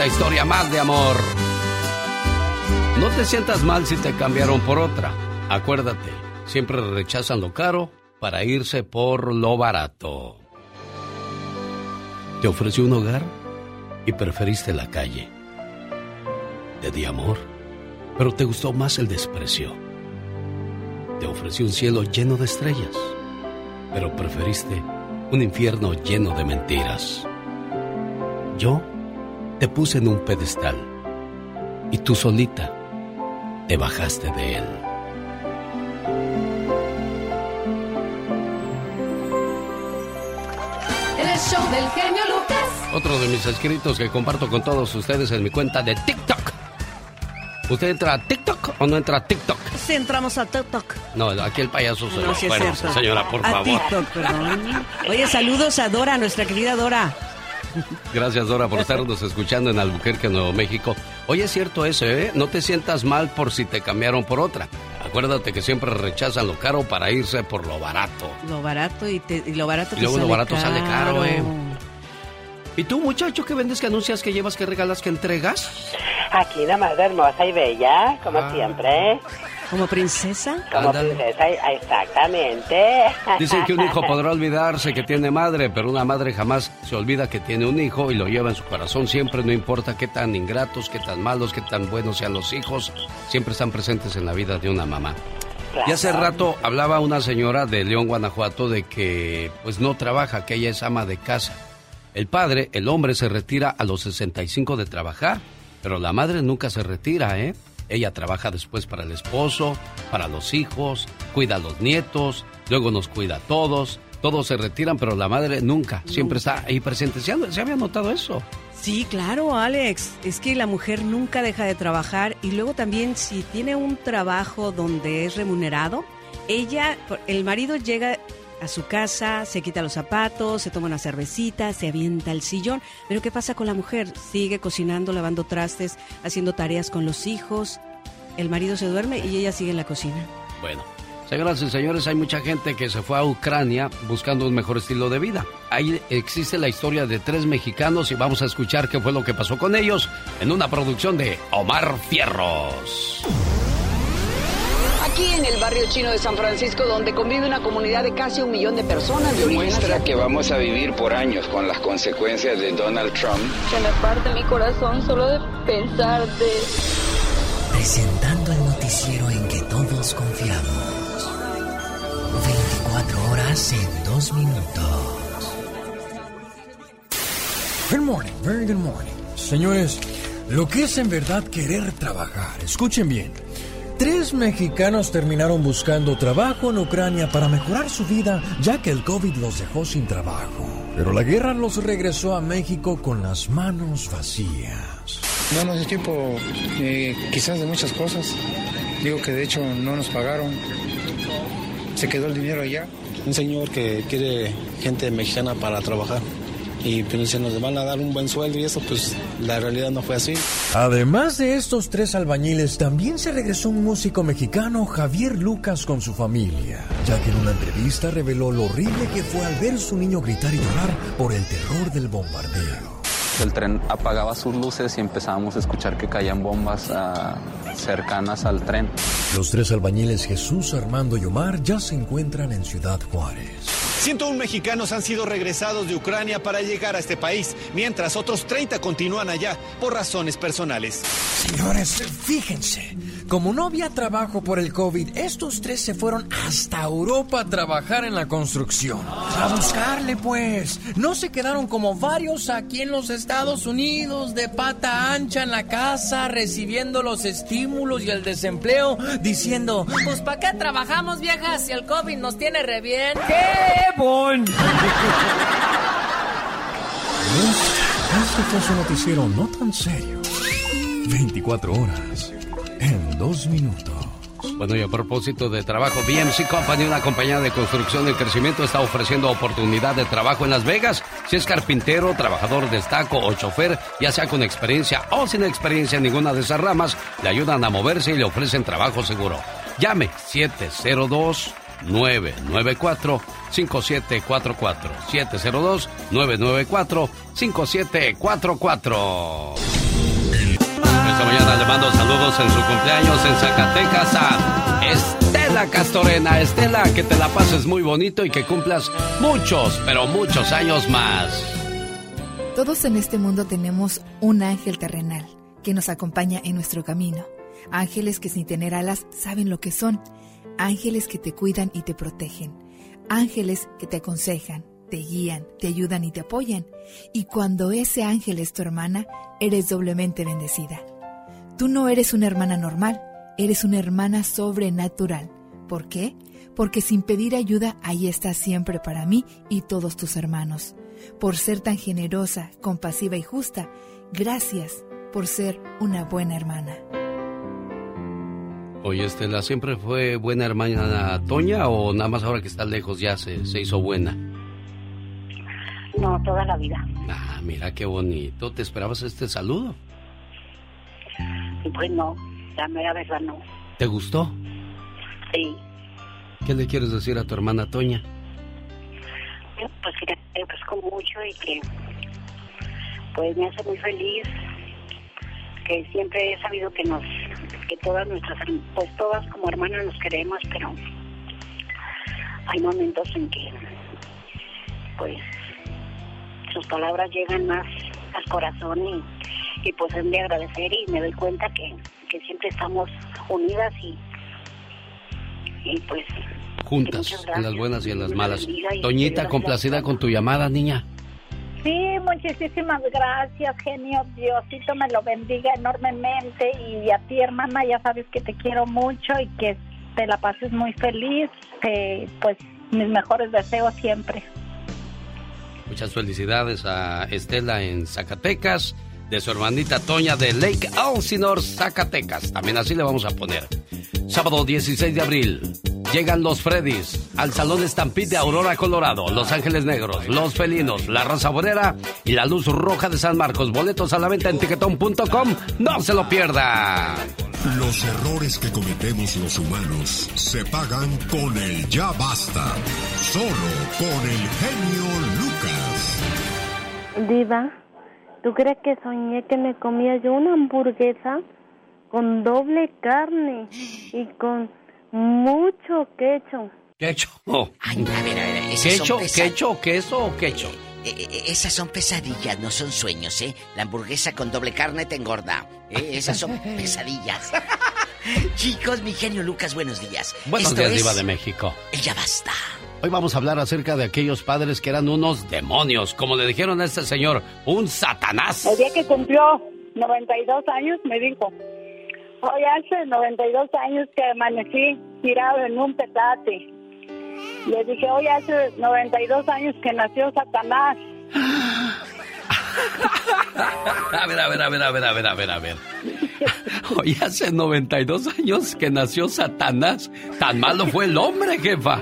historia más de amor. No te sientas mal si te cambiaron por otra. Acuérdate, siempre rechazan lo caro para irse por lo barato. Te ofreció un hogar y preferiste la calle. Te di amor, pero te gustó más el desprecio. Te ofrecí un cielo lleno de estrellas, pero preferiste un infierno lleno de mentiras. Yo te puse en un pedestal y tú solita te bajaste de él. El show del genio Lucas. Otro de mis escritos que comparto con todos ustedes en mi cuenta de TikTok. ¿Usted entra a TikTok o no entra a TikTok? Sí, entramos a TikTok. No, aquí el payaso soy No, yo. sí es Bueno, cierto. señora, por A favor. TikTok, perdón. Oye, saludos a Dora, nuestra querida Dora. Gracias, Dora, por estarnos escuchando en Albuquerque, Nuevo México. Oye, es cierto eso, ¿eh? No te sientas mal por si te cambiaron por otra. Acuérdate que siempre rechazan lo caro para irse por lo barato. Lo barato y, te- y lo barato Y luego lo sale barato sale caro, ¿eh? ¿Y tú, muchacho, qué vendes, que anuncias, que llevas, que regalas, que entregas? Aquí la más hermosa y bella, como Ah. siempre. ¿Como princesa? Como princesa, exactamente. Dicen que un hijo podrá olvidarse que tiene madre, pero una madre jamás se olvida que tiene un hijo y lo lleva en su corazón siempre, no importa qué tan ingratos, qué tan malos, qué tan buenos sean los hijos, siempre están presentes en la vida de una mamá. Y hace rato hablaba una señora de León, Guanajuato, de que pues no trabaja, que ella es ama de casa. El padre, el hombre, se retira a los 65 de trabajar, pero la madre nunca se retira, ¿eh? Ella trabaja después para el esposo, para los hijos, cuida a los nietos, luego nos cuida a todos. Todos se retiran, pero la madre nunca, siempre está ahí presente. ¿Se, ha- se había notado eso? Sí, claro, Alex. Es que la mujer nunca deja de trabajar y luego también si tiene un trabajo donde es remunerado, ella, el marido llega a su casa, se quita los zapatos, se toma una cervecita, se avienta al sillón. Pero ¿qué pasa con la mujer? Sigue cocinando, lavando trastes, haciendo tareas con los hijos. El marido se duerme y ella sigue en la cocina. Bueno, señoras y señores, hay mucha gente que se fue a Ucrania buscando un mejor estilo de vida. Ahí existe la historia de tres mexicanos y vamos a escuchar qué fue lo que pasó con ellos en una producción de Omar Fierros. Aquí en el barrio chino de San Francisco, donde convive una comunidad de casi un millón de personas de origen Demuestra que vamos a vivir por años con las consecuencias de Donald Trump. Se me parte mi corazón solo de pensar de... Presentando el noticiero en que todos confiamos. 24 horas en 2 minutos. Good morning, very good morning. Señores, lo que es en verdad querer trabajar, escuchen bien. Tres mexicanos terminaron buscando trabajo en Ucrania para mejorar su vida, ya que el COVID los dejó sin trabajo. Pero la guerra los regresó a México con las manos vacías. No nos dio tiempo eh, quizás de muchas cosas. Digo que de hecho no nos pagaron. Se quedó el dinero allá. Un señor que quiere gente mexicana para trabajar. Y pues nos van a dar un buen sueldo y eso pues la realidad no fue así. Además de estos tres albañiles, también se regresó un músico mexicano, Javier Lucas, con su familia, ya que en una entrevista reveló lo horrible que fue al ver su niño gritar y llorar por el terror del bombardeo. El tren apagaba sus luces y empezábamos a escuchar que caían bombas ah, cercanas al tren. Los tres albañiles Jesús, Armando y Omar ya se encuentran en Ciudad Juárez. 101 mexicanos han sido regresados de Ucrania para llegar a este país, mientras otros 30 continúan allá por razones personales. Señores, fíjense, como no había trabajo por el COVID, estos tres se fueron hasta Europa a trabajar en la construcción. A buscarle, pues. No se quedaron como varios aquí en los Estados Unidos, de pata ancha en la casa, recibiendo los estímulos y el desempleo, diciendo, Pues ¿para qué trabajamos, viejas, si el COVID nos tiene re bien? ¡Qué bon! Este fue su noticiero no tan serio. 24 horas en 2 minutos. Bueno, y a propósito de trabajo, BMC Company, una compañía de construcción en crecimiento, está ofreciendo oportunidad de trabajo en Las Vegas. Si es carpintero, trabajador de estaco o chofer, ya sea con experiencia o sin experiencia en ninguna de esas ramas, le ayudan a moverse y le ofrecen trabajo seguro. Llame 702 702-994-5744. 702-994-5744. Esta mañana le mando saludos en su cumpleaños en Zacatecas a Estela Castorena. Estela, que te la pases muy bonito y que cumplas muchos, pero muchos años más. Todos en este mundo tenemos un ángel terrenal que nos acompaña en nuestro camino. Ángeles que sin tener alas saben lo que son. Ángeles que te cuidan y te protegen. Ángeles que te aconsejan, te guían, te ayudan y te apoyan. Y cuando ese ángel es tu hermana, eres doblemente bendecida. Tú no eres una hermana normal, eres una hermana sobrenatural. ¿Por qué? Porque sin pedir ayuda, ahí estás siempre para mí y todos tus hermanos. Por ser tan generosa, compasiva y justa, gracias por ser una buena hermana. Oye, Estela, ¿siempre fue buena hermana Toña o nada más ahora que está lejos ya se, se hizo buena? No, toda la vida. Ah, mira qué bonito. ¿Te esperabas este saludo? Pues no, la mera verdad no. ¿Te gustó? Sí. ¿Qué le quieres decir a tu hermana Toña? Pues que te busco mucho y que pues me hace muy feliz que siempre he sabido que nos que todas nuestras pues todas como hermanas nos queremos pero hay momentos en que pues sus palabras llegan más al corazón y, y pues es de agradecer y me doy cuenta que, que siempre estamos unidas y y pues Juntas, en las buenas y en las malas. Toñita, complacida con tu llamada, niña. Sí, muchísimas gracias, genio. Diosito me lo bendiga enormemente. Y a ti, hermana, ya sabes que te quiero mucho y que te la pases muy feliz. Que, pues mis mejores deseos siempre. Muchas felicidades a Estela en Zacatecas, de su hermanita Toña de Lake Elsinore, Zacatecas. También así le vamos a poner. Sábado 16 de abril, llegan los Freddys al Salón Stampede de Aurora, Colorado, Los Ángeles Negros, Los Felinos, La Raza Bonera y la Luz Roja de San Marcos. Boletos a la venta en tiquetón.com. ¡No se lo pierda! Los errores que cometemos los humanos se pagan con el ya basta. Solo con el genio. Diva, ¿tú crees que soñé que me comía yo una hamburguesa con doble carne y con mucho quecho? ¿Quecho? Ay, a ver, a ver. esas son ¿Quecho, quecho, queso o quecho? Eh, eh, esas son pesadillas, no son sueños, ¿eh? La hamburguesa con doble carne te engorda. ¿eh? Esas son pesadillas. Chicos, mi genio Lucas, buenos días. Buenos Esto días, es Diva de México. el Ya Basta. Hoy vamos a hablar acerca de aquellos padres que eran unos demonios, como le dijeron a este señor, un satanás. El día que cumplió 92 años me dijo, hoy hace 92 años que amanecí tirado en un petate. Le dije, hoy hace 92 años que nació Satanás. A ver, a ver, a ver, a ver, a ver, a ver, a ver. Hoy hace 92 años que nació Satanás. Tan malo fue el hombre, jefa.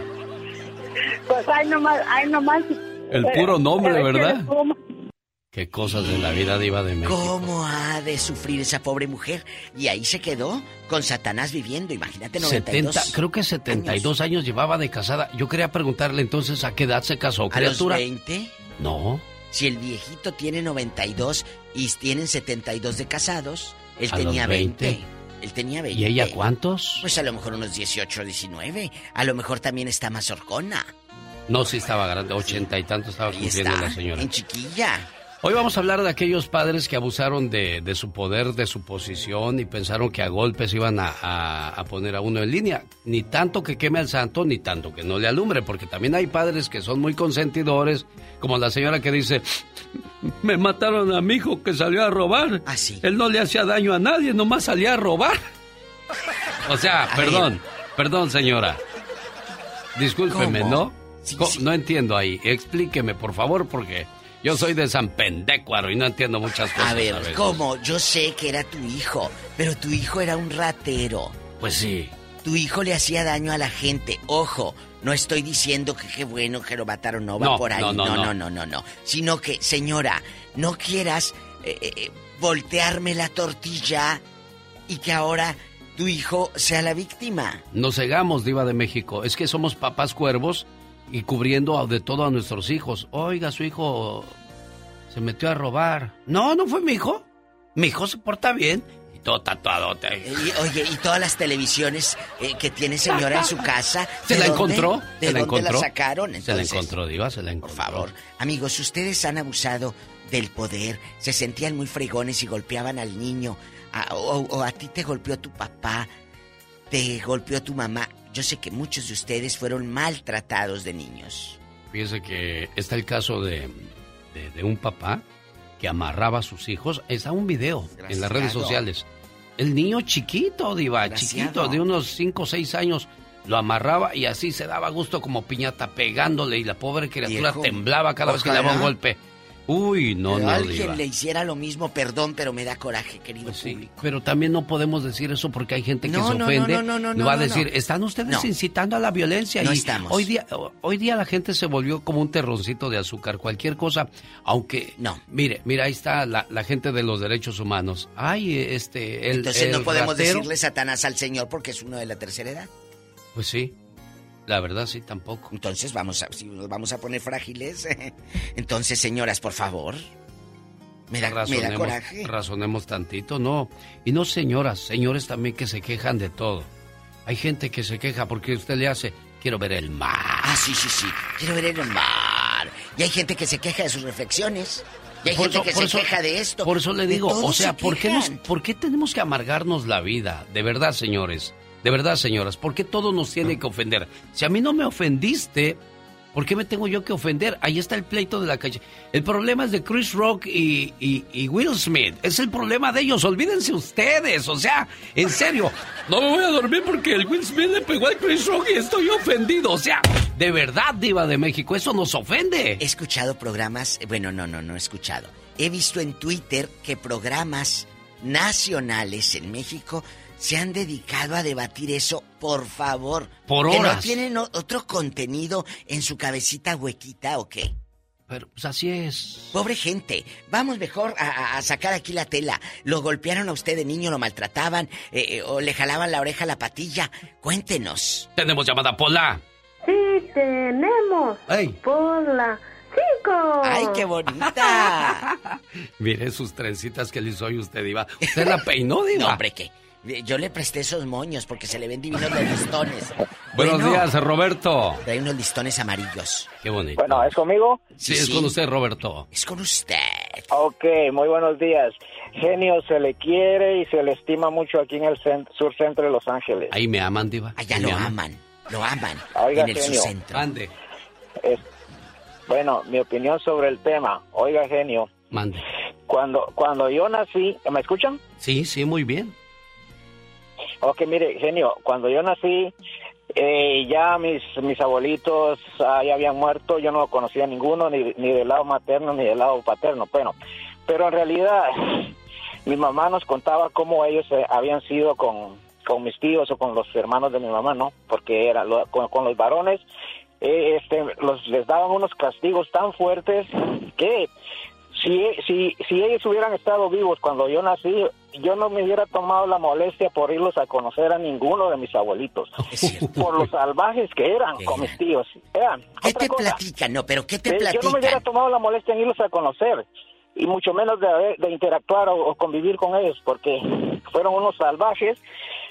Pues hay nomás, hay nomás. El puro nombre, eh, ¿verdad? Qué cosas de la vida diva de México. ¿Cómo ha de sufrir esa pobre mujer? Y ahí se quedó con Satanás viviendo. Imagínate 92. 70, creo que 72 años. llevaba de casada. Yo quería preguntarle entonces a qué edad se casó, ¿A los criatura. 20? No, Si el viejito tiene 92 y tienen 72 de casados, él A los tenía 20. 20. Él tenía 20. ¿y ella cuántos? Pues a lo mejor unos 18 o 19. A lo mejor también está más horcona. No, sí estaba grande, ochenta y tanto estaba cumpliendo está, la señora. en chiquilla. Hoy vamos a hablar de aquellos padres que abusaron de, de su poder, de su posición y pensaron que a golpes iban a, a- a poner a uno en línea. Ni tanto que queme al santo, ni tanto que no le alumbre, porque también hay padres que son muy consentidores, como la señora que dice, me mataron a mi hijo que salió a robar. Ah, Él no le hacía daño a nadie, nomás salía a robar. O sea, A perdón, perdón señora. Discúlpeme, ¿Cómo? ¿no? Sí, Co- sí. No entiendo ahí. Explíqueme, por favor, porque yo soy de San Pendécuaro y no entiendo muchas cosas. A ver. ¿cómo? Yo sé que era tu hijo, pero tu hijo era un ratero. Pues sí. Tu hijo le hacía daño a la gente. Ojo, no estoy diciendo que qué bueno que lo mataron, no va No, por ahí. no, no, no, no. no, no, no. Sino que, señora, no quieras eh, eh, eh, voltearme la tortilla y que ahora tu hijo sea la víctima. Nos cegamos, Diva de México. Es que somos papás cuervos y cubriendo de todo a nuestros hijos. Oiga, su hijo se metió a robar. No, no fue mi hijo. Mi hijo se porta bien. Y todo tatuadote. Y, oye, y todas las televisiones eh, que tiene señora en su casa. ¿Se ¿de la dónde? encontró? ¿De ¿Se la dónde encontró? la sacaron? Se la Entonces, encontró, Diva, se la encontró. Por favor, amigos, ustedes han abusado del poder, se sentían muy fregones y golpeaban al niño, a- o, o a ti te golpeó tu papá, te golpeó tu mamá. Yo sé que muchos de ustedes fueron maltratados de niños. Fíjese que está el caso de, de, de un papá que amarraba a sus hijos. Está un video en las redes sociales. El niño chiquito, Diva, chiquito, de unos 5 o 6 años, lo amarraba y así se daba gusto como piñata pegándole y la pobre criatura Viejo, temblaba cada vez que le daba un golpe. Uy, no, Pero no, alguien Diva. le hiciera lo mismo, perdón, pero me da coraje, querido público. Pero también no podemos decir eso porque hay gente que No, se no, ofende. no, no, no, no, va a decir, están ustedes incitando a la violencia. No y estamos. Hoy día, hoy día la gente se volvió como un terroncito de azúcar, cualquier cosa, aunque... No. Mire, mira, ahí está la, la gente de los derechos humanos. Ay, este... El, Entonces el no podemos ratero- decirle Satanás al Señor porque es uno de la tercera edad. Pues sí, la verdad sí, tampoco. Entonces vamos a, si nos vamos a poner frágiles. Entonces, señoras, por favor. Me da, me da razonemos, coraje. razonemos tantito, no. Y no señoras, señores también que se quejan de todo. Hay gente que se queja porque usted le hace, quiero ver el mar. Ah, sí, sí, sí. Quiero ver el mar. Y hay gente que se queja de sus reflexiones. Y hay Por gente eso- que se eso- queja de esto. Por eso le digo, o sea, se ¿por qué, nos-. ¿por qué tenemos que amargarnos la vida? De verdad, señores. De verdad, señoras. ¿Por qué todo nos tiene que ofender? Si a mí no me ofendiste, ¿por qué me tengo yo que ofender? Ahí está el pleito de la calle. El problema es de Chris Rock y, y- Will Smith. Es el problema de ellos. Olvídense ustedes. O sea, en serio. No me voy a dormir porque el Will Smith le pegó al Chris Rock y estoy ofendido. O sea, de verdad, Diva de México, eso nos ofende. He escuchado programas, bueno, no, no, no he escuchado. He visto en Twitter que programas nacionales en México se han dedicado a debatir eso, por favor. Por ¿Que no horas. tienen otro contenido en su cabecita huequita o qué? Pero pues así es. Pobre gente, vamos mejor a, sacar aquí la tela. Lo golpearon a usted de niño, lo maltrataban, eh, eh, o le jalaban la oreja a la patilla. Cuéntenos. Tenemos llamada Pola. Sí, tenemos. Ey. Por la cinco. ¡Ay, qué bonita! Mire sus trencitas que le hizo hoy usted, Diva. ¿Usted la peinó, Diva? No, hombre, ¿qué? Yo le presté esos moños porque se le ven divinos los listones. Buenos Bueno, días, Roberto. Trae unos listones amarillos. Qué bonito. Bueno, ¿es conmigo? Sí, es con usted, Roberto. Es con usted. Ok, muy buenos días. Genio, se le quiere y se le estima mucho aquí en el cent- sur centro de Los Ángeles. Ahí me aman, Diva. Allá Ahí lo me aman, lo aman. Oiga, en el genio. centro. Ande. Es- bueno, mi opinión sobre el tema. Oiga, genio, Mande. cuando, cuando yo nací, ¿me escuchan? Sí, sí, muy bien. Ok, mire, genio, cuando yo nací, eh, ya mis, mis abuelitos ah, ya habían muerto, yo no conocía a ninguno, ni, ni del lado materno ni del lado paterno, bueno, pero en realidad mi mamá nos contaba cómo ellos eh, habían sido con, con mis tíos o con los hermanos de mi mamá, ¿no? Porque era lo- con, los varones, eh, este, les daban unos castigos tan fuertes que si, si, si ellos hubieran estado vivos cuando yo nací, yo no me hubiera tomado la molestia por irlos a conocer a ninguno de mis abuelitos. Por los salvajes que eran con mis tíos. Eran, ¿Qué otra te cosa, platican? No, pero ¿qué te eh, yo no me platican? hubiera tomado la molestia en irlos a conocer. Y mucho menos de, de interactuar o, o convivir con ellos, porque fueron unos salvajes.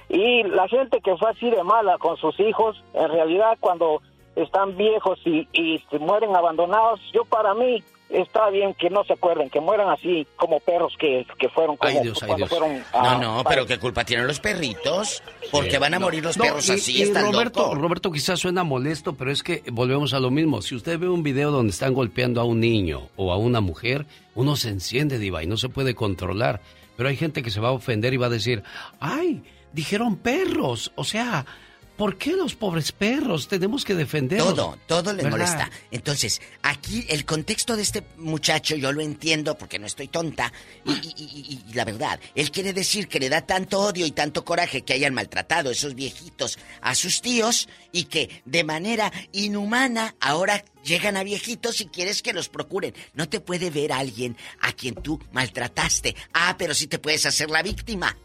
Y la gente que fue así de mala con sus hijos, en realidad cuando están viejos y, y se mueren abandonados, yo para mí está bien que no se acuerden, que mueran así como perros que, que fueron como Ay, Dios, ay, cuando Dios. fueron... No, ah, no, pero ¿qué culpa tienen los perritos? Porque van a No, morir los no, perros y- así, y están Roberto. Roberto quizás suena molesto, pero es que volvemos a lo mismo. Si usted ve un video donde están golpeando a un niño o a una mujer, uno se enciende, Diva, y no se puede controlar. Pero hay gente que se va a ofender y va a decir, ay, dijeron perros. O sea, ¿por qué los pobres perros? Tenemos que defenderlos. Todo, todo les ¿Verdad? molesta. Entonces, aquí el contexto de este muchacho yo lo entiendo porque no estoy tonta. Y, y- y- y la verdad, él quiere decir que le da tanto odio y tanto coraje que hayan maltratado esos viejitos a sus tíos y que de manera inhumana ahora llegan a viejitos y quieres que los procuren. No te puede ver alguien a quien tú maltrataste. Ah, pero sí te puedes hacer la víctima.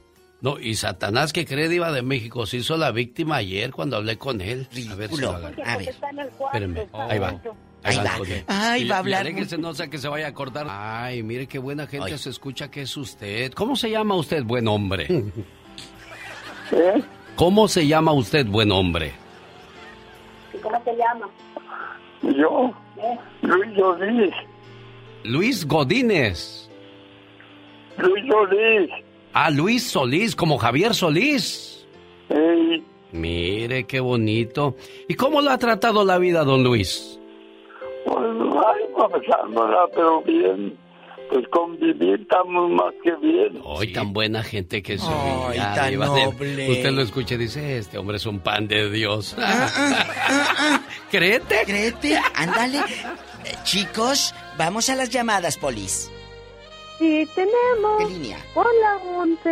No, y Satanás que cree Diva de México se hizo la víctima ayer cuando hablé con él. A ver si lo agarro. A ver. Espéreme, ahí va. Ahí va. Ay, Y- va a hablar aléguese, no sea que se vaya a cortar. Ay, mire qué buena gente se escucha que es usted. ¿Cómo se llama usted, buen hombre? ¿Cómo se llama usted, buen hombre? ¿Cómo se llama? Yo, Luis Solís, Luis Godínez. Luis Solís. Ah, Luis Solís, como Javier Solís. Ey, Mire qué bonito. ¿Y cómo lo ha tratado la vida, don Luis? pues ay, pasándola, pero bien. Pues convivir estamos más que bien. Hoy tan buena gente que soy. Ay, Ya, tan noble. Usted lo escucha y dice, este hombre es un pan de Dios. ¿Créete? ¿Créete? Ándale. Eh, chicos, vamos a las llamadas, polis. Sí, tenemos. ¿Qué línea? Hola, 11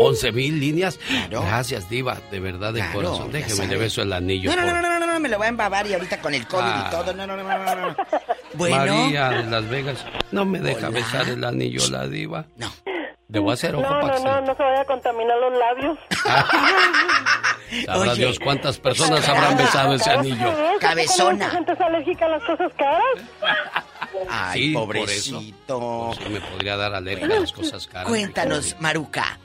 11 mil líneas. Gracias, Diva, de verdad, de Claro, corazón. Déjeme, le beso el anillo. No, no, por- no, no, no, no, me lo voy a embabar y ahorita con el COVID Ah. y todo. No, no, no, no, no, no. Bueno. María de Las Vegas. No me deja Hola. besar el anillo, la Diva. No. Debo hacer ojo No, para no, se- no, no se vaya a contaminar los labios. Sabrá Oye. Dios cuántas personas habrán besado ese anillo. Cabezona. ¿La gente es alérgica a las cosas caras? Ay, Sí, por pobrecito. Sí, me podría dar alergia a las cosas caras. Cuéntanos, Maruca.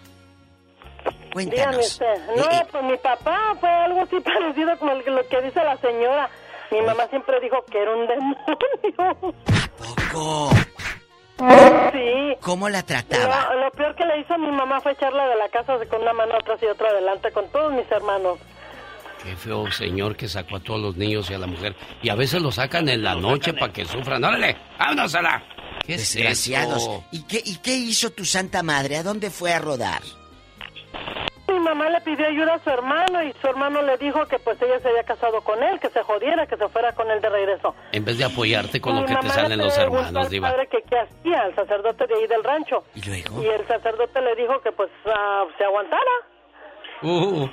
Dígame Cuéntanos. usted. No, Eh, eh, pues mi papá fue algo así parecido como lo que dice la señora. Mi mamá siempre dijo que era un demonio. poco. Sí. ¿Cómo la trataba? Lo, lo peor que le hizo a mi mamá fue echarla de la casa con una mano atrás y otra adelante con todos mis hermanos. Qué feo señor que sacó a todos los niños y a la mujer. Y a veces lo sacan en la noche para que sufran. ¡Órale! ¡Vámonos a la! ¿Qué es Desgraciados. eso? ¿Y qué, ¿Y qué hizo tu santa madre? ¿A dónde fue a rodar? Mi mamá le pidió ayuda a su hermano y su hermano le dijo que pues ella se había casado con él, que se jodiera, que se fuera con él de regreso. En vez de apoyarte con lo que te salen le los hermanos, Diva. padre que qué hacía, el sacerdote de ahí del rancho. ¿Y luego? Y el sacerdote le dijo que pues ah, se aguantara. Uh,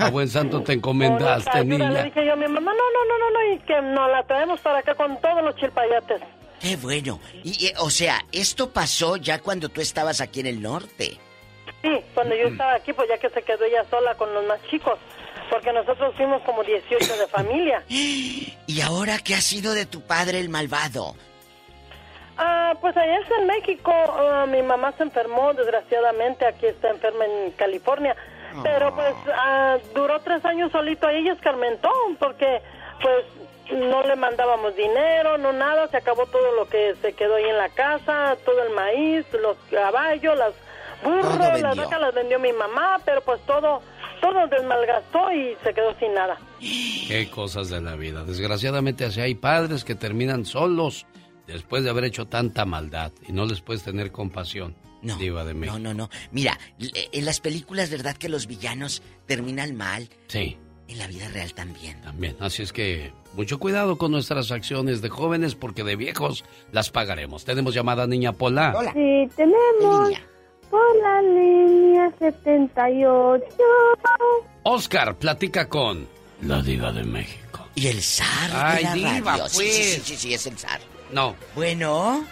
a buen santo te encomendaste, ayuda Le niña. dije yo a mi mamá, no, no, no, no, no, y que nos la traemos para acá con todos los chilpayates. Qué bueno. Y, y, o sea, esto pasó ya cuando tú estabas aquí en el norte. Sí, cuando yo estaba aquí, pues ya que se quedó ella sola con los más chicos, porque nosotros fuimos como 18 de familia. ¿Y ahora qué ha sido de tu padre el malvado? Ah, pues allá en México. Ah, mi mamá se enfermó, desgraciadamente. Aquí está enferma en California. Pero pues ah, duró tres años solito ahí y escarmentó, porque pues no le mandábamos dinero, no nada. Se acabó todo lo que se quedó ahí en la casa, todo el maíz, los caballos, las burros, las vacas las vendió mi mamá, pero pues todo, todo desmalgastó y se quedó sin nada. Qué cosas de la vida. Desgraciadamente así hay padres que terminan solos después de haber hecho tanta maldad y no les puedes tener compasión. No, Diva de México. No, no, no. Mira, en las películas, ¿verdad que los villanos terminan mal? Sí. En la vida real también. También. Así es que mucho cuidado con nuestras acciones de jóvenes porque de viejos las pagaremos. Tenemos llamada niña Pola. Sí, tenemos por la línea 78. Oscar, platica con la diva de México. Y el zar Ay, de la diva, radio. Sí, sí, sí, pues. sí, sí, es el zar. No. Bueno.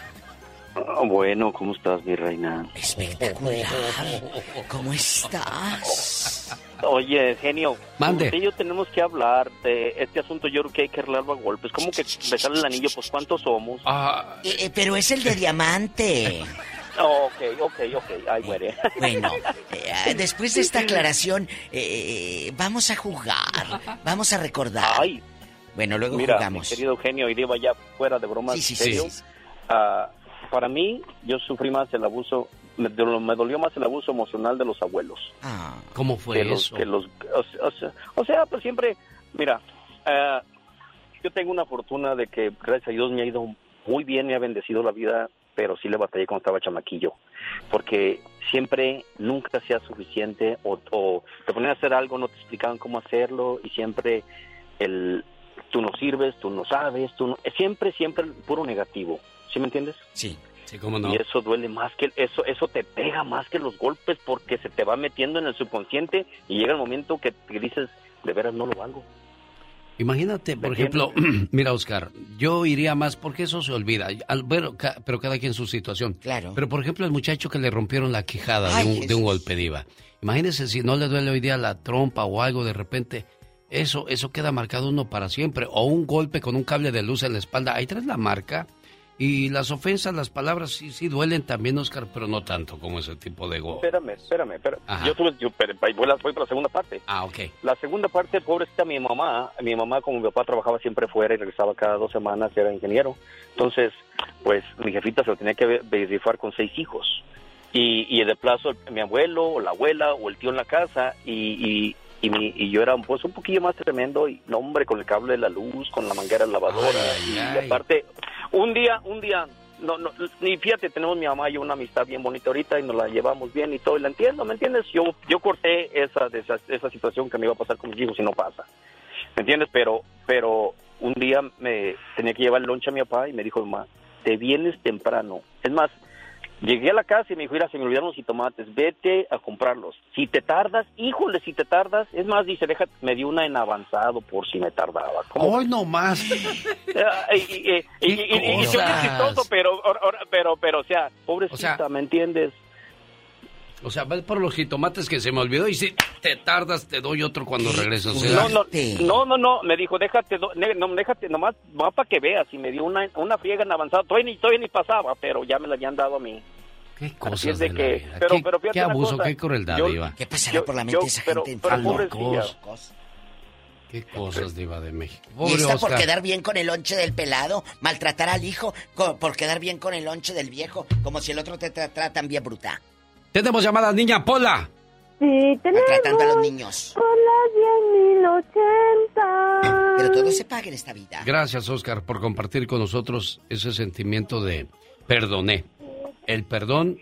Ah, bueno, ¿cómo estás, mi reina? Espectacular. ¿Cómo estás? Oye, genio. Mande. Usted y yo tenemos que hablar de este asunto. Yo creo que hay que arreglarlo a golpes. ¿Cómo que besarle el anillo? Pues, ¿cuántos somos? Ah. Eh, eh, pero es el de diamante. ok, ok, ok. Ay, muere. Bueno, eh, después de esta aclaración, eh, vamos a jugar. Vamos a recordar. Ay. Bueno, luego Mira, jugamos. mi querido genio, y Diva, ya fuera de bromas, Sí, sí, sí, serio, sí, sí. ah, para mí, yo sufrí más el abuso, me, me dolió más el abuso emocional de los abuelos. Ah. ¿Cómo fue que los- eso? que los, o, sea- o sea, o sea, pues siempre, mira, ah, yo tengo una fortuna de que, gracias a Dios, me ha ido muy bien, me ha bendecido la vida, pero sí le batallé cuando estaba chamaquillo, porque siempre, nunca hacía suficiente, o, o te ponían a hacer algo, no te explicaban cómo hacerlo, y siempre el, tú no sirves, tú no sabes, tú no, siempre, siempre puro negativo, ¿sí me entiendes? Sí. Sí, cómo no. Y eso duele más que eso eso te pega más que los golpes porque se te va metiendo en el subconsciente y llega el momento que, que dices, de veras no lo valgo. Imagínate, por ejemplo, mira, Oscar, yo iría más porque eso se olvida. Al, bueno, ca- pero cada quien su situación. Claro. Pero, por ejemplo, el muchacho que le rompieron la quijada de un, de un golpe diva. Imagínese si no le duele hoy día la trompa o algo de repente. Eso, eso queda marcado uno para siempre. O un golpe con un cable de luz en la espalda. Ahí traes la marca. Y las ofensas, las palabras sí, sí duelen también, Oscar, pero no tanto como ese tipo de golpe. Espérame, espérame, espérame. Yo tuve, yo, pero, voy, voy para la segunda parte. Ah, ok. La segunda parte, pobrecita mi mamá, mi mamá como mi papá trabajaba siempre fuera y regresaba cada dos semanas, era ingeniero. Entonces, pues mi jefita se lo tenía que ve- verifar con seis hijos. Y, y de plazo mi abuelo o la abuela o el tío en la casa y, y, y, mi- y yo era pues un poquillo más tremendo y no hombre con el cable de la luz, con la manguera lavadora y aparte un día, un día no, no, ni fíjate, tenemos mi mamá y yo una amistad bien bonita ahorita y nos la llevamos bien y todo, y la entiendo, ¿me entiendes? Yo, yo corté esa, esa, esa situación que me iba a pasar con mis hijos y no pasa, ¿me entiendes? Pero, pero un día me tenía que llevar el lonche a mi papá y me dijo, mamá, te vienes temprano. Es más, llegué a la casa y me dijo, mira, se me olvidaron los jitomates, vete a comprarlos. Si te tardas, híjole, si te tardas, es más, dice, deja, me dio una en avanzado por si me tardaba. ¿Cómo Hoy no más. Ah, y, y, y, y, y- y- y se oye cosas? chistoso, pero, pero, pero, o sea, pobrecita, ¿me entiendes? O sea, vas por los jitomates que se me olvidó y si te tardas te doy otro cuando regreso. O sea, No, no, no, no, no, me dijo, déjate, do- ne- no, déjate, nomás, va para que veas, y me dio una, una friega en avanzado, todavía ni, todavía ni pasaba, pero ya me la habían dado a mí. Así cosas es de de que, pero, Qué- pero fíjate qué abuso, cosa, qué crueldad, yo- Diva. ¿Qué pasará yo- por la yo- mente esa pero- gente? pero Tan locos. Qué cosas, Diva de México. Y Pobre está por Oscar. quedar bien con el lonche del pelado, maltratar al hijo, por quedar bien con el lonche del viejo, como si el otro te tra- tratan bien bruta. Tenemos llamada niña Pola. Sí, tenemos Maltratando a los niños. por las 10.080. Pero todo se paga en esta vida. Gracias, Oscar, por compartir con nosotros ese sentimiento de perdoné. El perdón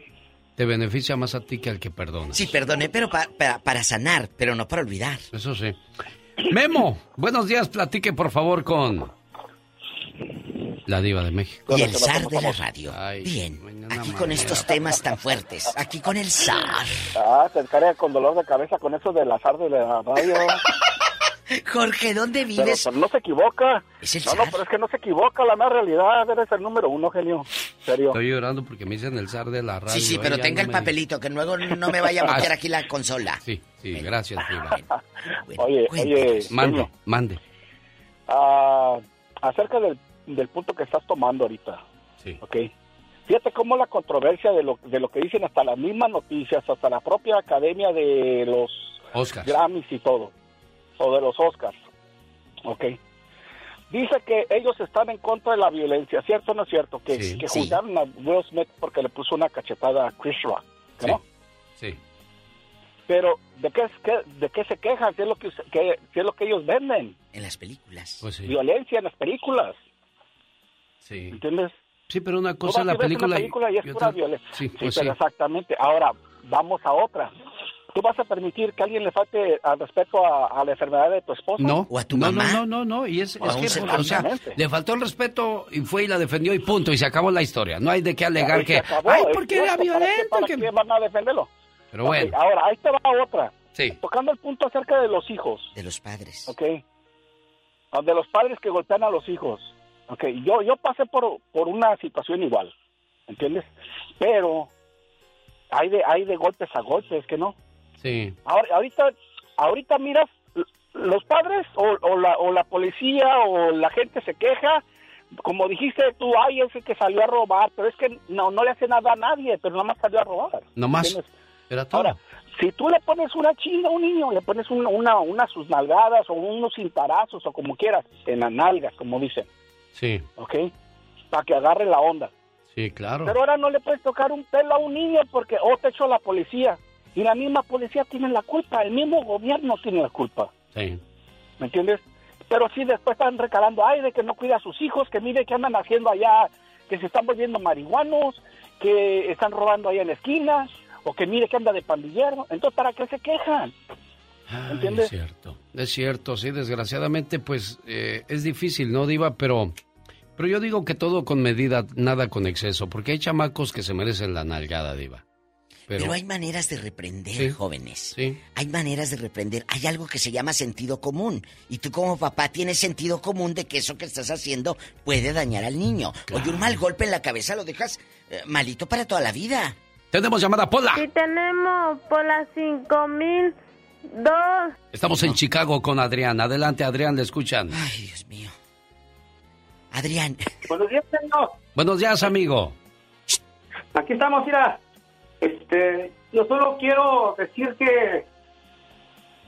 te beneficia más a ti que al que perdona. Sí, perdoné, pero pa- pa- para sanar, pero no para olvidar. Eso sí. Memo, buenos días, platique por favor con la diva de México. Y el zar de la radio. Bien, aquí con estos temas tan fuertes. Aquí con el zar. Ah, te carga con dolor de cabeza con eso del azar de la radio. Jorge, ¿dónde Pero, vives? pero no se equivoca. Es el no, no, pero es que no se equivoca. La más realidad eres el número uno, genio. Serio. Estoy llorando porque me dicen el zar de la radio. Sí, sí, pero Ella tenga no el me- papelito, que luego no me vaya a Ah, meter aquí la consola. Sí, sí, gracias, diva. Oye, oye, Mande, genio, mande. ah, acerca del, del punto que estás tomando ahorita. Sí. Ok. Fíjate cómo la controversia de lo, de lo que dicen hasta las mismas noticias, hasta la propia academia de los Oscars. Grammys y todo, o de los Oscars. Ok. Dice que ellos están en contra de la violencia, ¿cierto o no es cierto? Que, Sí. que Sí. juzgaron a Will Smith porque le puso una cachetada a Chris Rock, ¿no? Sí. Pero, ¿de qué, ¿de qué se quejan? ¿Qué es, lo que, qué- qué es lo que ellos venden? En las películas. Pues sí. Violencia en las películas, Sí. ¿entiendes? Sí, pero una cosa vas la película, una película y es pura violencia. Sí, Sí, pues pero sí. exactamente. Ahora, vamos a otra. ¿Tú vas a permitir que alguien le falte al respeto a, a la enfermedad de tu esposa? No, no, no, no, no, no, y es, O es a que, o sea, le faltó el respeto y fue y la defendió y punto, y se acabó la historia. No hay de qué alegar que, acabó, ay, es porque era cierto, ¿para qué- violento. ¿Para que-". van a defenderlo? Pero bueno, ahora, ahí te va otra. Sí. Tocando el punto acerca de los hijos. De los padres. Ok. De los padres que golpean a los hijos. Ok, yo, yo pasé por, por una situación igual. ¿Entiendes? Pero hay de, hay de golpes a golpes, que no. sí. Ahora, ahorita, ahorita miras, los padres o, o la, o la policía o la gente se queja, como dijiste tú, ay, ese que salió a robar, pero es que no, no le hace nada a nadie, pero nada más salió a robar. Nomás. ¿entiendes? Era todo. Ahora, si tú le pones una chinga a un niño, le pones un- una, unas sus nalgadas o unos cintarazos o como quieras, en las nalgas, como dicen, Sí, ¿ok? Para que agarre la onda. sí, claro. Pero ahora no le puedes tocar un pelo a un niño porque o te echó la policía. Y la misma policía tiene la culpa, el mismo gobierno tiene la culpa. Sí. ¿Me entiendes? Pero sí después están recalando, ay, de que no cuida a sus hijos, que mire qué andan haciendo allá, que se están volviendo marihuanos, que están robando allá en la esquina, o que mire que anda de pandillero. Entonces, ¿para qué se quejan? Es cierto, es cierto, sí, desgraciadamente, pues eh, es difícil, ¿no, Diva? Pero, pero yo digo que todo con medida, nada con exceso, porque hay chamacos que se merecen la nalgada, Diva. Pero, hay maneras de reprender, jóvenes. Sí. Hay maneras de reprender. Hay algo que se llama sentido común. Y tú como papá tienes sentido común de que eso que estás haciendo puede dañar al niño. Oye, un mal golpe en la cabeza lo dejas eh, malito para toda la vida. Tenemos llamada Pola. Sí, tenemos Pola 5002. Estamos en Chicago con Adrián. Adelante, Adrián, le escuchan. Ay, Dios mío. Adrián. Buenos días, señor. Buenos días, amigo. Aquí estamos, mira. Este, yo solo quiero decir que,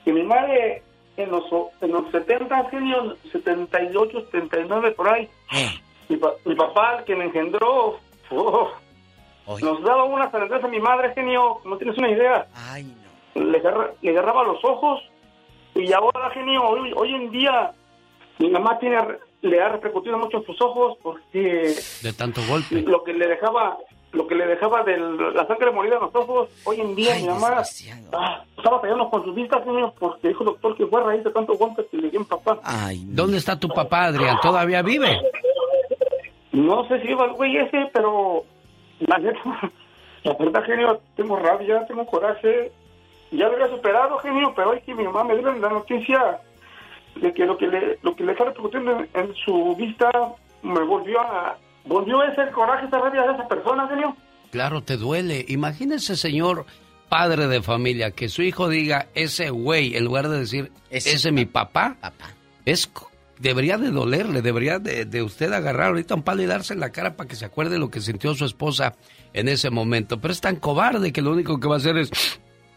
que mi madre en los, en los 70, genio, 78, 79, por ahí, eh. mi, papá, que me engendró, oh, nos daba una cerveza a mi madre, genio, no tienes una idea. Ay, Le, le agarraba los ojos y ahora, genio, hoy, hoy en día mi mamá tiene le ha repercutido mucho en sus ojos porque de tanto golpe lo que le dejaba lo que le dejaba de la sangre molida en los ojos, hoy en día mi mamá ah, estaba fallando con sus vistas, niños, porque dijo el doctor que fue a raíz de tantos golpes que le dio mi papá. Ay, ¿Dónde está tu papá, Adrián? ¿Todavía vive? No sé si vive el güey ese, pero la la verdad, genio, tengo rabia, tengo coraje. Ya lo había superado, genio, pero hoy que mi mamá me dio la noticia de que lo que le, lo que le está repercutiendo en su vista me volvió a ¿Volvió ese coraje, esa rabia de esa persona, señor? Claro, te duele. Imagínese, señor padre de familia, que su hijo diga ese güey, en lugar de decir ese, es mi papá, papá. Es, debería de dolerle, debería de, de, usted agarrar ahorita un palo y darse en la cara para que se acuerde lo que sintió su esposa en ese momento. Pero es tan cobarde que lo único que va a hacer es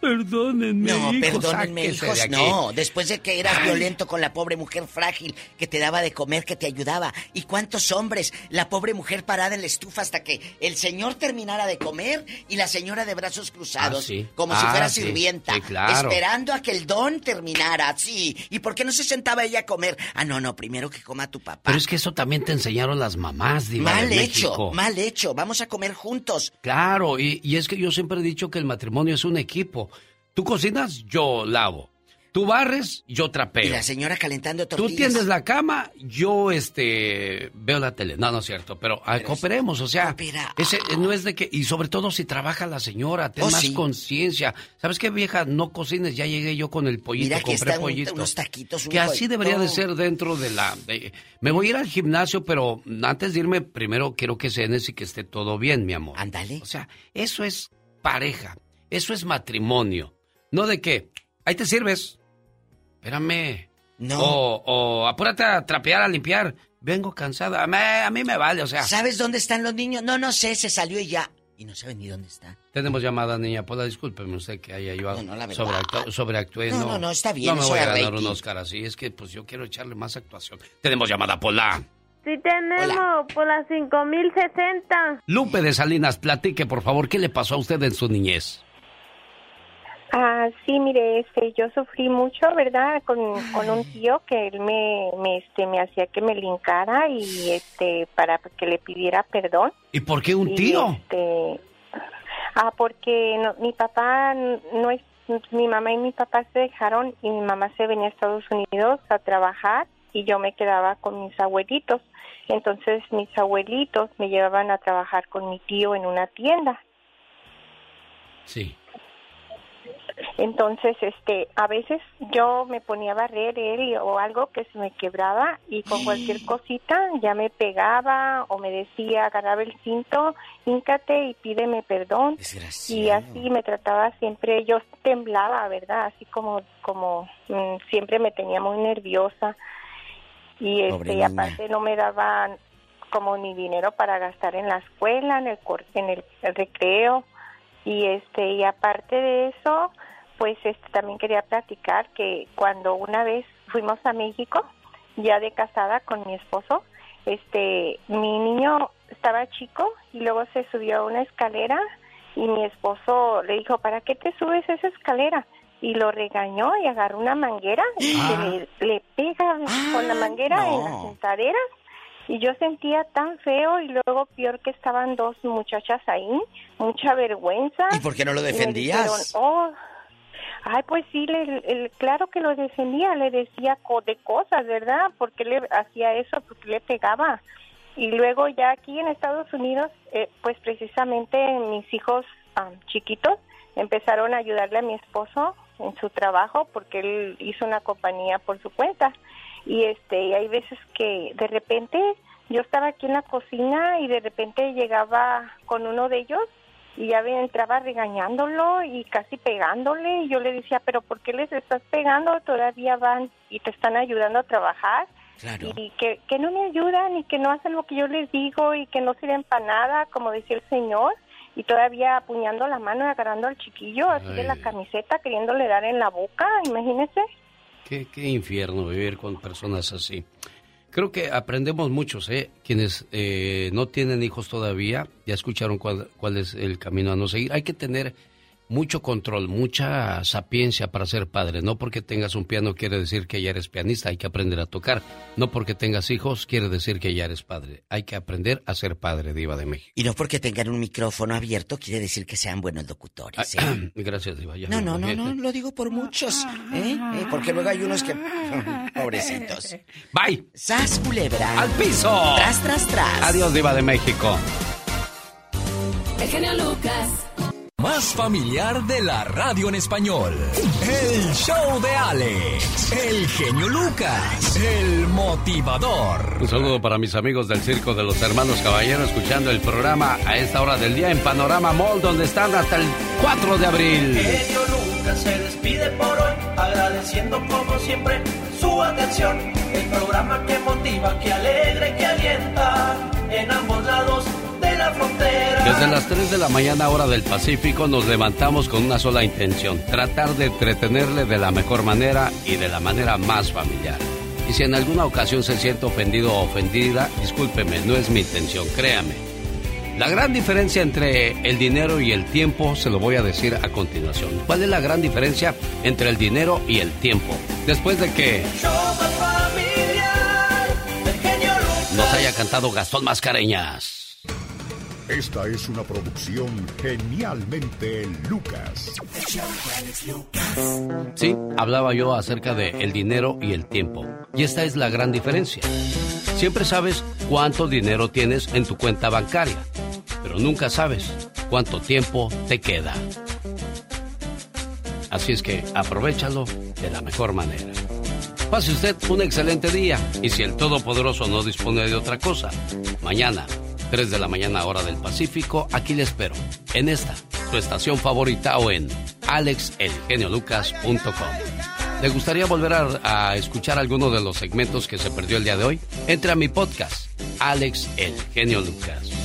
Perdónenme. No, perdónenme, hijos. No, después de que eras violento con la pobre mujer frágil que te daba de comer, que te ayudaba. ¿Y cuántos hombres? La pobre mujer parada en la estufa hasta que el señor terminara de comer y la señora de brazos cruzados. Ah, como si ah, fuera sirvienta. Esperando a que el don terminara. Sí. ¿Y por qué no se sentaba ella a comer? Ah, no, no, primero que coma tu papá. Pero es que eso también te enseñaron las mamás, Diva Mal hecho, mal hecho. Vamos a comer juntos. Claro, y, y es que yo siempre he dicho que el matrimonio es un equipo. Tú cocinas, yo lavo. Tú barres, yo trapeo. Y la señora calentando tortillas. Tú tiendes la cama, yo este veo la tele. No, no es cierto, pero, ah, cooperemos, o sea, ese no es de que y sobre todo si trabaja la señora, ten oh, más conciencia. ¿Sabes qué vieja? No cocines, ya llegué yo con el pollito, Mira que compré pollito. unos taquitos, que así debería de ser dentro de la Me voy a ir al gimnasio, pero antes de irme primero quiero que cenes y que esté todo bien, mi amor. Ándale. O sea, eso es pareja, eso es matrimonio. No de qué. Ahí te sirves. Espérame. No. O, apúrate a trapear, a limpiar. Vengo cansada. A mí, me vale, o sea. ¿Sabes dónde están los niños? No, no sé, se salió y ya. Y no sabe ni dónde está. Tenemos llamada, niña Pola. Discúlpeme usted que haya yo no, no, sobreactué. No, no, no, está bien. No me voy a ganar un Oscar así. Es que pues yo quiero echarle más actuación. Tenemos llamada, Pola. Sí tenemos, Pola 5060. Lupe de Salinas, platique, por favor, ¿qué le pasó a usted en su niñez? Ah, sí, mire, este, yo sufrí mucho, ¿verdad? Con, con un tío que él me, me, este, me hacía que me lincara y, este, para que le pidiera perdón. ¿Y por qué un tío? este, ah, porque mi papá no es, mi mamá y mi papá se dejaron y mi mamá se venía a Estados Unidos a trabajar y yo me quedaba con mis abuelitos. Entonces mis abuelitos me llevaban a trabajar con mi tío en una tienda. Sí. Entonces, este, a veces yo me ponía a barrer él o algo que se me quebraba y con cualquier cosita ya me pegaba o me decía, agarraba el cinto, híncate y pídeme perdón. Y así me trataba siempre, yo temblaba, ¿verdad? Así como, como mm, siempre me tenía muy nerviosa. Y este, y aparte no me daban como ni dinero para gastar en la escuela, en el, en el recreo y este y aparte de eso pues este, también quería platicar que cuando una vez fuimos a México, ya de casada con mi esposo, este, mi niño estaba chico y luego se subió a una escalera y mi esposo le dijo, ¿para qué te subes esa escalera? Y lo regañó y agarró una manguera y le, le, pega con la manguera en las sentaderas y yo sentía tan feo y luego peor que estaban dos muchachas ahí, mucha vergüenza. ¿Y por qué no lo defendías? oh, Ay, pues sí, le, claro que lo defendía, le decía de cosas, ¿verdad? Porque le hacía eso, porque le pegaba. Y luego ya aquí en Estados Unidos, eh, pues precisamente mis hijos chiquitos empezaron a ayudarle a mi esposo en su trabajo porque él hizo una compañía por su cuenta y este y hay veces que de repente yo estaba aquí en la cocina y de repente llegaba con uno de ellos y ya entraba regañándolo y casi pegándole y yo le decía pero por qué les estás pegando todavía van y te están ayudando a trabajar y que, que no me ayudan y que no hacen lo que yo les digo y que no sirven para nada como decía el señor y todavía apuñando la mano y agarrando al chiquillo así de la camiseta queriéndole dar en la boca imagínese qué, qué infierno vivir con personas así Creo que aprendemos muchos, ¿eh? Quienes eh, no tienen hijos todavía, ya escucharon cuál, cuál es el camino a no seguir. Hay que tener mucho control, mucha sapiencia para ser padre. No porque tengas un piano quiere decir que ya eres pianista, hay que aprender a tocar. No porque tengas hijos quiere decir que ya eres padre. Hay que aprender a ser padre, Diva de México. Y no porque tengan un micrófono abierto quiere decir que sean buenos locutores. ¿eh? Gracias, Diva. no, no, no, no, lo digo por muchos. ¿eh? ¿eh? Porque luego hay unos que. Pobrecitos. Bye. Sas culebra. Al piso. Tras, tras, tras. Adiós, Diva de México. El genio Lucas más familiar de la radio en español. El show de Alex, el genio Lucas, el motivador. Un saludo para mis amigos del Circo de los Hermanos Caballeros escuchando el programa a esta hora del día en Panorama Mall donde están hasta el 4 de abril. El genio Lucas se despide por hoy agradeciendo como siempre su atención. El programa que motiva, que alegra que alienta en ambos lados desde las 3 de la mañana hora del Pacífico nos levantamos con una sola intención, tratar de entretenerle de la mejor manera y de la manera más familiar. Y si en alguna ocasión se siente ofendido o ofendida, discúlpeme, no es mi intención, créame. La gran diferencia entre el dinero y el tiempo se lo voy a decir a continuación. ¿Cuál es la gran diferencia entre el dinero y el tiempo? Después de que nos haya cantado Gastón Mascareñas. Esta es una producción genialmente Lucas. Sí, hablaba yo acerca de el dinero y el tiempo. Y esta es la gran diferencia. Siempre sabes cuánto dinero tienes en tu cuenta bancaria, pero nunca sabes cuánto tiempo te queda. Así es que aprovechalo de la mejor manera. Pase usted un excelente día y si el Todopoderoso no dispone de otra cosa, mañana 3 de la mañana hora del Pacífico, aquí le espero, en esta, su estación favorita o en alexelgeniolucas.com. ¿Le gustaría volver a, escuchar alguno de los segmentos que se perdió el día de hoy? Entre a mi podcast, Alex El Genio Lucas.